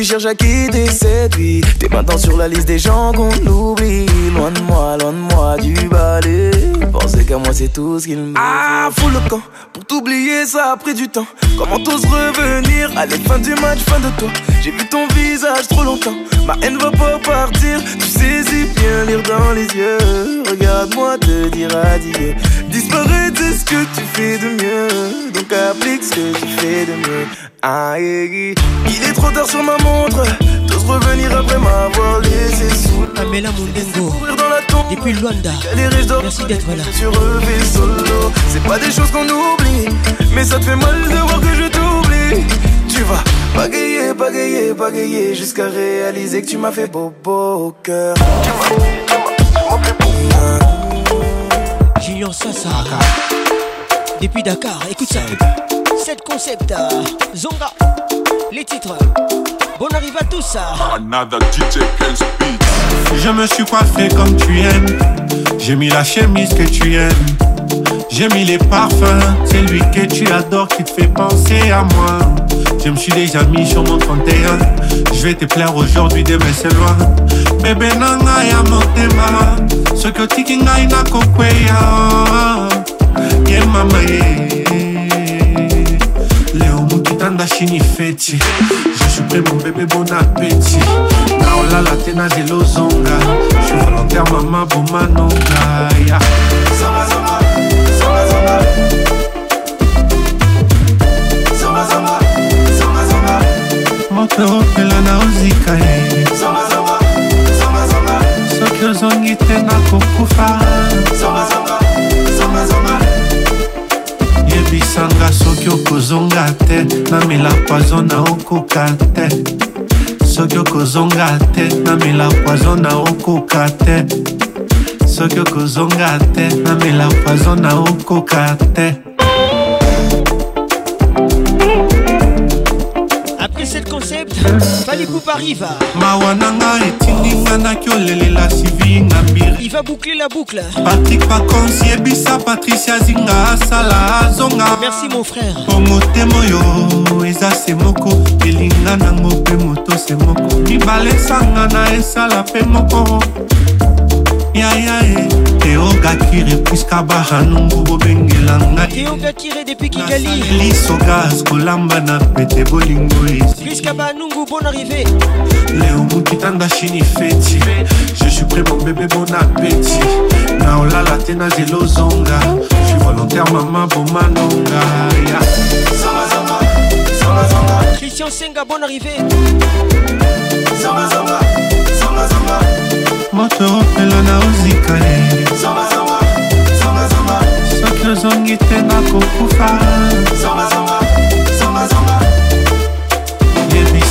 Cherches à quitter, c'est lui. T'es maintenant sur la liste des gens qu'on oublie. Loin de moi, loin de moi du balai. Penser qu'à moi, c'est tout ce qu'il me. Ah, fous le camp. Pour t'oublier, ça a pris du temps. Comment t'oses revenir Allez, fin du match, fin de toi? J'ai vu ton visage trop longtemps. Ma haine va pas partir. Tu sais si bien lire dans les yeux. Regarde-moi te dire adieu. Disparaître, c'est ce que tu fais de mieux. Donc applique ce que tu fais de mieux. Aïe, il est trop tard sur ma montre. T'oses revenir après m'avoir laissé sous Pamela Mundengo depuis Luanda. Merci d'être là. C'est pas des choses qu'on oublie, mais ça te fait mal de voir que je t'oublie. Tu vas bagayer, bagayer, bagayer jusqu'à réaliser que tu m'as fait bobo au cœur. Tu m'as. Julien Sassa. Depuis Dakar, écoute ça. 7 concepts. Zonga. Les titres. Bon arrive à tous ça. Another DJ. Je me suis coiffé comme tu aimes. J'ai mis la chemise que tu aimes. J'ai mis les parfums. C'est lui que tu adores qui te fait penser à moi. Je me suis déjà mis sur mon 31. Je vais te plaire aujourd'hui, demain c'est loin. Bébé nanga ya motema. Ce que tiki ngai na kokweya. Ye mama. banda chini feti. Jusupre mon bebe bon apeti naolala te na lelo zonga. Je volontaire mama bomanonga ya. Moto opela na ozika ye. Soki ozongi te nakokufa soki okozonga te namela poizo na okoka te. Soki okozonga te namela poizo na okoka te. Soki okozonga te namela poizo na okoka te Poupa arrive. mawa na nga etindinga naki olelela sivinga mbiri Il va boucler la boucle. patrik pacons yebisa patricia zinga asala azonga Merci mon frère. po motema oyo eza se moko elinga nango mpe moto se moko mibale esanga na esala mpe moko yayae teogakire puiska bahanungu bobengela depuis Kigali. kolamba na pete bolingo leo mokitanda shini feti je suis prêt mon bébé bon appétit te na zelo zonga je suis volontaire mama bomanonga. Christian Senga, bonne arrivée. Zonga, zonga, zonga. moto opelo na ozikale. Soki ozongi te nakokufa.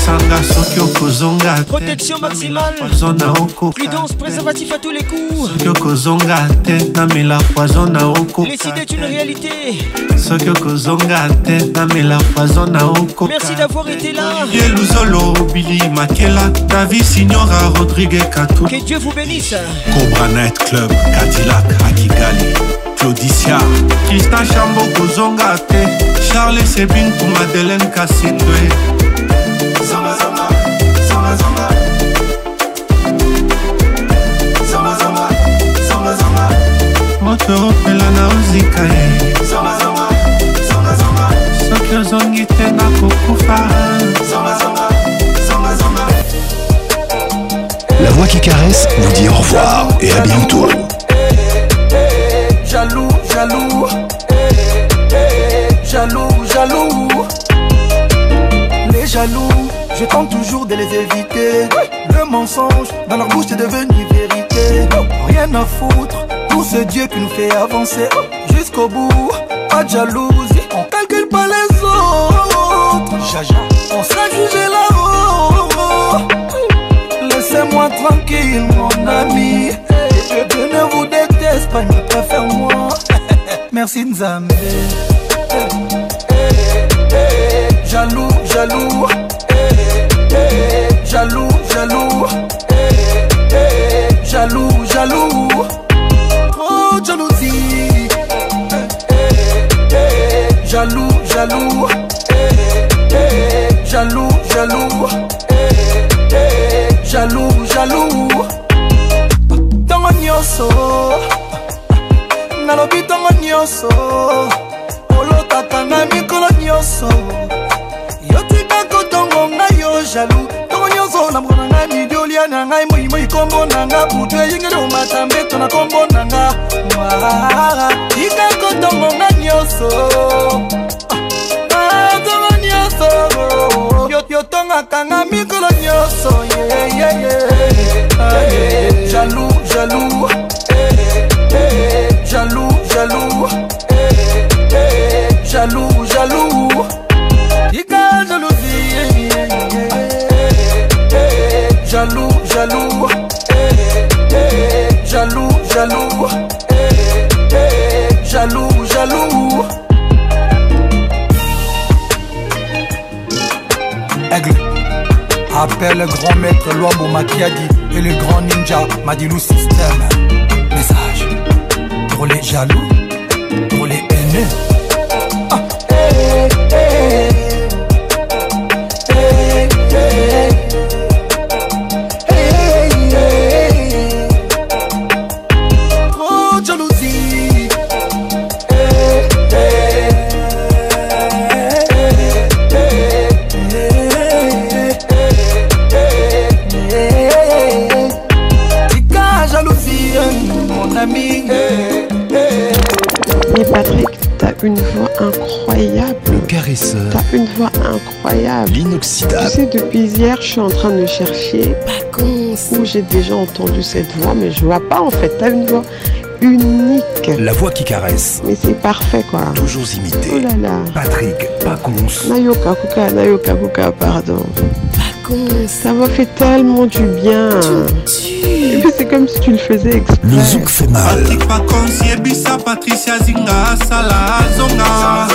Zonga, zonga, zonga, zonga. yebisanga Protection maximale. Prudence, préservatif à tous les coups. soki okozonga te namela poison na okoka Les idées est une réalité. soki okozonga te namela poison na okoka Merci d'avoir été là. ye luzolo bili makela david signora rodrigue katu Que Dieu vous bénisse. cobra night club cadillac à kigali claudicia kristin chambo kozonga te charles sebinku madeleine kasindwe Na ozika ye soki ozongi te La voix qui caresse vous dit au revoir et à bientôt. Jaloux, jaloux, jaloux, jaloux. Les jaloux, je tente toujours de les éviter. Le mensonge dans leur bouche est devenu vérité. Rien à foutre, tout ce Dieu qui nous fait avancer jusqu'au bout. Pas de jalousie, on calcule pas les autres. Jaja, on sera jugé là-haut. Laissez-moi tranquille, mon ami. Je ne vous déteste pas, ne préfère moi. Merci Nzambe. Jaloux, jaloux. Jaloux, jaloux. Jaloux, jaloux. Trop de jalousie. Jaloux, jaloux. Jaloux, jaloux. Jaloux, jaloux. ntango nyonso nalobi ntango nyonso olokakanga mikolo nyonso yotika kotongo ngai yo jalu makambo na ngai midiolia na ngai moimoi nkombo na nga butu eyingeli omata mbeto na nkombo na nga. Tika kotongo nga nyonso. Ah, Atongo nyonso. Yotongaka nga mikolo nyonso. Jalou eh, eh, jalou jalou eh, jalou jalou jalou tika jalousie jaloux jaloux. Jaloux tika jalousie jaloux jaloux. Jaloux jaloux jaloux jaloux. Aigle. Appelle le grand maître Luambo Makiadi et le grand ninja Madilou System. Message. Pour les jaloux, pour les haineux. Voix incroyable. Tu l'inoxydable, sais, depuis hier, je suis en train de chercher où j'ai déjà entendu cette voix, mais je vois pas en fait. T'as une voix unique. la voix qui caresse, Mais c'est parfait quoi. toujours Oh imité. là là. Patrick Pacons, Nayoka Kuka, Nayoka Kuka, pardon. Ça m'a fait tellement du bien. Et puis c'est comme si tu le faisais exprès? le zouk fait mal. patrick pacons yebisa patricia zinga asala azonga